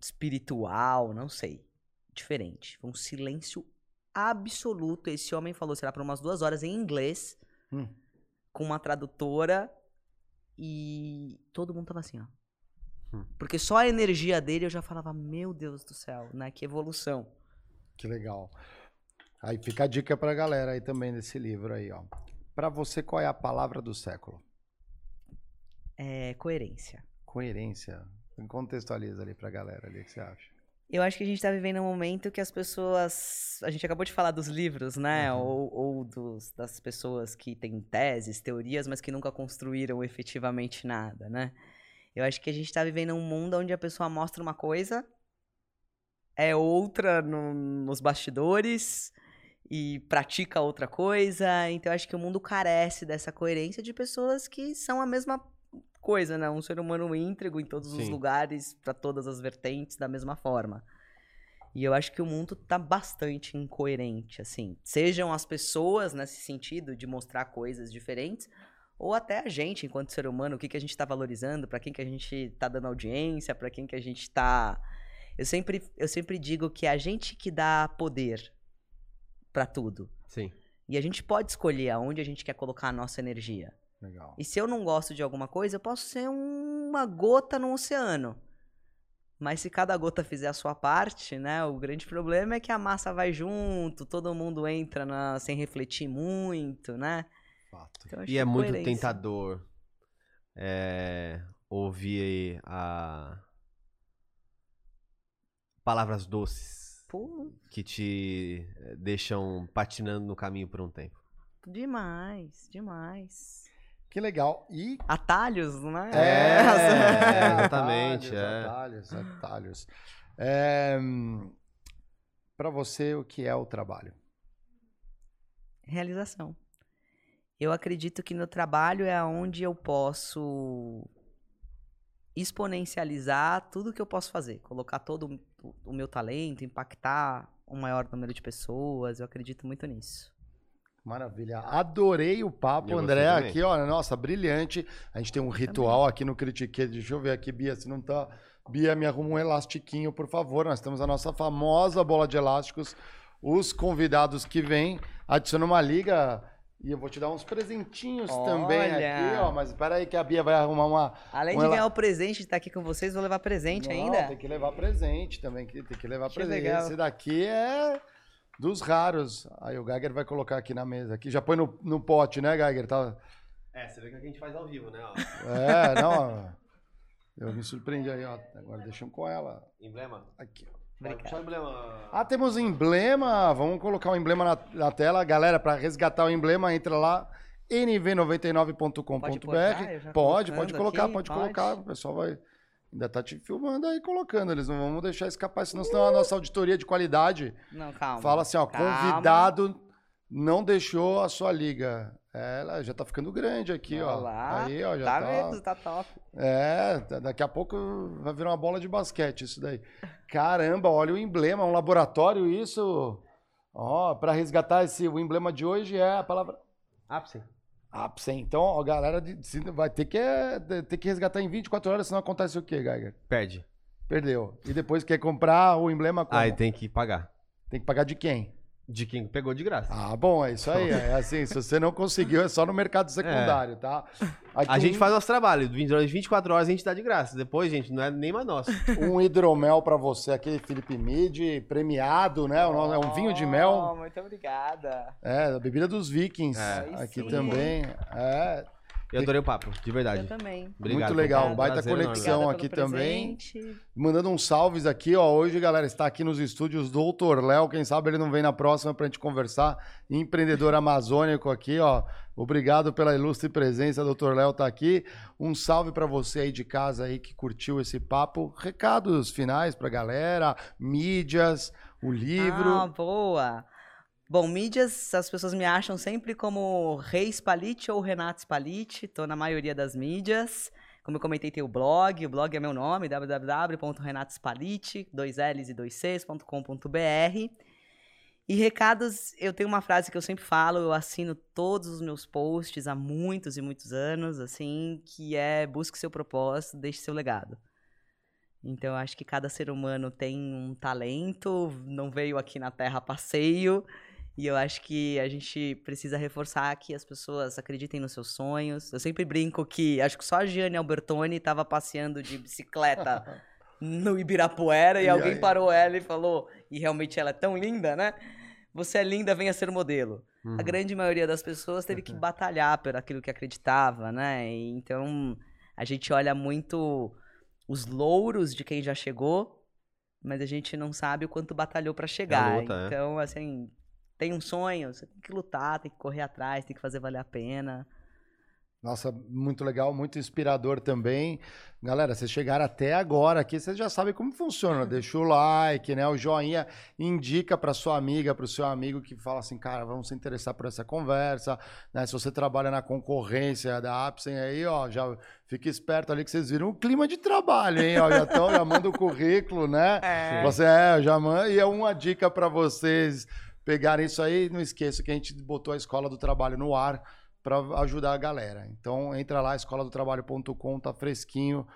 espiritual, não sei, diferente. Foi um silêncio absoluto. Esse homem falou, será por umas duas horas em inglês, Hum. com uma tradutora, e todo mundo tava assim, ó. Hum. Porque só a energia dele eu já falava, meu Deus do céu, né? Que evolução. Que legal. Aí fica a dica pra galera aí também desse livro aí, ó. Pra você, qual é a palavra do século? É coerência. Coerência. Contextualiza ali pra galera ali, o que você acha? Eu acho que a gente tá vivendo um momento que as pessoas. A gente acabou de falar dos livros, né? Uhum. Ou, ou dos, das pessoas que têm teses, teorias, mas que nunca construíram efetivamente nada, né? Eu acho que a gente tá vivendo um mundo onde a pessoa mostra uma coisa, é outra no- nos bastidores e pratica outra coisa. Então eu acho que o mundo carece dessa coerência de pessoas que são a mesma coisa, né? Um ser humano íntegro em todos os Sim. lugares, para todas as vertentes, da mesma forma. E eu acho que o mundo tá bastante incoerente, assim. Sejam as pessoas nesse sentido de mostrar coisas diferentes, ou até a gente, enquanto ser humano, o que, que a gente tá valorizando, para quem que a gente tá dando audiência, para quem que a gente tá. Eu sempre, eu sempre digo que é a gente que dá poder para tudo. Sim. E a gente pode escolher aonde a gente quer colocar a nossa energia. Legal. E se eu não gosto de alguma coisa, eu posso ser uma gota no oceano. Mas se cada gota fizer a sua parte, né? O grande problema é que a massa vai junto, todo mundo entra na- sem refletir muito, né? Fato. Então, E é muito tentador é, ouvir aí a palavras doces Pô, que te deixam patinando no caminho por um tempo. demais, demais. Que legal. E Atalhos, né? É, atalhos, exatamente, é. Atalhos, atalhos. É, para você, o que é o trabalho? Realização. Eu acredito que no trabalho é onde eu posso exponencializar tudo que eu posso fazer, colocar todo o- o meu talento, impactar um maior número de pessoas. Eu acredito muito nisso. Maravilha. Adorei o papo, Eu André. também. Aqui, ó, nossa, brilhante. A gente tem um ritual aqui no Critique. Deixa eu ver aqui, Bia, se não tá. Bia, me arruma um elastiquinho, por favor. Nós temos a nossa famosa bola de elásticos. Os convidados que vêm adicionam uma liga. E eu vou te dar uns presentinhos também Olha! aqui, ó. Mas espera aí que a Bia vai arrumar uma. Além Um de ela- ganhar o presente de estar aqui com vocês, vou levar presente Não, ainda. Tem que levar presente também. que- Tem que levar Que presente. legal. Esse daqui é dos raros. Aí o Geiger vai colocar aqui na mesa. Aqui já põe no, no pote, né, Geiger? Tá... É, você vê que a gente faz ao vivo, né? É, [laughs] não. Eu me surpreendi aí, ó. Agora deixamos com ela. Emblema. Aqui, ó. Emblema. Ah, temos emblema. Vamos colocar o emblema na, na tela. Galera, para resgatar o emblema, entra lá nv99.com.br. Pode Pode, pode colocar, aqui? pode Pode. colocar. O pessoal vai. Ainda tá te filmando aí, colocando. Eles não vão deixar escapar, senão, senão a nossa auditoria de qualidade Não, calma. fala assim: ó, calma. convidado não deixou a sua liga. É, Ela já tá ficando grande aqui, ó. Olha lá. Aí, ó, já tá tá. vendo? Tá top. É, da- daqui a pouco vai virar uma bola de basquete isso daí. Caramba, olha o emblema, um laboratório isso. Ó, para resgatar esse o emblema de hoje é a palavra Ápice. Ápice. Então, ó, galera de- vai ter que é, ter que resgatar em 24 horas, senão acontece o quê, Geiger? Perde. Perdeu. E depois quer comprar o emblema como? Aí tem que pagar. Tem que pagar de quem? De quem pegou de graça. Ah, bom, é isso aí. É assim, se você não conseguiu, é só no mercado [laughs] secundário, tá? Aqui A gente um- faz nosso trabalho. Durante 24 horas a gente dá de graça. Depois, gente, não é nem mais nosso. [laughs] um hidromel pra você, aquele Felipe Mid, premiado, né? O- É um vinho de Oh, mel. muito obrigada. É, a bebida dos vikings. É. Aí Aqui sim. também. É, Eu adorei o papo, de verdade. Eu também. Obrigado. Muito legal, baita prazer conexão. Aqui também. presente. mandando uns salves aqui, ó. Hoje, galera, está aqui nos estúdios Doutor Léo. Quem sabe ele não vem na próxima pra gente conversar. Empreendedor amazônico aqui, ó. Obrigado pela ilustre presença, Doutor Léo tá aqui. Um salve pra você aí de casa aí que curtiu esse papo. Recados finais pra galera, mídias, o livro. Ah, boa. Bom, mídias, as pessoas me acham sempre como Reis Palite ou Renato Palite. Tô na maioria das mídias. Como eu comentei, tem o blog. O blog é meu nome, www.renatospalite, dois L's e dois C's.com.br. E recados, eu tenho uma frase que eu sempre falo, eu assino todos os meus posts há muitos e muitos anos, assim, que é busque seu propósito, deixe seu legado. Então, eu acho que cada ser humano tem um talento, não veio aqui na Terra a passeio, e eu acho que a gente precisa reforçar que as pessoas acreditem nos seus sonhos. Eu sempre brinco que acho que só a Gianni Albertoni estava passeando de bicicleta [laughs] no Ibirapuera e, E alguém aí? parou ela e falou, e realmente ela é tão linda, né? Você é linda, venha ser modelo. Uhum. A grande maioria das pessoas teve que batalhar por aquilo que acreditava, né? E então a gente olha muito os louros de quem já chegou, mas a gente não sabe o quanto batalhou para chegar. luta, é. então, assim, tem um sonho, você tem que lutar, tem que correr atrás, tem que fazer valer a pena. Nossa, muito legal, muito inspirador também. Galera, vocês chegaram até agora aqui, vocês já sabem como funciona. [laughs] Deixa o like, né? O joinha indica para sua amiga, para o seu amigo que fala assim, cara, vamos se interessar por essa conversa. Né? Se você trabalha na concorrência da Apsen aí, ó, já fica esperto ali que vocês viram o clima de trabalho, hein? Ó, já, tão, já manda o currículo, né? É. Você é, já manda. E é uma dica para vocês pegarem isso aí. Não esqueça que a gente botou a Escola do Trabalho no ar para ajudar a galera. Então entra lá, escola do trabalho.com, tá fresquinho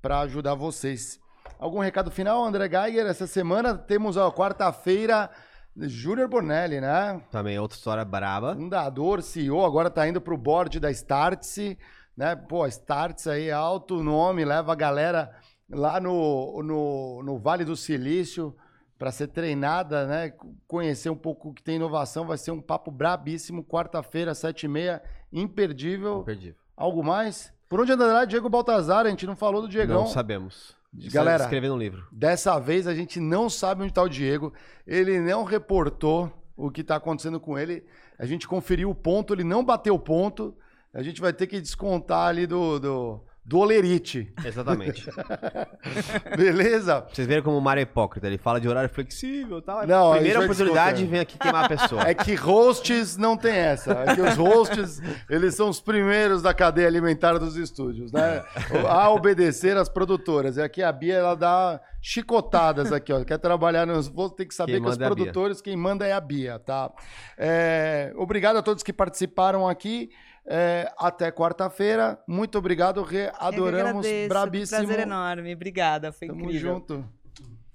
para ajudar vocês. Algum recado final, André Geiger? Essa semana temos a quarta-feira Júnior Bonelli, né? Também outra história braba. Fundador, CEO, agora tá indo pro board da Startse, né? Pô, Startse aí alto nome, leva a galera lá no, no, no Vale do Silício para ser treinada, né? Conhecer um pouco o que tem inovação, vai ser um papo brabíssimo, quarta-feira, sete e meia, imperdível. Imperdível. Algo mais? Por onde andará Diego Baltazar? A gente não falou do Diegão. Não sabemos. Galera, Escrevendo um livro. Dessa vez a gente não sabe onde está o Diego. Ele não reportou o que está acontecendo com ele. A gente conferiu o ponto, ele não bateu o ponto. A gente vai ter que descontar ali do, do, do Olerite. Exatamente. [laughs] Beleza? Vocês viram como o Mário é hipócrita. Ele fala de horário flexível e tal. Não, a gente Primeira oportunidade vem aqui queimar a pessoa. É que hosts não tem essa. É que os hosts, eles são os primeiros da cadeia alimentar dos estúdios, né? A obedecer às produtoras. E aqui a Bia, ela dá chicotadas aqui, ó. Quer trabalhar nos voos, tem que saber Quem que os é produtores, quem manda é a Bia, tá? É, obrigado a todos que participaram aqui. É, até quarta-feira. Muito obrigado, Rê. Eu Adoramos. agradeço, Brabíssimo. Prazer enorme. Obrigada, foi Tamo incrível. junto.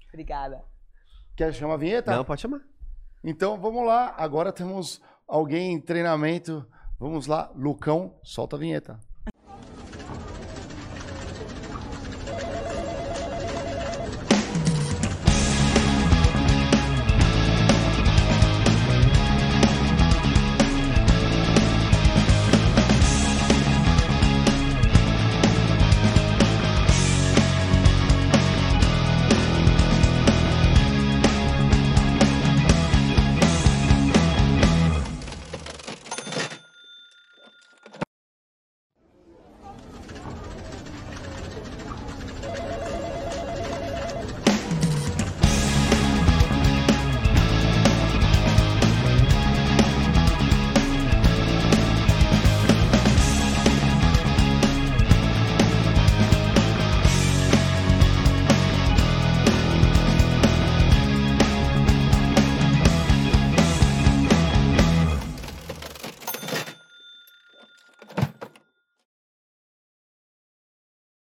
Obrigada. Quer chamar a vinheta? Não, pode chamar. Então vamos lá, agora temos alguém em treinamento. Vamos lá, Lucão, solta a vinheta.